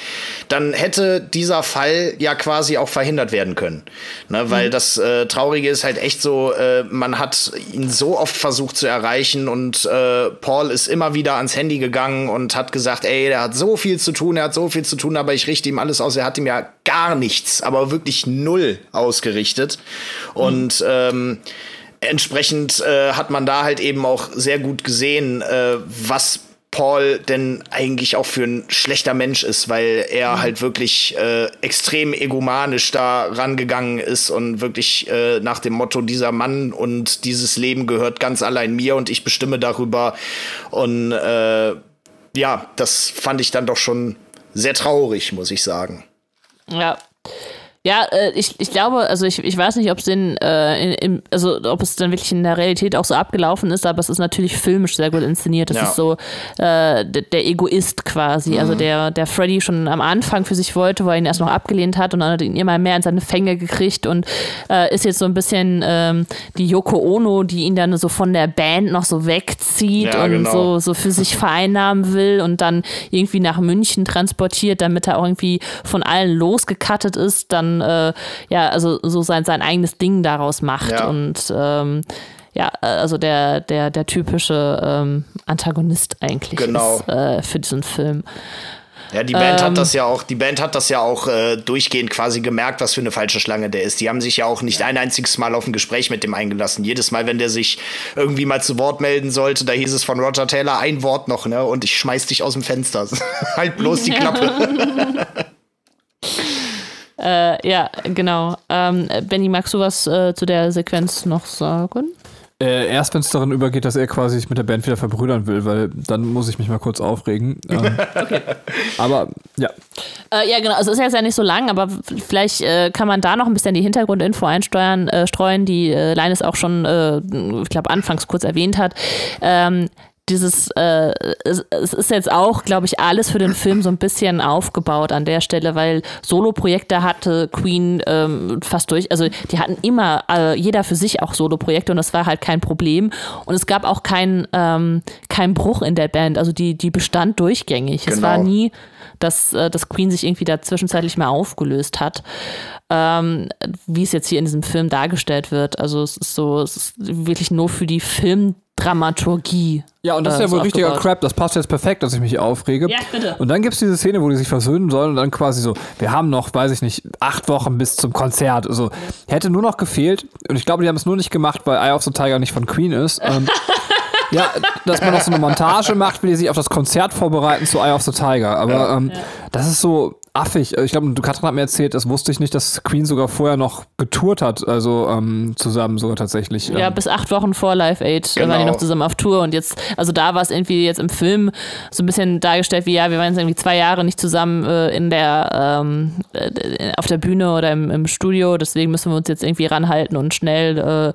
dann hätte dieser Fall ja quasi auch verhindert werden können. Ne, weil mhm. das äh, Traurige ist halt echt so, äh, man hat ihn so oft versucht zu erreichen und äh, Paul ist immer wieder ans Handy gegangen und hat gesagt, ey, der hat so viel zu tun, er hat so viel zu tun, aber ich richte ihm alles aus. Er hat ihm ja gar nichts, aber wirklich null ausgerichtet. Und mhm. ähm, entsprechend äh, hat man da halt eben auch sehr gut gesehen, äh, was Paul denn eigentlich auch für ein schlechter Mensch ist, weil er mhm. halt wirklich äh, extrem egomanisch da rangegangen ist und wirklich äh, nach dem Motto, dieser Mann und dieses Leben gehört ganz allein mir und ich bestimme darüber. Und äh, ja, das fand ich dann doch schon sehr traurig, muss ich sagen. Ja, ja, äh, ich, ich glaube, also ich, ich weiß nicht, ob es den, äh, in, also ob es dann wirklich in der Realität auch so abgelaufen ist, aber es ist natürlich filmisch sehr gut inszeniert. Das ja. ist so äh, der, der, Egoist quasi. Mhm. Also der, der Freddy schon am Anfang für sich wollte, wo er ihn erst noch abgelehnt hat und dann hat er ihn immer mehr in seine Fänge gekriegt und äh, ist jetzt so ein bisschen ähm, die Yoko Ono, die ihn dann so von der Band noch so wegzieht ja, und genau. so, so für sich vereinnahmen will und dann irgendwie nach München transportiert, damit er auch irgendwie von allen losgekattet ist, dann äh, ja, also so sein, sein eigenes Ding daraus macht. Ja. Und ähm, ja, also der, der, der typische ähm, Antagonist eigentlich genau. ist, äh, für diesen Film. Ja, die Band ähm, hat das ja auch, die Band hat das ja auch äh, durchgehend quasi gemerkt, was für eine falsche Schlange der ist. Die haben sich ja auch nicht ein einziges Mal auf ein Gespräch mit dem eingelassen. Jedes Mal, wenn der sich irgendwie mal zu Wort melden sollte, da hieß es von Roger Taylor ein Wort noch, ne? Und ich schmeiß dich aus dem Fenster. halt bloß die Klappe. Äh, ja, genau. Ähm, Benny, magst du was äh, zu der Sequenz noch sagen? Äh, erst wenn es darin übergeht, dass er quasi sich mit der Band wieder verbrüdern will, weil dann muss ich mich mal kurz aufregen. Ähm, okay. Aber ja. Äh, ja, genau. Also es ist jetzt ja nicht so lang, aber vielleicht äh, kann man da noch ein bisschen die Hintergrundinfo einsteuern, äh, streuen, die äh, Leines auch schon, äh, ich glaube, anfangs kurz erwähnt hat. Ähm, dieses, äh, es, es, ist jetzt auch, glaube ich, alles für den Film so ein bisschen aufgebaut an der Stelle, weil Solo-Projekte hatte Queen ähm, fast durch, also die hatten immer, äh, jeder für sich auch Solo-Projekte und das war halt kein Problem. Und es gab auch keinen ähm, kein Bruch in der Band, also die, die bestand durchgängig. Genau. Es war genau. nie, dass, äh, dass Queen sich irgendwie da zwischenzeitlich mal aufgelöst hat. Ähm, wie es jetzt hier in diesem Film dargestellt wird. Also es ist so, es ist wirklich nur für die Film Dramaturgie. Ja, und das äh, ist ja wohl richtiger Crap. Das passt jetzt perfekt, dass ich mich aufrege. Ja, bitte. Und dann gibt es diese Szene, wo die sich versöhnen sollen und dann quasi so, wir haben noch, weiß ich nicht, acht Wochen bis zum Konzert. Also hätte nur noch gefehlt, und ich glaube, die haben es nur nicht gemacht, weil Eye of the Tiger nicht von Queen ist. Ähm, ja, dass man noch so eine Montage macht, wie die sich auf das Konzert vorbereiten zu Eye of the Tiger. Aber ähm, ja. das ist so, affig. Ich glaube, Katrin hat mir erzählt, das wusste ich nicht, dass Queen sogar vorher noch getourt hat, also ähm, zusammen sogar tatsächlich. Ja, ähm. bis acht Wochen vor Live Aid genau. waren die noch zusammen auf Tour und jetzt, also da war es irgendwie jetzt im Film so ein bisschen dargestellt wie, ja, wir waren jetzt irgendwie zwei Jahre nicht zusammen äh, in der, ähm, äh, auf der Bühne oder im, im, Studio, deswegen müssen wir uns jetzt irgendwie ranhalten und schnell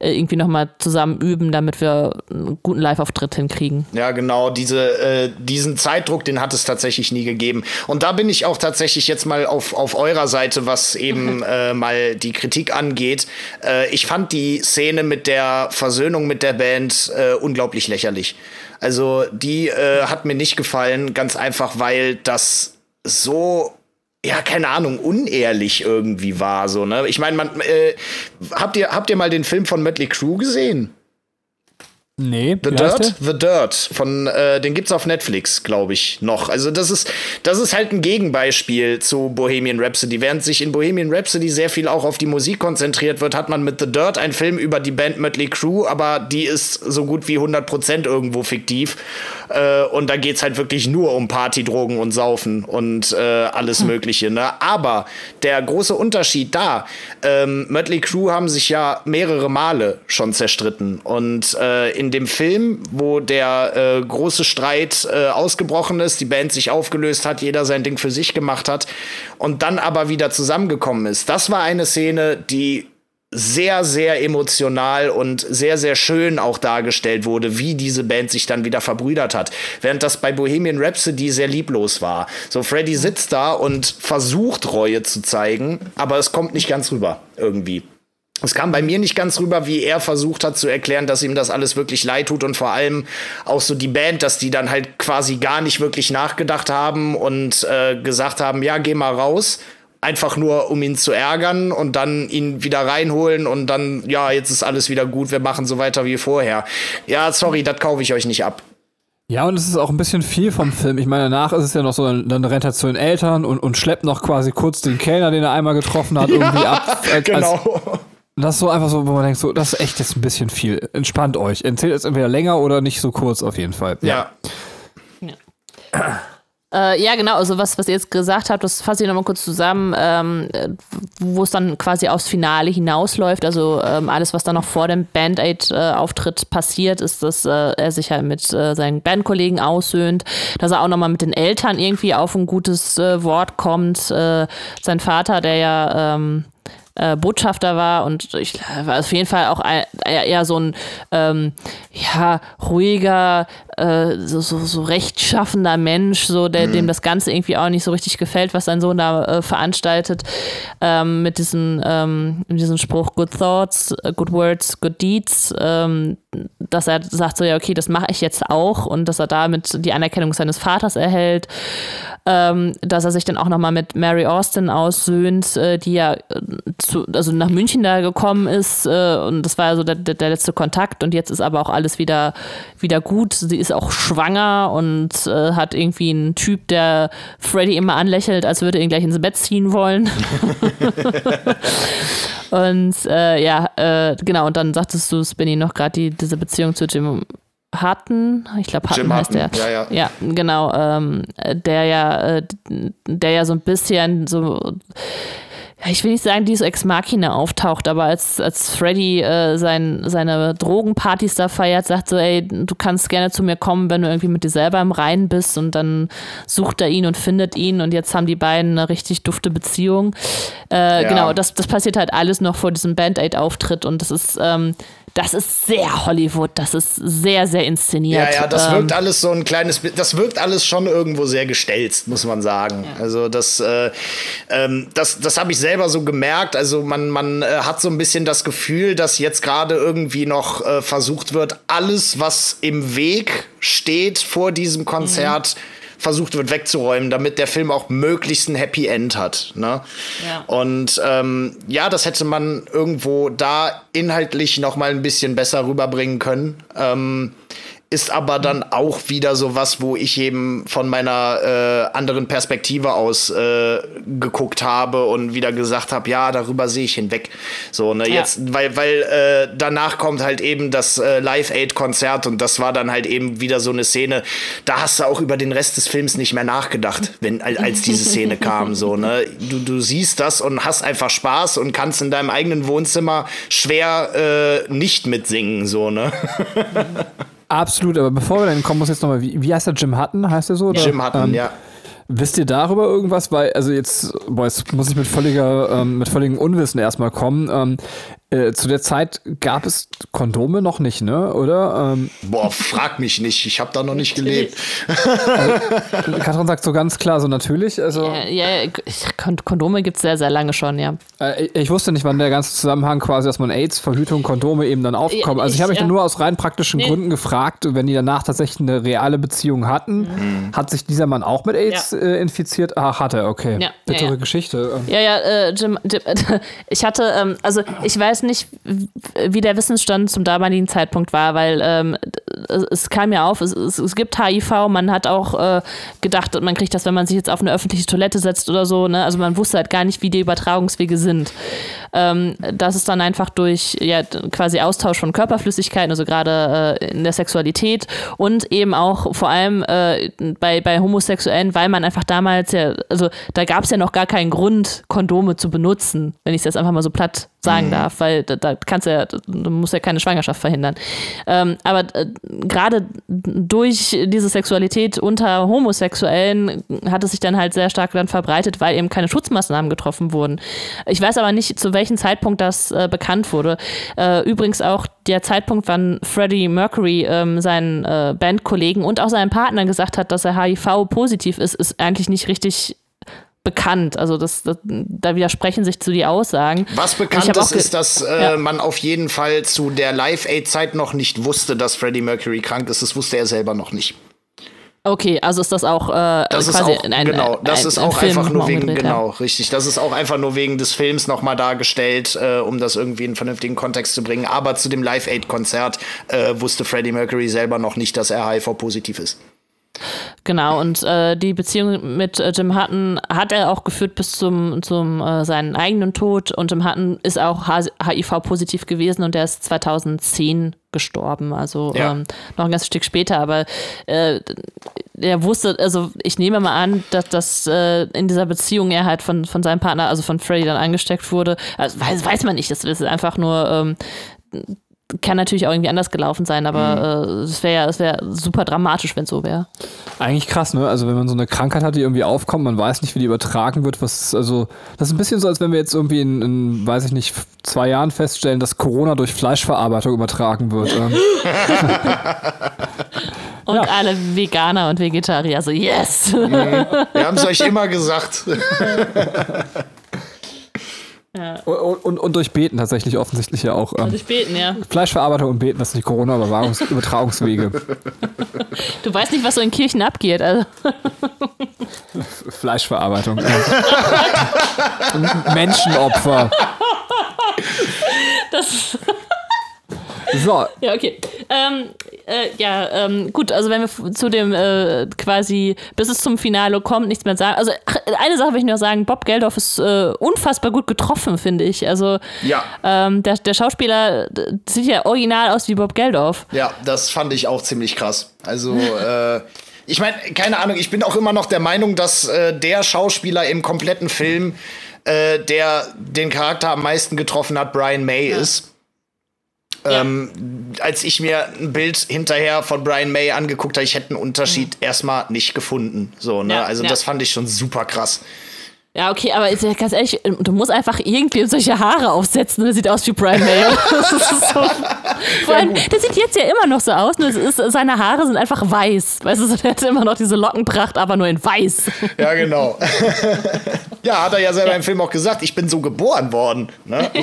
äh, irgendwie nochmal zusammen üben, damit wir einen guten Live-Auftritt hinkriegen. Ja, genau, diese, äh, diesen Zeitdruck, den hat es tatsächlich nie gegeben. Und da bin ich auch tatsächlich jetzt mal auf, auf eurer Seite, was eben äh, mal die Kritik angeht. Äh, ich fand die Szene mit der Versöhnung mit der Band äh, unglaublich lächerlich. Also die äh, hat mir nicht gefallen, ganz einfach, weil das so ja, keine Ahnung, unehrlich irgendwie war so, ne? Ich meine, man äh, habt ihr habt ihr mal den Film von Mötley Crew gesehen? Nee, The Dirt, The Dirt von äh, den gibt's auf Netflix, glaube ich, noch. Also das ist das ist halt ein Gegenbeispiel zu Bohemian Rhapsody. Während sich in Bohemian Rhapsody sehr viel auch auf die Musik konzentriert wird, hat man mit The Dirt einen Film über die Band Mötley Crew, aber die ist so gut wie 100% irgendwo fiktiv. Äh, und da geht's halt wirklich nur um Party, Drogen und Saufen und äh, alles hm. Mögliche. Ne? Aber der große Unterschied da, ähm, Mötley Crew haben sich ja mehrere Male schon zerstritten und äh, in dem Film, wo der äh, große Streit äh, ausgebrochen ist, die Band sich aufgelöst hat, jeder sein Ding für sich gemacht hat und dann aber wieder zusammengekommen ist. Das war eine Szene, die sehr, sehr emotional und sehr, sehr schön auch dargestellt wurde, wie diese Band sich dann wieder verbrüdert hat. Während das bei Bohemian Rhapsody sehr lieblos war. So, Freddy sitzt da und versucht Reue zu zeigen, aber es kommt nicht ganz rüber irgendwie. Es kam bei mir nicht ganz rüber, wie er versucht hat zu erklären, dass ihm das alles wirklich leid tut und vor allem auch so die Band, dass die dann halt quasi gar nicht wirklich nachgedacht haben und äh, gesagt haben, ja, geh mal raus einfach nur, um ihn zu ärgern und dann ihn wieder reinholen und dann, ja, jetzt ist alles wieder gut, wir machen so weiter wie vorher. Ja, sorry, das kaufe ich euch nicht ab. Ja, und es ist auch ein bisschen viel vom Film. Ich meine, danach ist es ja noch so, dann rennt er zu den Eltern und, und schleppt noch quasi kurz den Kellner, den er einmal getroffen hat, irgendwie ja, ab. Als, genau. Als, das ist so einfach so, wo man denkt, so, das ist echt jetzt ein bisschen viel. Entspannt euch. Erzählt es entweder länger oder nicht so kurz auf jeden Fall. Ja. ja. Äh, ja, genau, also was, was ihr jetzt gesagt habt, das fasse ich nochmal kurz zusammen, ähm, wo es dann quasi aufs Finale hinausläuft. Also ähm, alles, was dann noch vor dem Band-Aid-Auftritt passiert, ist, dass äh, er sich halt mit äh, seinen Bandkollegen aussöhnt, dass er auch nochmal mit den Eltern irgendwie auf ein gutes äh, Wort kommt. Äh, sein Vater, der ja ähm, äh, Botschafter war und ich war auf jeden Fall auch ein, eher so ein ähm, ja, ruhiger, äh, so, so, so rechtschaffender Mensch, so der, mhm. dem das Ganze irgendwie auch nicht so richtig gefällt, was sein Sohn da äh, veranstaltet, ähm, mit diesem, ähm, diesem Spruch Good Thoughts, Good Words, Good Deeds, ähm, dass er sagt so, ja, okay, das mache ich jetzt auch und dass er damit die Anerkennung seines Vaters erhält, ähm, dass er sich dann auch nochmal mit Mary Austin aussöhnt, äh, die ja äh, zu, also nach München da gekommen ist äh, und das war also der, der, letzte Kontakt und jetzt ist aber auch alles wieder, wieder gut. Sie ist auch schwanger und äh, hat irgendwie einen Typ, der Freddy immer anlächelt, als würde er ihn gleich ins Bett ziehen wollen. und äh, ja, genau, und dann sagtest du, Spinny, noch gerade die, diese Beziehung zu Jim Hutton, ich glaube Hutton Jim heißt Hutton. der. Ja, ja. ja genau, ähm, der ja, äh, der ja so ein bisschen so ich will nicht sagen, die so Ex Machina auftaucht, aber als, als Freddy äh, sein, seine Drogenpartys da feiert, sagt so, ey, du kannst gerne zu mir kommen, wenn du irgendwie mit dir selber im Reinen bist und dann sucht er ihn und findet ihn und jetzt haben die beiden eine richtig dufte Beziehung. Äh, ja. Genau, das, das passiert halt alles noch vor diesem Band-Aid-Auftritt und das ist, ähm, das ist sehr Hollywood, das ist sehr, sehr inszeniert. Ja, ja, das wirkt ähm, alles so ein kleines, das wirkt alles schon irgendwo sehr gestelzt, muss man sagen. Ja. Also das, äh, ähm, das, das habe ich selber so gemerkt. Also man, man äh, hat so ein bisschen das Gefühl, dass jetzt gerade irgendwie noch äh, versucht wird, alles, was im Weg steht vor diesem Konzert, mhm versucht wird wegzuräumen, damit der Film auch möglichst ein Happy End hat. Ne? Ja. Und ähm, ja, das hätte man irgendwo da inhaltlich noch mal ein bisschen besser rüberbringen können. Ähm, ist aber dann auch wieder so was, wo ich eben von meiner äh, anderen Perspektive aus äh, geguckt habe und wieder gesagt habe, ja, darüber sehe ich hinweg. So, ne, ja. jetzt, weil, weil äh, danach kommt halt eben das äh, Live-Aid-Konzert und das war dann halt eben wieder so eine Szene, da hast du auch über den Rest des Films nicht mehr nachgedacht, wenn, als diese Szene kam. So, ne? du, du siehst das und hast einfach Spaß und kannst in deinem eigenen Wohnzimmer schwer äh, nicht mitsingen. So, ne? Absolut, aber bevor wir dann kommen, muss jetzt nochmal, wie, wie heißt der Jim Hutton, heißt der so? Oder? Jim Hutton, ähm, ja. Wisst ihr darüber irgendwas? Weil, also jetzt, boah, jetzt muss ich mit völliger, ähm, mit völligem Unwissen erstmal kommen. Ähm, äh, zu der Zeit gab es Kondome noch nicht, ne? Oder? Ähm, Boah, frag mich nicht. Ich habe da noch nicht gelebt. also, Katrin sagt so ganz klar, so natürlich. Also, ja, ja Kondome gibt es sehr, sehr lange schon, ja. Äh, ich wusste nicht, wann der ganze Zusammenhang quasi, dass man AIDS, Verhütung, Kondome eben dann aufkommt. Also ich habe mich ja. nur aus rein praktischen nee. Gründen gefragt, wenn die danach tatsächlich eine reale Beziehung hatten, mhm. hat sich dieser Mann auch mit AIDS ja. äh, infiziert? Ach, hat er, okay. Ja, Bittere ja, Geschichte. Ja, ja, äh, Jim, Jim ich hatte, ähm, also ich weiß nicht, wie der Wissensstand zum damaligen Zeitpunkt war, weil ähm, es kam ja auf, es, es, es, gibt HIV, man hat auch äh, gedacht, man kriegt das, wenn man sich jetzt auf eine öffentliche Toilette setzt oder so, ne? Also man wusste halt gar nicht, wie die Übertragungswege sind. Ähm, das ist dann einfach durch ja, quasi Austausch von Körperflüssigkeiten, also gerade äh, in der Sexualität und eben auch vor allem äh, bei, bei Homosexuellen, weil man einfach damals ja, also da gab es ja noch gar keinen Grund, Kondome zu benutzen, wenn ich es jetzt einfach mal so platt sagen mhm. darf, weil da, da, kannst du ja, du musst ja keine Schwangerschaft verhindern. Ähm, aber äh, gerade durch diese Sexualität unter Homosexuellen hat es sich dann halt sehr stark dann verbreitet, weil eben keine Schutzmaßnahmen getroffen wurden. Ich weiß aber nicht, zu welchem Zeitpunkt das äh, bekannt wurde. Äh, übrigens auch der Zeitpunkt, wann Freddie Mercury ähm, seinen äh, Bandkollegen und auch seinen Partnern gesagt hat, dass er HIV-positiv ist, ist eigentlich nicht richtig bekannt. Also das, das, da widersprechen sich zu die Aussagen. Was bekannt ist, ist, dass äh, ja. man auf jeden Fall zu der Live-Aid-Zeit noch nicht wusste, dass Freddie Mercury krank ist. Das wusste er selber noch nicht. Okay, also ist das auch äh, das quasi ist auch, ein, genau, das ein, ist auch einfach nur wegen genau richtig. Das ist auch einfach nur wegen des Films nochmal dargestellt, äh, um das irgendwie in einen vernünftigen Kontext zu bringen. Aber zu dem Live Aid Konzert äh, wusste Freddie Mercury selber noch nicht, dass er HIV positiv ist. Genau, und äh, die Beziehung mit äh, Jim Hutton hat er auch geführt bis zum, zum äh, seinen eigenen Tod. Und Jim Hutton ist auch HIV-positiv gewesen und er ist 2010 gestorben, also ja. ähm, noch ein ganzes Stück später. Aber äh, er wusste, also ich nehme mal an, dass das äh, in dieser Beziehung er halt von, von seinem Partner, also von Freddy, dann angesteckt wurde. Also weiß, weiß man nicht, das ist einfach nur ähm, kann natürlich auch irgendwie anders gelaufen sein, aber mhm. äh, es wäre es wäre super dramatisch, wenn es so wäre. Eigentlich krass, ne? Also wenn man so eine Krankheit hat, die irgendwie aufkommt, man weiß nicht, wie die übertragen wird, was also das ist ein bisschen so, als wenn wir jetzt irgendwie in, in weiß ich nicht, zwei Jahren feststellen, dass Corona durch Fleischverarbeitung übertragen wird. Ähm. und ja. alle Veganer und Vegetarier, so yes! Mhm. Wir haben es euch immer gesagt. Ja. Und, und, und, durch Beten tatsächlich offensichtlich ja auch. Ähm, durch Beten, ja. Fleischverarbeitung und Beten, das sind die Corona-Übertragungswege. du weißt nicht, was so in Kirchen abgeht. Also. Fleischverarbeitung. Menschenopfer. Das. So. Ja, okay. Ähm, äh, ja, ähm, gut, also wenn wir zu dem äh, quasi, bis es zum Finale kommt, nichts mehr sagen. Also ach, eine Sache will ich noch sagen, Bob Geldof ist äh, unfassbar gut getroffen, finde ich. Also ja. ähm, der, der Schauspieler sieht ja original aus wie Bob Geldof. Ja, das fand ich auch ziemlich krass. Also, äh, ich meine, keine Ahnung, ich bin auch immer noch der Meinung, dass äh, der Schauspieler im kompletten Film, äh, der den Charakter am meisten getroffen hat, Brian May ja. ist. Ja. Ähm, als ich mir ein Bild hinterher von Brian May angeguckt habe, ich hätte einen Unterschied mhm. erstmal nicht gefunden. So, ne? Ja, also ja. das fand ich schon super krass. Ja, okay, aber ganz ehrlich, du musst einfach irgendwie solche Haare aufsetzen und er sieht aus wie Brian May. so. Vor allem, der sieht jetzt ja immer noch so aus, nur ist, seine Haare sind einfach weiß. Weißt du, der hat immer noch diese Lockenpracht, aber nur in weiß. Ja, genau. ja, hat er ja selber ja. im Film auch gesagt, ich bin so geboren worden. Ne?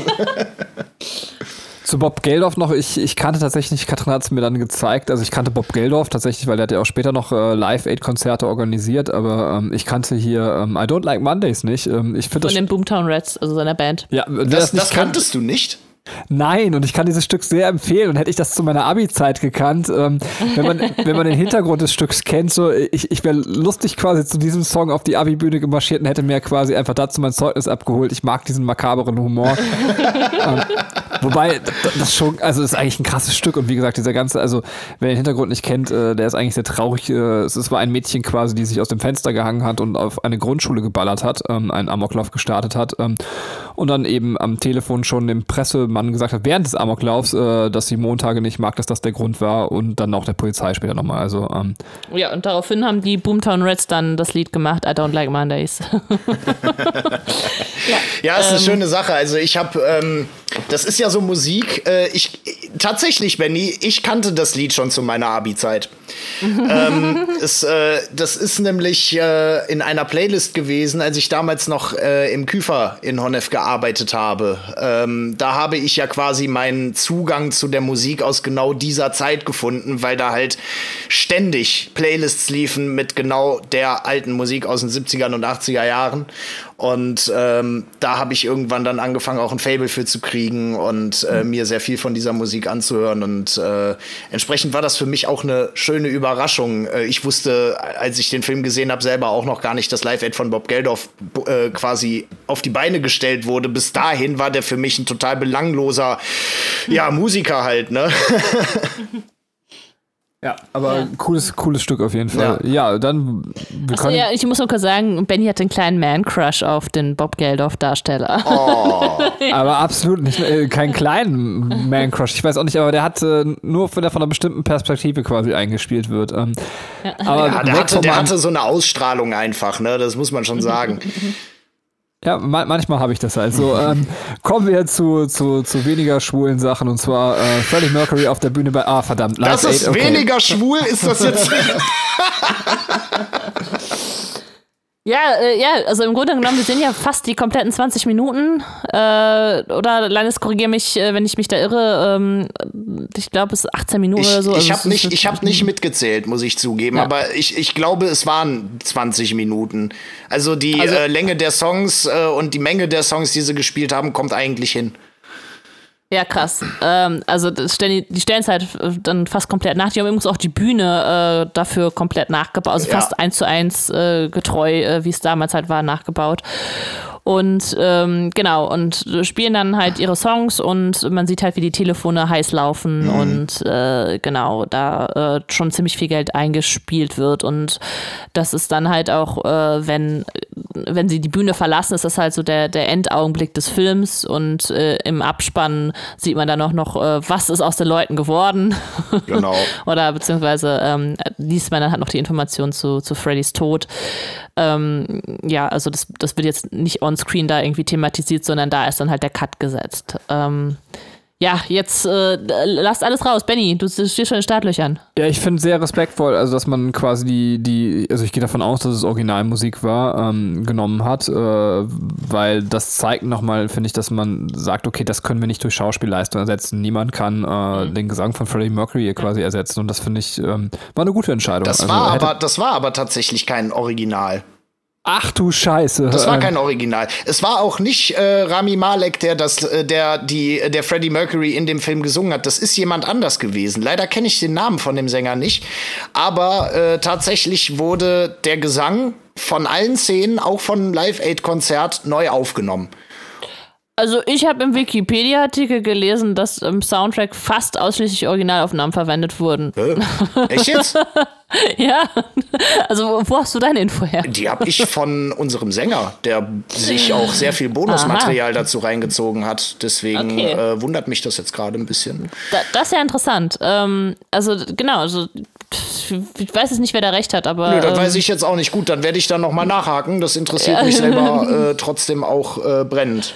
Zu Bob Geldorf noch, ich, ich kannte tatsächlich, Katrin hat es mir dann gezeigt, also ich kannte Bob Geldorf tatsächlich, weil der hat ja auch später noch äh, Live-Aid-Konzerte organisiert, aber ähm, ich kannte hier ähm, I Don't Like Mondays nicht. Ähm, ich Von den Boomtown Reds, also seiner Band. Ja, das, das, das kanntest du nicht? Nein, und ich kann dieses Stück sehr empfehlen. Und hätte ich das zu meiner Abi-Zeit gekannt, ähm, wenn, man, wenn man den Hintergrund des Stücks kennt, so ich, ich wäre lustig quasi zu diesem Song auf die Abi-Bühne gemarschiert und hätte mir quasi einfach dazu mein Zeugnis abgeholt. Ich mag diesen makaberen Humor. ähm, wobei das schon, also ist eigentlich ein krasses Stück. Und wie gesagt, dieser ganze, also wer den Hintergrund nicht kennt, äh, der ist eigentlich sehr traurig. Äh, es war ein Mädchen quasi, die sich aus dem Fenster gehangen hat und auf eine Grundschule geballert hat, ähm, einen Amoklauf gestartet hat. Ähm, und dann eben am Telefon schon dem Pressemann gesagt hat, während des Amoklaufs, äh, dass sie Montage nicht mag, dass das der Grund war und dann auch der Polizei später nochmal. Also, ähm, ja, und daraufhin haben die Boomtown Reds dann das Lied gemacht, I Don't Like Mondays. ja, ja, ist eine ähm, schöne Sache. Also ich habe, ähm, das ist ja so Musik, äh, ich, tatsächlich, Benny, ich kannte das Lied schon zu meiner Abi-Zeit. Ähm, es, äh, das ist nämlich äh, in einer Playlist gewesen, als ich damals noch äh, im Küfer in Honnef gearbeitet habe. Ähm, da habe ich ja quasi meinen Zugang zu der Musik aus genau dieser Zeit gefunden, weil da halt ständig Playlists liefen mit genau der alten Musik aus den 70ern und 80er Jahren. Und ähm, da habe ich irgendwann dann angefangen, auch ein Fable für zu kriegen und äh, mir sehr viel von dieser Musik anzuhören. Und äh, entsprechend war das für mich auch eine schöne Überraschung. Äh, ich wusste, als ich den Film gesehen habe, selber auch noch gar nicht, dass Live-Aid von Bob Geldof äh, quasi auf die Beine gestellt wurde. Bis dahin war der für mich ein total belangloser, ja, Musiker halt, ne? Ja, aber ja. cooles, cooles Stück auf jeden Fall. Ja, ja dann. Wir Achso, ja, ich muss nur kurz sagen, Benny hat einen kleinen Man-Crush auf den Bob Geldof-Darsteller. Oh. aber absolut nicht, äh, keinen kleinen Man-Crush. Ich weiß auch nicht, aber der hat äh, nur von, der, von einer bestimmten Perspektive quasi eingespielt wird. Ähm, ja. Aber ja, der, hatte, der hatte so eine Ausstrahlung einfach, ne? Das muss man schon sagen. Ja, ma manchmal habe ich das halt. So, ähm, kommen wir zu, zu, zu weniger schwulen Sachen und zwar äh, Freddie Mercury auf der Bühne bei. Ah, verdammt. Live das ist okay. weniger schwul, ist das jetzt. Ja, äh, ja, also im Grunde genommen, wir sind ja fast die kompletten 20 Minuten. Äh, oder Landes, korrigiere mich, äh, wenn ich mich da irre. Ähm, ich glaube, es ist 18 Minuten ich, oder so. Ich also habe nicht, ich hab nicht mitgezählt, muss ich zugeben. Ja. Aber ich, ich glaube, es waren 20 Minuten. Also die also, äh, Länge der Songs äh, und die Menge der Songs, die sie gespielt haben, kommt eigentlich hin. Ja, krass. Ähm, also stellen die, die stellen es halt äh, dann fast komplett nach. Die haben übrigens auch die Bühne äh, dafür komplett nachgebaut, also ja. fast eins zu eins äh, getreu, äh, wie es damals halt war, nachgebaut. Und ähm, genau, und spielen dann halt ihre Songs und man sieht halt, wie die Telefone heiß laufen mhm. und äh, genau, da äh, schon ziemlich viel Geld eingespielt wird. Und das ist dann halt auch, äh, wenn, wenn sie die Bühne verlassen, ist das halt so der, der Endaugenblick des Films und äh, im Abspann sieht man dann auch noch, äh, was ist aus den Leuten geworden. Genau. Oder beziehungsweise ähm, liest man dann halt noch die Information zu, zu Freddys Tod. Ähm, ja, also das, das wird jetzt nicht on-screen da irgendwie thematisiert, sondern da ist dann halt der Cut gesetzt. Ähm, ja, jetzt äh, lasst alles raus. Benny, du stehst schon in Startlöchern. Ja, ich finde sehr respektvoll, also dass man quasi die, die also ich gehe davon aus, dass es Originalmusik war, ähm, genommen hat, äh, weil das zeigt nochmal, finde ich, dass man sagt, okay, das können wir nicht durch Schauspielleistung ersetzen. Niemand kann äh, mhm. den Gesang von Freddie Mercury quasi ersetzen und das finde ich, ähm, war eine gute Entscheidung. Das, also, war aber, das war aber tatsächlich kein Original. Ach du Scheiße. Das war kein Original. Es war auch nicht äh, Rami Malek, der das, äh, der die, der Freddie Mercury in dem Film gesungen hat. Das ist jemand anders gewesen. Leider kenne ich den Namen von dem Sänger nicht. Aber äh, tatsächlich wurde der Gesang von allen Szenen, auch von Live Aid Konzert, neu aufgenommen. Also ich habe im Wikipedia-Artikel gelesen, dass im Soundtrack fast ausschließlich Originalaufnahmen verwendet wurden. Äh, echt jetzt? ja. Also wo hast du deine Info her? Die habe ich von unserem Sänger, der sich auch sehr viel Bonusmaterial dazu reingezogen hat. Deswegen okay. äh, wundert mich das jetzt gerade ein bisschen. Da, das ist ja interessant. Ähm, also genau, also ich weiß jetzt nicht, wer da recht hat, aber. Nö, das ähm, weiß ich jetzt auch nicht. Gut, dann werde ich da nochmal nachhaken. Das interessiert mich selber äh, trotzdem auch äh, brennend.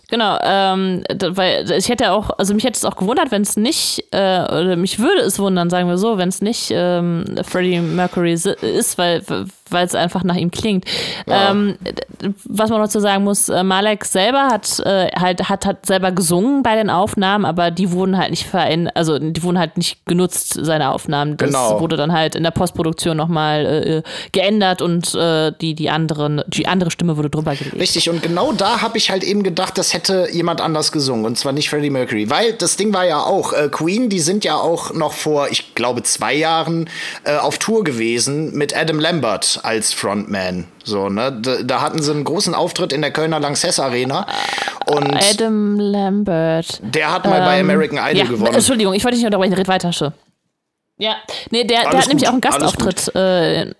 Genau, ähm, weil ich hätte auch, also mich hätte es auch gewundert, wenn es nicht, äh, oder mich würde es wundern, sagen wir so, wenn es nicht ähm, Freddie Mercury ist, weil weil es einfach nach ihm klingt. Ja. Ähm, was man noch zu sagen muss, äh, Malek selber hat äh, halt hat, hat selber gesungen bei den Aufnahmen, aber die wurden halt nicht verändert, also die wurden halt nicht genutzt, seine Aufnahmen. Das genau. wurde dann halt in der Postproduktion nochmal äh, äh, geändert und äh, die, die, anderen, die andere Stimme wurde drüber gelegt. Richtig, und genau da habe ich halt eben gedacht, das hätte jemand anders gesungen und zwar nicht Freddie Mercury, weil das Ding war ja auch, äh, Queen, die sind ja auch noch vor, ich glaube, zwei Jahren auf Tour gewesen mit Adam Lambert als Frontman. So, ne? Da, da, hatten sie einen großen Auftritt in der Kölner Lanxess Arena. Und Adam Lambert. Der hat mal ähm, bei American Idol ja, gewonnen. Entschuldigung, ich wollte dich nicht unterbrechen, red weiter, schon. Ja, nee, der, der hat nämlich auch einen Gastauftritt äh, in,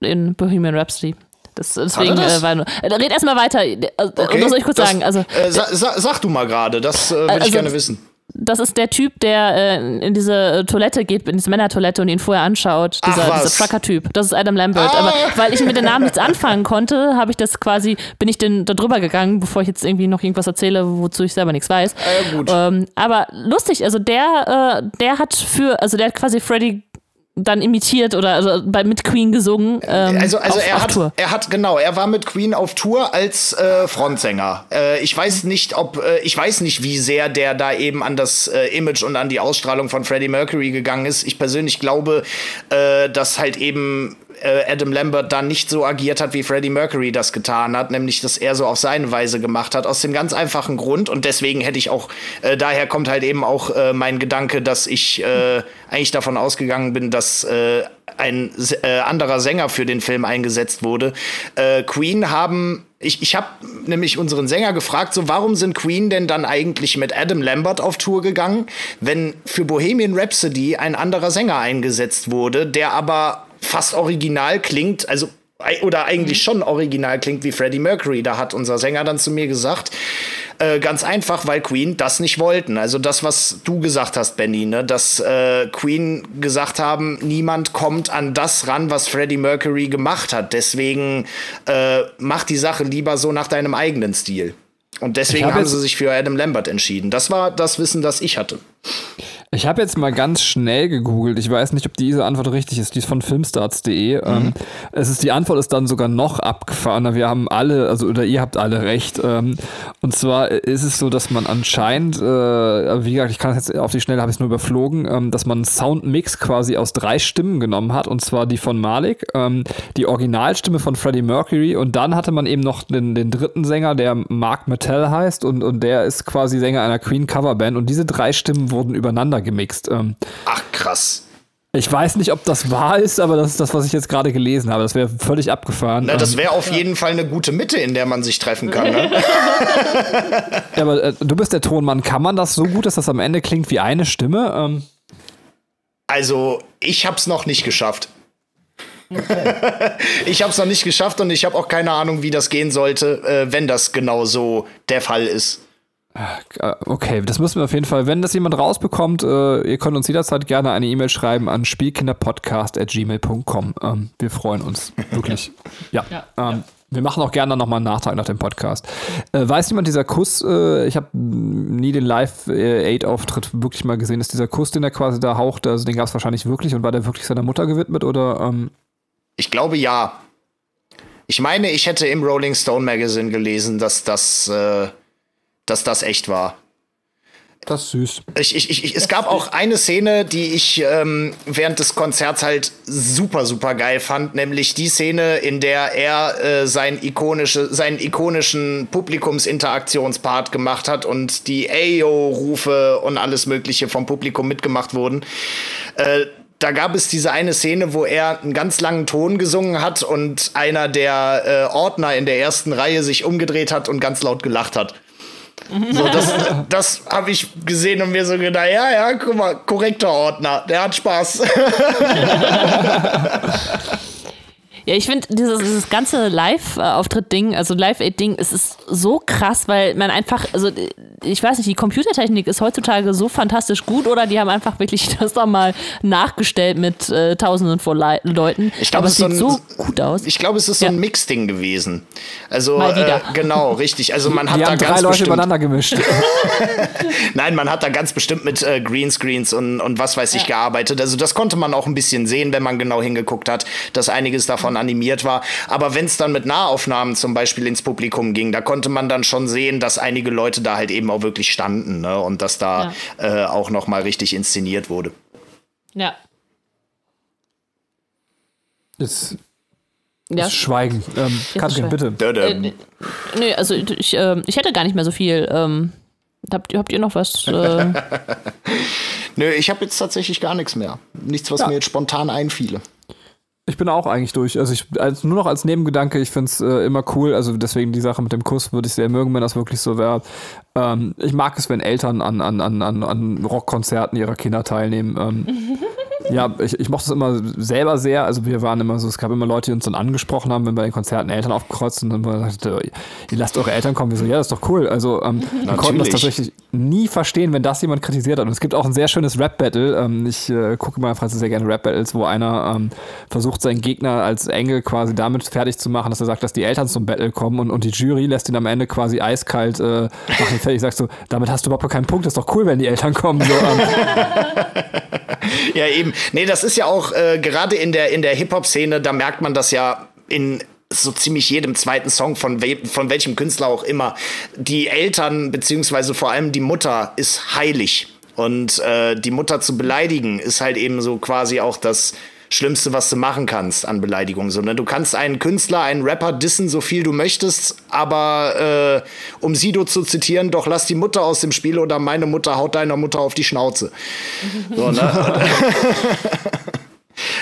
in Bohemian Rhapsody. Das, deswegen? Äh, war nur. Äh, red erstmal weiter. Äh, okay. Das soll ich kurz das, sagen. Also, äh, sa, sa, sag du mal gerade, das äh, würde also, ich gerne wissen das ist der Typ, der äh, in diese Toilette geht, in diese Männertoilette und ihn vorher anschaut. Dieser, dieser Trucker-Typ. Das ist Adam Lambert. Ah. Aber weil ich mit dem Namen nichts anfangen konnte, habe ich das quasi, bin ich denn da drüber gegangen, bevor ich jetzt irgendwie noch irgendwas erzähle, wozu ich selber nichts weiß. Ah, ähm, aber lustig, also der, äh, der hat für, also der hat quasi Freddy dann imitiert oder also bei, mit Queen gesungen. Ähm, also also auf, er, auf hat, Tour. er hat, genau, er war mit Queen auf Tour als äh, Frontsänger. Äh, ich weiß nicht, ob, äh, ich weiß nicht, wie sehr der da eben an das äh, Image und an die Ausstrahlung von Freddie Mercury gegangen ist. Ich persönlich glaube, äh, dass halt eben Adam Lambert da nicht so agiert hat, wie Freddie Mercury das getan hat, nämlich dass er so auf seine Weise gemacht hat, aus dem ganz einfachen Grund und deswegen hätte ich auch, äh, daher kommt halt eben auch äh, mein Gedanke, dass ich äh, eigentlich davon ausgegangen bin, dass äh, ein äh, anderer Sänger für den Film eingesetzt wurde. Äh, Queen haben ich, ich habe nämlich unseren Sänger gefragt, so warum sind Queen denn dann eigentlich mit Adam Lambert auf Tour gegangen, wenn für Bohemian Rhapsody ein anderer Sänger eingesetzt wurde, der aber fast original klingt, also oder eigentlich schon original klingt wie Freddie Mercury. Da hat unser Sänger dann zu mir gesagt, äh, ganz einfach, weil Queen das nicht wollten. Also das, was du gesagt hast, Benny, ne? dass äh, Queen gesagt haben, niemand kommt an das ran, was Freddie Mercury gemacht hat. Deswegen äh, mach die Sache lieber so nach deinem eigenen Stil. Und deswegen hab haben sie sich für Adam Lambert entschieden. Das war das Wissen, das ich hatte. Ich habe jetzt mal ganz schnell gegoogelt. Ich weiß nicht, ob diese Antwort richtig ist. Die ist von filmstarts.de. Mhm. Ähm, es ist die Antwort ist dann sogar noch abgefahrener. Wir haben alle, also oder ihr habt alle recht. Ähm, und zwar ist es so, dass man anscheinend, äh, wie gesagt, ich kann es jetzt auf die Schnelle habe ich es nur überflogen, ähm, dass man einen Soundmix quasi aus drei Stimmen genommen hat. Und zwar die von Malik, die Originalstimme von Freddie Mercury und dann hatte man eben noch den, den dritten Sänger, der Mark Mattel heißt und, und der ist quasi Sänger einer Queen Coverband. Und diese drei Stimmen wurden übereinander gemixt. Ähm, Ach, krass. Ich weiß nicht, ob das wahr ist, aber das ist das, was ich jetzt gerade gelesen habe. Das wäre völlig abgefahren. Na, das ähm, wäre auf jeden Fall eine gute Mitte, in der man sich treffen kann. Ne? ja, aber äh, du bist der Tonmann. Kann man das so gut, dass das am Ende klingt wie eine Stimme? Ähm also, ich habe es noch nicht geschafft. Okay. ich habe es noch nicht geschafft und ich habe auch keine Ahnung, wie das gehen sollte, äh, wenn das genau so der Fall ist. Äh, okay, das müssen wir auf jeden Fall. Wenn das jemand rausbekommt, äh, ihr könnt uns jederzeit gerne eine E-Mail schreiben an spielkinderpodcast.gmail.com. Ähm, wir freuen uns. Wirklich. ja. ja, ähm, ja. Wir machen auch gerne nochmal einen Nachtrag nach dem Podcast. Äh, weiß jemand, dieser Kuss, äh, ich habe nie den Live-Aid-Auftritt wirklich mal gesehen, ist dieser Kuss, den er quasi da hauchte, also den gab es wahrscheinlich wirklich und war der wirklich seiner Mutter gewidmet oder? Ähm? Ich glaube ja. Ich meine, ich hätte im Rolling Stone Magazine gelesen, dass das äh, dass das echt war. Das ist süß. Ich, ich, ich, es gab auch eine Szene, die ich ähm, während des Konzerts halt super, super geil fand, nämlich die Szene, in der er äh, sein ikonische, seinen ikonischen Publikumsinteraktionspart gemacht hat und die Ayo-Rufe und alles Mögliche vom Publikum mitgemacht wurden. Äh, da gab es diese eine Szene, wo er einen ganz langen Ton gesungen hat und einer der äh, Ordner in der ersten Reihe sich umgedreht hat und ganz laut gelacht hat. So, das das habe ich gesehen und mir so gedacht, ja, ja, guck mal, korrekter Ordner, der hat Spaß. Ja, ich finde dieses, dieses ganze Live-Auftritt-Ding, also Live-Aid-Ding, es ist so krass, weil man einfach, also ich weiß nicht, die Computertechnik ist heutzutage so fantastisch gut oder die haben einfach wirklich das da mal nachgestellt mit äh, Tausenden von Le Leuten. Ich glaube, es sieht so, ein, so gut aus. Ich glaube, es ist so ja. ein Mix-Ding gewesen. Also äh, genau, richtig. Also man hat die da haben ganz drei Leute bestimmt, übereinander gemischt. Nein, man hat da ganz bestimmt mit äh, Greenscreens und, und was weiß ich ja. gearbeitet. Also das konnte man auch ein bisschen sehen, wenn man genau hingeguckt hat, dass einiges davon animiert war. Aber wenn es dann mit Nahaufnahmen zum Beispiel ins Publikum ging, da konnte man dann schon sehen, dass einige Leute da halt eben auch wirklich standen ne? und dass da ja. äh, auch noch mal richtig inszeniert wurde. Ja. Jetzt ja. Schweigen. Ähm, Katrin, bitte. Äh, nö, also ich, äh, ich hätte gar nicht mehr so viel. Ähm, habt, habt ihr noch was? Äh? Nö, ich habe jetzt tatsächlich gar nichts mehr. Nichts, was ja. mir jetzt spontan einfiele. Ich bin auch eigentlich durch. Also ich als, nur noch als Nebengedanke, ich finde es äh, immer cool. Also deswegen die Sache mit dem Kuss würde ich sehr mögen, wenn das wirklich so wäre. Ähm, ich mag es, wenn Eltern an, an, an, an Rockkonzerten ihrer Kinder teilnehmen. Ähm, Ja, ich, ich mochte es immer selber sehr. Also wir waren immer so, es gab immer Leute, die uns dann angesprochen haben, wenn bei den Konzerten Eltern aufgekreuzt sind und dann sagte, ihr lasst eure Eltern kommen. Wir so, ja, das ist doch cool. Also ähm, wir konnten das tatsächlich nie verstehen, wenn das jemand kritisiert hat. Und es gibt auch ein sehr schönes Rap-Battle. Ähm, ich äh, gucke mal Französisch sehr gerne Rap-Battles, wo einer ähm, versucht, seinen Gegner als Engel quasi damit fertig zu machen, dass er sagt, dass die Eltern zum Battle kommen und, und die Jury lässt ihn am Ende quasi eiskalt äh, machen fertig. Sagt so, damit hast du überhaupt keinen Punkt, das ist doch cool, wenn die Eltern kommen. So, ähm. ja, eben. Nee, das ist ja auch äh, gerade in der, in der Hip-Hop-Szene, da merkt man das ja in so ziemlich jedem zweiten Song von, we von welchem Künstler auch immer. Die Eltern, beziehungsweise vor allem die Mutter, ist heilig. Und äh, die Mutter zu beleidigen, ist halt eben so quasi auch das Schlimmste, was du machen kannst an Beleidigungen. So, ne? Du kannst einen Künstler, einen Rapper dissen, so viel du möchtest, aber äh, um Sido zu zitieren, doch lass die Mutter aus dem Spiel oder meine Mutter haut deiner Mutter auf die Schnauze. So, ne?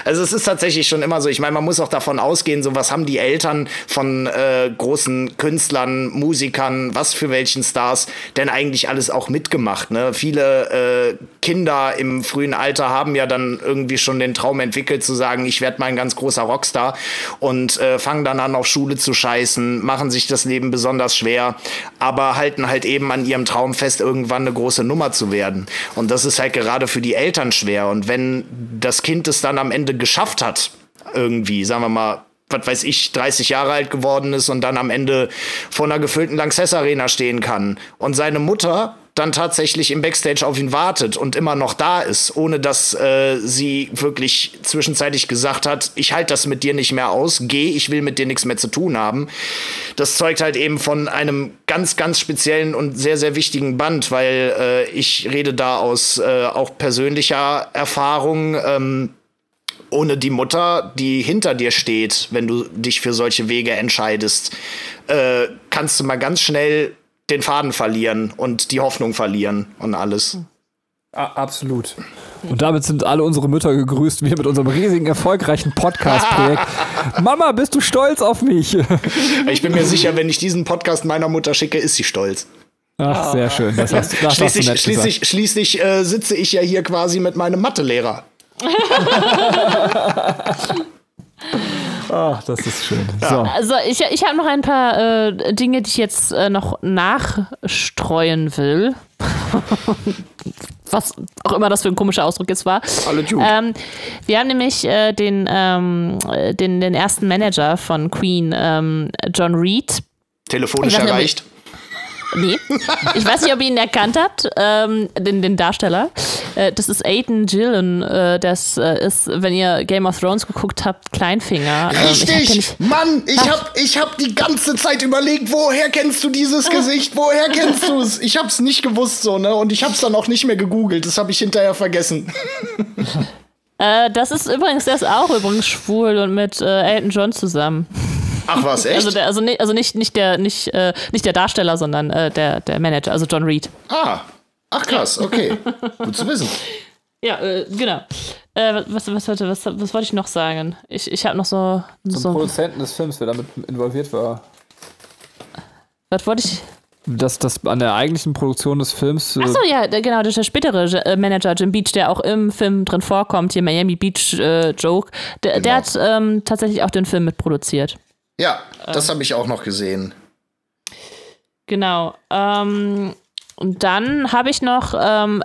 Also es ist tatsächlich schon immer so. Ich meine, man muss auch davon ausgehen, so was haben die Eltern von äh, großen Künstlern, Musikern, was für welchen Stars denn eigentlich alles auch mitgemacht. Ne? Viele äh, Kinder im frühen Alter haben ja dann irgendwie schon den Traum entwickelt zu sagen, ich werde mal ein ganz großer Rockstar und äh, fangen dann an auf Schule zu scheißen, machen sich das Leben besonders schwer, aber halten halt eben an ihrem Traum fest, irgendwann eine große Nummer zu werden. Und das ist halt gerade für die Eltern schwer. Und wenn das Kind es dann am Ende geschafft hat, irgendwie, sagen wir mal, was weiß ich, 30 Jahre alt geworden ist und dann am Ende vor einer gefüllten Lanxess Arena stehen kann und seine Mutter dann tatsächlich im Backstage auf ihn wartet und immer noch da ist, ohne dass äh, sie wirklich zwischenzeitlich gesagt hat, ich halte das mit dir nicht mehr aus, geh, ich will mit dir nichts mehr zu tun haben. Das zeugt halt eben von einem ganz, ganz speziellen und sehr, sehr wichtigen Band, weil äh, ich rede da aus äh, auch persönlicher Erfahrung. Ähm, ohne die Mutter, die hinter dir steht, wenn du dich für solche Wege entscheidest, äh, kannst du mal ganz schnell den Faden verlieren und die Hoffnung verlieren und alles. absolut. Und damit sind alle unsere Mütter gegrüßt, wir mit unserem riesigen, erfolgreichen Podcast-Projekt. Mama, bist du stolz auf mich? ich bin mir sicher, wenn ich diesen Podcast meiner Mutter schicke, ist sie stolz. Ach, sehr schön. Das hast, das schließlich hast schließlich, schließlich äh, sitze ich ja hier quasi mit meinem Mathelehrer. Ach, das ist schön. So. Also ich, ich habe noch ein paar äh, Dinge, die ich jetzt äh, noch nachstreuen will. Was auch immer das für ein komischer Ausdruck jetzt war. Alle ähm, wir haben nämlich äh, den, ähm, den, den ersten Manager von Queen, ähm, John Reed. Telefonisch erreicht. Nee. Ich weiß nicht, ob ihr ihn erkannt habt, ähm, den, den Darsteller. Äh, das ist Aiden Gillen. Äh, das äh, ist, wenn ihr Game of Thrones geguckt habt, Kleinfinger. Ähm, Richtig! Ich Mann, ich hab, ich hab die ganze Zeit überlegt, woher kennst du dieses Gesicht? Woher kennst du es? Ich hab's nicht gewusst so, ne? Und ich hab's dann auch nicht mehr gegoogelt. Das habe ich hinterher vergessen. Äh, das ist übrigens, der ist auch übrigens schwul und mit äh, Elton John zusammen. Ach was, echt? Also, der, also, also nicht, nicht, der, nicht, äh, nicht der Darsteller, sondern äh, der, der Manager, also John Reed. Ah, ach krass, okay. Gut zu wissen. Ja, äh, genau. Äh, was, was, was, was, was wollte ich noch sagen? Ich, ich habe noch so. Zum so Produzenten des Films, wer damit involviert war. Was wollte ich? Dass das an der eigentlichen Produktion des Films. Äh Achso, ja, genau, das ist der spätere äh, Manager Jim Beach, der auch im Film drin vorkommt, hier Miami Beach äh, Joke. Der, genau. der hat ähm, tatsächlich auch den Film mitproduziert. Ja, das ähm, habe ich auch noch gesehen. Genau. Ähm, und dann habe ich noch ähm,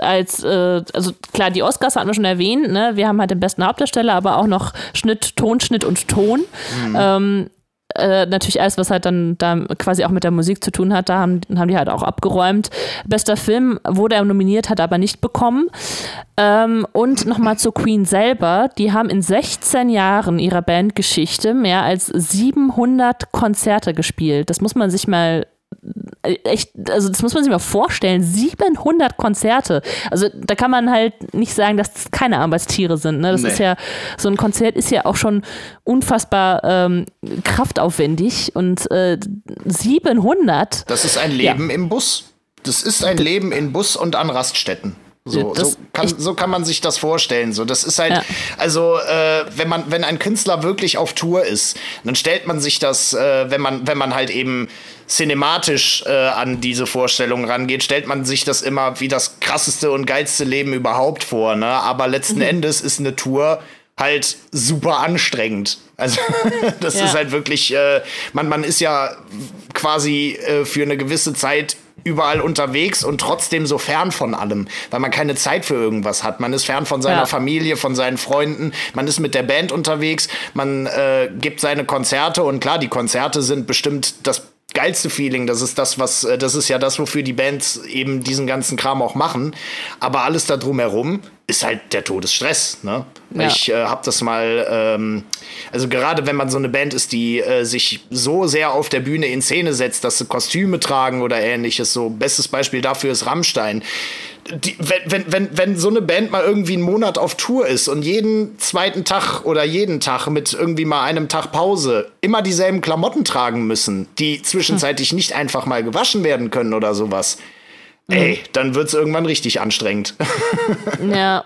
als, äh, also klar, die Oscars hatten wir schon erwähnt, ne? Wir haben halt den besten Hauptdarsteller, aber auch noch Schnitt, Tonschnitt und Ton. Mhm. Ähm, äh, natürlich alles, was halt dann da quasi auch mit der Musik zu tun hat, da haben, haben die halt auch abgeräumt. Bester Film wurde er nominiert, hat aber nicht bekommen. Ähm, und nochmal zur Queen selber, die haben in 16 Jahren ihrer Bandgeschichte mehr als 700 Konzerte gespielt. Das muss man sich mal echt, also das muss man sich mal vorstellen, 700 Konzerte. Also da kann man halt nicht sagen, dass das keine Arbeitstiere sind. Ne? Das nee. ist ja, so ein Konzert ist ja auch schon unfassbar ähm, kraftaufwendig und äh, 700. Das ist ein Leben ja. im Bus. Das ist ein Leben in Bus und an Raststätten. So, so, kann, so kann man sich das vorstellen. So, das ist halt, ja. also äh, wenn man, wenn ein Künstler wirklich auf Tour ist, dann stellt man sich das, äh, wenn man, wenn man halt eben cinematisch äh, an diese Vorstellung rangeht, stellt man sich das immer wie das krasseste und geilste Leben überhaupt vor. Ne? Aber letzten mhm. Endes ist eine Tour halt super anstrengend. Also das ja. ist halt wirklich, äh, man, man ist ja quasi äh, für eine gewisse Zeit überall unterwegs und trotzdem so fern von allem, weil man keine Zeit für irgendwas hat. Man ist fern von seiner ja. Familie, von seinen Freunden, man ist mit der Band unterwegs, man äh, gibt seine Konzerte und klar, die Konzerte sind bestimmt das geilste Feeling. Das ist das, was, äh, das ist ja das, wofür die Bands eben diesen ganzen Kram auch machen. Aber alles da drumherum ist halt der Todesstress. Ne? Ja. Ich äh, habe das mal, ähm, also gerade wenn man so eine Band ist, die äh, sich so sehr auf der Bühne in Szene setzt, dass sie Kostüme tragen oder ähnliches, so bestes Beispiel dafür ist Rammstein. Die, wenn, wenn, wenn, wenn so eine Band mal irgendwie einen Monat auf Tour ist und jeden zweiten Tag oder jeden Tag mit irgendwie mal einem Tag Pause immer dieselben Klamotten tragen müssen, die zwischenzeitlich nicht einfach mal gewaschen werden können oder sowas, ey, dann wird's irgendwann richtig anstrengend. Ja.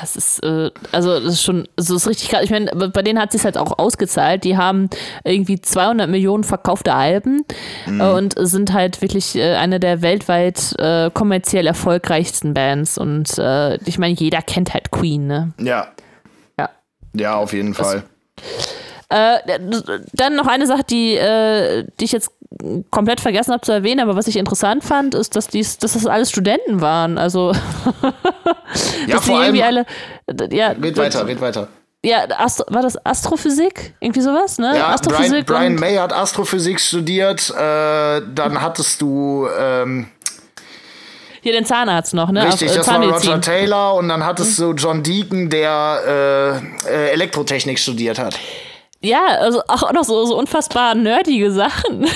Das ist, äh, also das ist schon, das ist richtig krass. Ich meine, bei denen hat sich halt auch ausgezahlt. Die haben irgendwie 200 Millionen verkaufte Alben Mhm. äh, und sind halt wirklich äh, eine der weltweit äh, kommerziell erfolgreichsten Bands. Und äh, ich meine, jeder kennt halt Queen, ne? ja. Ja. Ja, auf jeden Fall. Äh, dann noch eine Sache, die, die ich jetzt komplett vergessen habe zu erwähnen, aber was ich interessant fand, ist, dass, dies, dass das alles Studenten waren. Also, Ja, dass die vor allem. irgendwie alle. Ja, Red weiter, red weiter. Ja, Astro, war das Astrophysik? Irgendwie sowas, ne? Ja, Brian, Astrophysik Brian und, May hat Astrophysik studiert. Äh, dann hattest du ähm, hier den Zahnarzt noch, ne? richtig, Auf, äh, das war. Roger Taylor und dann hattest du John Deacon, der äh, äh, Elektrotechnik studiert hat. Ja, also auch noch so, so unfassbar nerdige Sachen.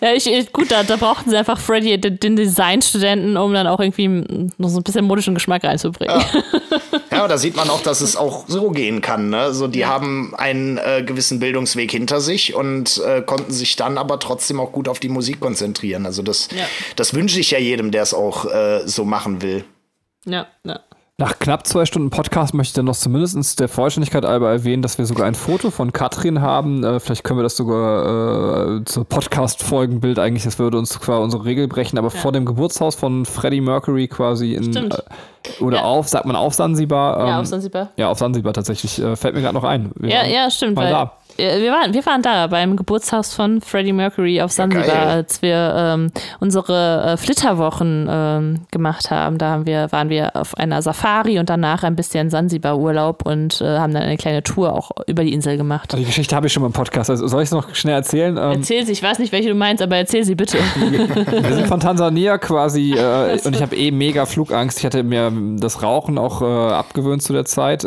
ja, ich, ich, gut, da, da brauchten sie einfach Freddy, den, den Designstudenten, um dann auch irgendwie noch so ein bisschen modischen Geschmack reinzubringen. Ja, da sieht man auch, dass es auch so gehen kann. Ne? So, die haben einen äh, gewissen Bildungsweg hinter sich und äh, konnten sich dann aber trotzdem auch gut auf die Musik konzentrieren. Also das, Ja. das wünsche ich ja jedem, der es auch äh, so machen will. Ja, ja. Nach knapp zwei Stunden Podcast möchte ich dann noch zumindest der Vollständigkeit halber erwähnen, dass wir sogar ein Foto von Katrin haben. Äh, vielleicht können wir das sogar äh, zur Podcast-Folgenbild eigentlich, das würde uns quasi unsere Regel brechen, aber vor dem Geburtshaus von Freddie Mercury quasi in Stimmt. äh, oder Ja. auf, sagt man auf Sansibar? Ja, ähm, auf Sansibar. Ja, auf Sansibar tatsächlich. Äh, fällt mir gerade noch ein. Wir Ja, ja, stimmt. Mal Weil, da. Ja, wir, waren, wir waren da beim Geburtshaus von Freddie Mercury auf Sansibar, geil. als wir ähm, unsere äh, Flitterwochen ähm, gemacht haben. Da haben wir, waren wir auf einer Safari und danach ein bisschen Sansibar-Urlaub und äh, haben dann eine kleine Tour auch über die Insel gemacht. Die Geschichte habe ich schon mal im Podcast. Also soll ich es noch schnell erzählen? Ähm, Erzähl sie, ich weiß nicht, welche du meinst, aber erzähl sie bitte. Wir sind von Tansania quasi äh, und ich habe eh mega Flugangst. Ich hatte mir das Rauchen auch äh, abgewöhnt zu der Zeit.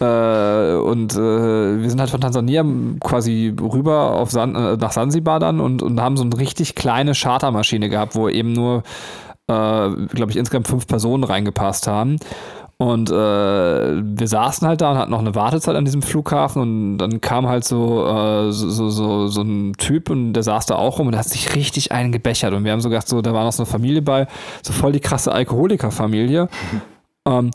Äh, und äh, wir sind halt von Tansania quasi rüber auf San, äh, nach Sansibar dann und, und haben so eine richtig kleine Chartermaschine gehabt, wo eben nur, äh, glaube ich, insgesamt fünf Personen reingepasst haben. Und äh, wir saßen halt da und hatten noch eine Wartezeit an diesem Flughafen und dann kam halt so, äh, so, so, so, so ein Typ und der saß da auch rum und hat sich richtig einen gebechert. Und wir haben so gedacht, so, da war noch so eine Familie bei, so voll die krasse Alkoholikerfamilie. ähm,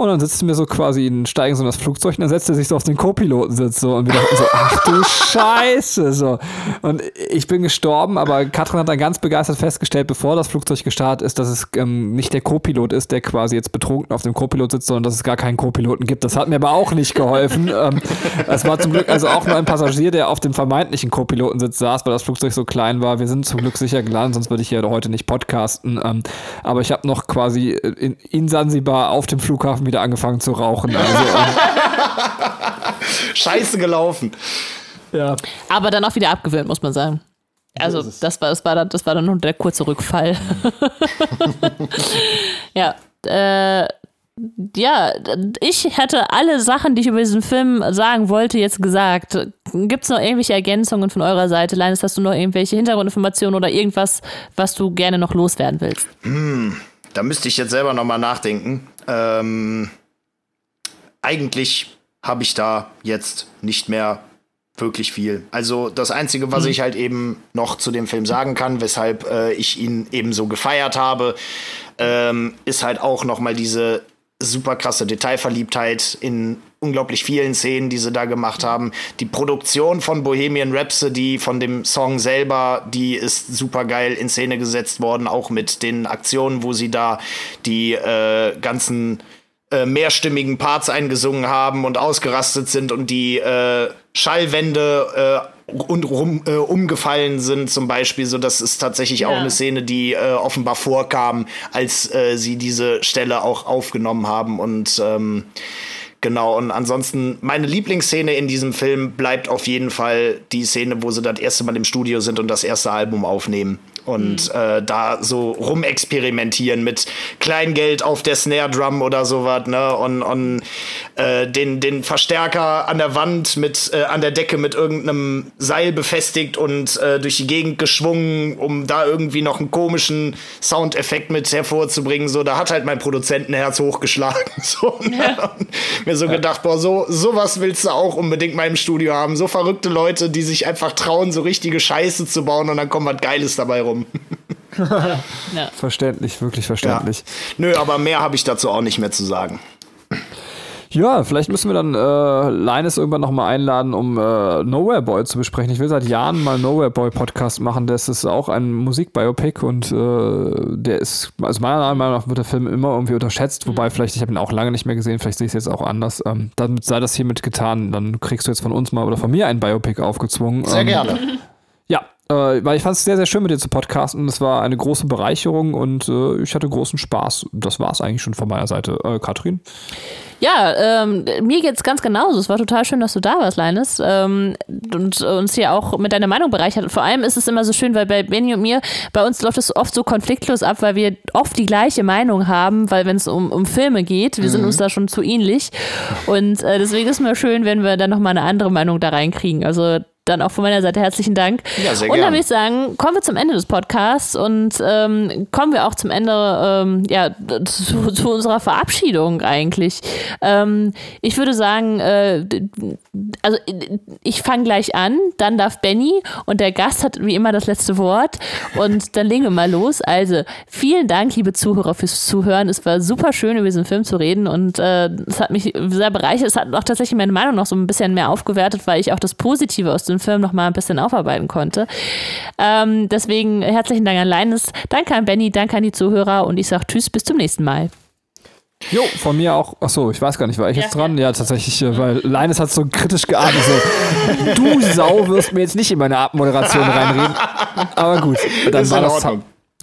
und dann sitzen wir so quasi, steigen so in das Flugzeug und dann setzt er sich so auf den Co-Pilotensitz so und wir dachten so, ach du Scheiße, so. Und ich bin gestorben, aber Katrin hat dann ganz begeistert festgestellt, bevor das Flugzeug gestartet ist, dass es ähm, nicht der Co-Pilot ist, der quasi jetzt betrunken auf dem Co-Pilot sitzt, sondern dass es gar keinen Co-Piloten gibt. Das hat mir aber auch nicht geholfen. ähm, es war zum Glück also auch nur ein Passagier, der auf dem vermeintlichen Co-Pilotensitz saß, weil das Flugzeug so klein war. Wir sind zum Glück sicher gelandet, sonst würde ich hier heute nicht podcasten. Ähm, aber ich habe noch quasi in, in Sansibar auf dem Flughafen wieder angefangen zu rauchen. Also, Scheiße gelaufen. ja. Aber dann auch wieder abgewöhnt, muss man sagen. Also das war, das war dann, das war dann nur der kurze Rückfall. ja, äh, ja, ich hätte alle Sachen, die ich über diesen Film sagen wollte, jetzt gesagt. Gibt es noch irgendwelche Ergänzungen von eurer Seite? Linus, hast du noch irgendwelche Hintergrundinformationen oder irgendwas, was du gerne noch loswerden willst? Da müsste ich jetzt selber noch mal nachdenken. Ähm, eigentlich habe ich da jetzt nicht mehr wirklich viel. Also das Einzige, was ich halt eben noch zu dem Film sagen kann, weshalb äh, ich ihn eben so gefeiert habe, ähm, ist halt auch noch mal diese super krasse Detailverliebtheit in unglaublich vielen Szenen, die sie da gemacht haben. Die Produktion von Bohemian Rhapsody, von dem Song selber, die ist super geil in Szene gesetzt worden, auch mit den Aktionen, wo sie da die äh, ganzen äh, mehrstimmigen Parts eingesungen haben und ausgerastet sind und die äh, Schallwände äh, und rum, äh, umgefallen sind zum Beispiel. So, das ist tatsächlich auch Ja. eine Szene, die äh, offenbar vorkam, als äh, sie diese Stelle auch aufgenommen haben und ähm, Genau, und ansonsten, meine Lieblingsszene in diesem Film bleibt auf jeden Fall die Szene, wo sie das erste Mal im Studio sind und das erste Album aufnehmen. Und mhm. äh, da so rumexperimentieren mit Kleingeld auf der Snare Drum oder sowas, ne? Und, und äh, den, den Verstärker an der Wand mit, äh, an der Decke mit irgendeinem Seil befestigt und äh, durch die Gegend geschwungen, um da irgendwie noch einen komischen Soundeffekt mit hervorzubringen. So, da hat halt mein Produzentenherz hochgeschlagen. So, ne? ja. Mir so ja. gedacht, boah, so sowas willst du auch unbedingt mal im Studio haben. So verrückte Leute, die sich einfach trauen, so richtige Scheiße zu bauen und dann kommt was Geiles dabei rum. ja. Verständlich, wirklich verständlich. Ja. Nö, aber mehr habe ich dazu auch nicht mehr zu sagen. Ja, vielleicht müssen wir dann äh, Linus irgendwann nochmal einladen, um äh, Nowhere Boy zu besprechen. Ich will seit Jahren mal Nowhere Boy Podcast machen. Das ist auch ein Musikbiopic und äh, der ist, also meiner Meinung nach wird der Film immer irgendwie unterschätzt, wobei mhm. vielleicht, ich habe ihn auch lange nicht mehr gesehen, vielleicht sehe ich es jetzt auch anders. Ähm, damit sei das hiermit getan. Dann kriegst du jetzt von uns mal oder von mir ein Biopic aufgezwungen. Sehr ähm, gerne. Äh, weil ich fand es sehr, sehr schön mit dir zu podcasten. Es war eine große Bereicherung und äh, ich hatte großen Spaß. Das war es eigentlich schon von meiner Seite. Äh, Katrin? Ja, ähm, mir geht's ganz genauso. Es war total schön, dass du da warst, Leines. Ähm, und uns hier auch mit deiner Meinung bereichert. Vor allem ist es immer so schön, weil bei Benny und mir, bei uns läuft es oft so konfliktlos ab, weil wir oft die gleiche Meinung haben, weil wenn es um, um Filme geht, wir mhm. sind uns da schon zu ähnlich. Und äh, deswegen ist es mir schön, wenn wir dann nochmal eine andere Meinung da reinkriegen. Also dann auch von meiner Seite herzlichen Dank. Ja, sehr und dann würde ich sagen, kommen wir zum Ende des Podcasts und ähm, kommen wir auch zum Ende ähm, ja, zu, zu, unserer Verabschiedung eigentlich. Ähm, ich würde sagen, äh, also ich fange gleich an, dann darf Benny und der Gast hat wie immer das letzte Wort und dann legen wir mal los. Also vielen Dank, liebe Zuhörer, fürs Zuhören. Es war super schön, über diesen Film zu reden und äh, es hat mich sehr bereichert. Es hat auch tatsächlich meine Meinung noch so ein bisschen mehr aufgewertet, weil ich auch das Positive aus dem Film noch mal ein bisschen aufarbeiten konnte. Ähm, deswegen herzlichen Dank an Leines, danke an Benny, danke an die Zuhörer und ich sage Tschüss, bis zum nächsten Mal. Jo, von mir auch. Achso, ich weiß gar nicht, war ich ja. jetzt dran? Ja, tatsächlich, äh, weil Leines hat so kritisch geatmet. So, du Sau wirst mir jetzt nicht in meine Abmoderation reinreden. Aber gut, dann war das.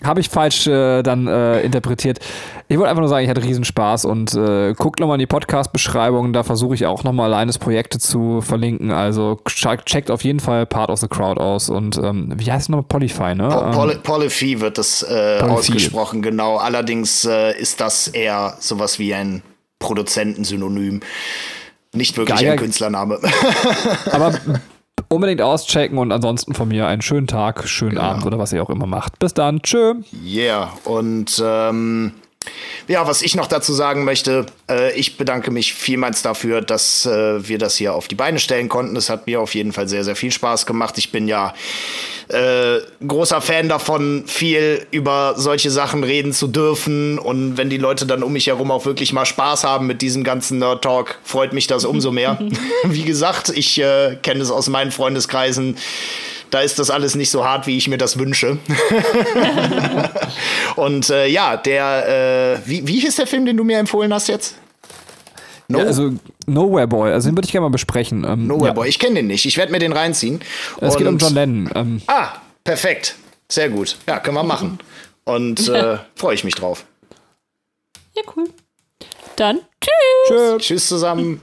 Habe ich falsch äh, dann äh, interpretiert. Ich wollte einfach nur sagen, ich hatte Riesenspaß und äh, guckt nochmal in die Podcast-Beschreibung. Da versuche ich auch nochmal Leines Projekte zu verlinken. Also checkt auf jeden Fall Part of the Crowd aus. Und ähm, wie heißt es nochmal? Polyfy, ne? Po Poly ähm, Polyphy wird das äh, ausgesprochen, genau. Allerdings äh, ist das eher sowas wie ein Produzentensynonym. Nicht wirklich Geil, ein Künstlername. Aber unbedingt auschecken und ansonsten von mir einen schönen Tag, schönen genau. Abend oder was ihr auch immer macht. Bis dann. Tschö. Yeah. Und ähm, ja, was ich noch dazu sagen möchte, äh, ich bedanke mich vielmals dafür, dass äh, wir das hier auf die Beine stellen konnten. Es hat mir auf jeden Fall sehr, sehr viel Spaß gemacht. Ich bin ja äh, großer Fan davon, viel über solche Sachen reden zu dürfen. Und wenn die Leute dann um mich herum auch wirklich mal Spaß haben mit diesem ganzen Nerd Talk, freut mich das umso mehr. Wie gesagt, ich äh, kenne es aus meinen Freundeskreisen da ist das alles nicht so hart, wie ich mir das wünsche. und äh, ja, der, äh, wie, wie hieß der Film, den du mir empfohlen hast jetzt? No? Ja, also Nowhere Boy, also den würde ich gerne mal besprechen. Ähm, Nowhere ja. Boy, ich kenne den nicht. Ich werde mir den reinziehen. Es und geht um John Lennon. Ähm. Ah, perfekt. Sehr gut. Ja, können wir machen. Und äh, freue ich mich drauf. Ja, cool. Dann tschüss. Tschüss zusammen.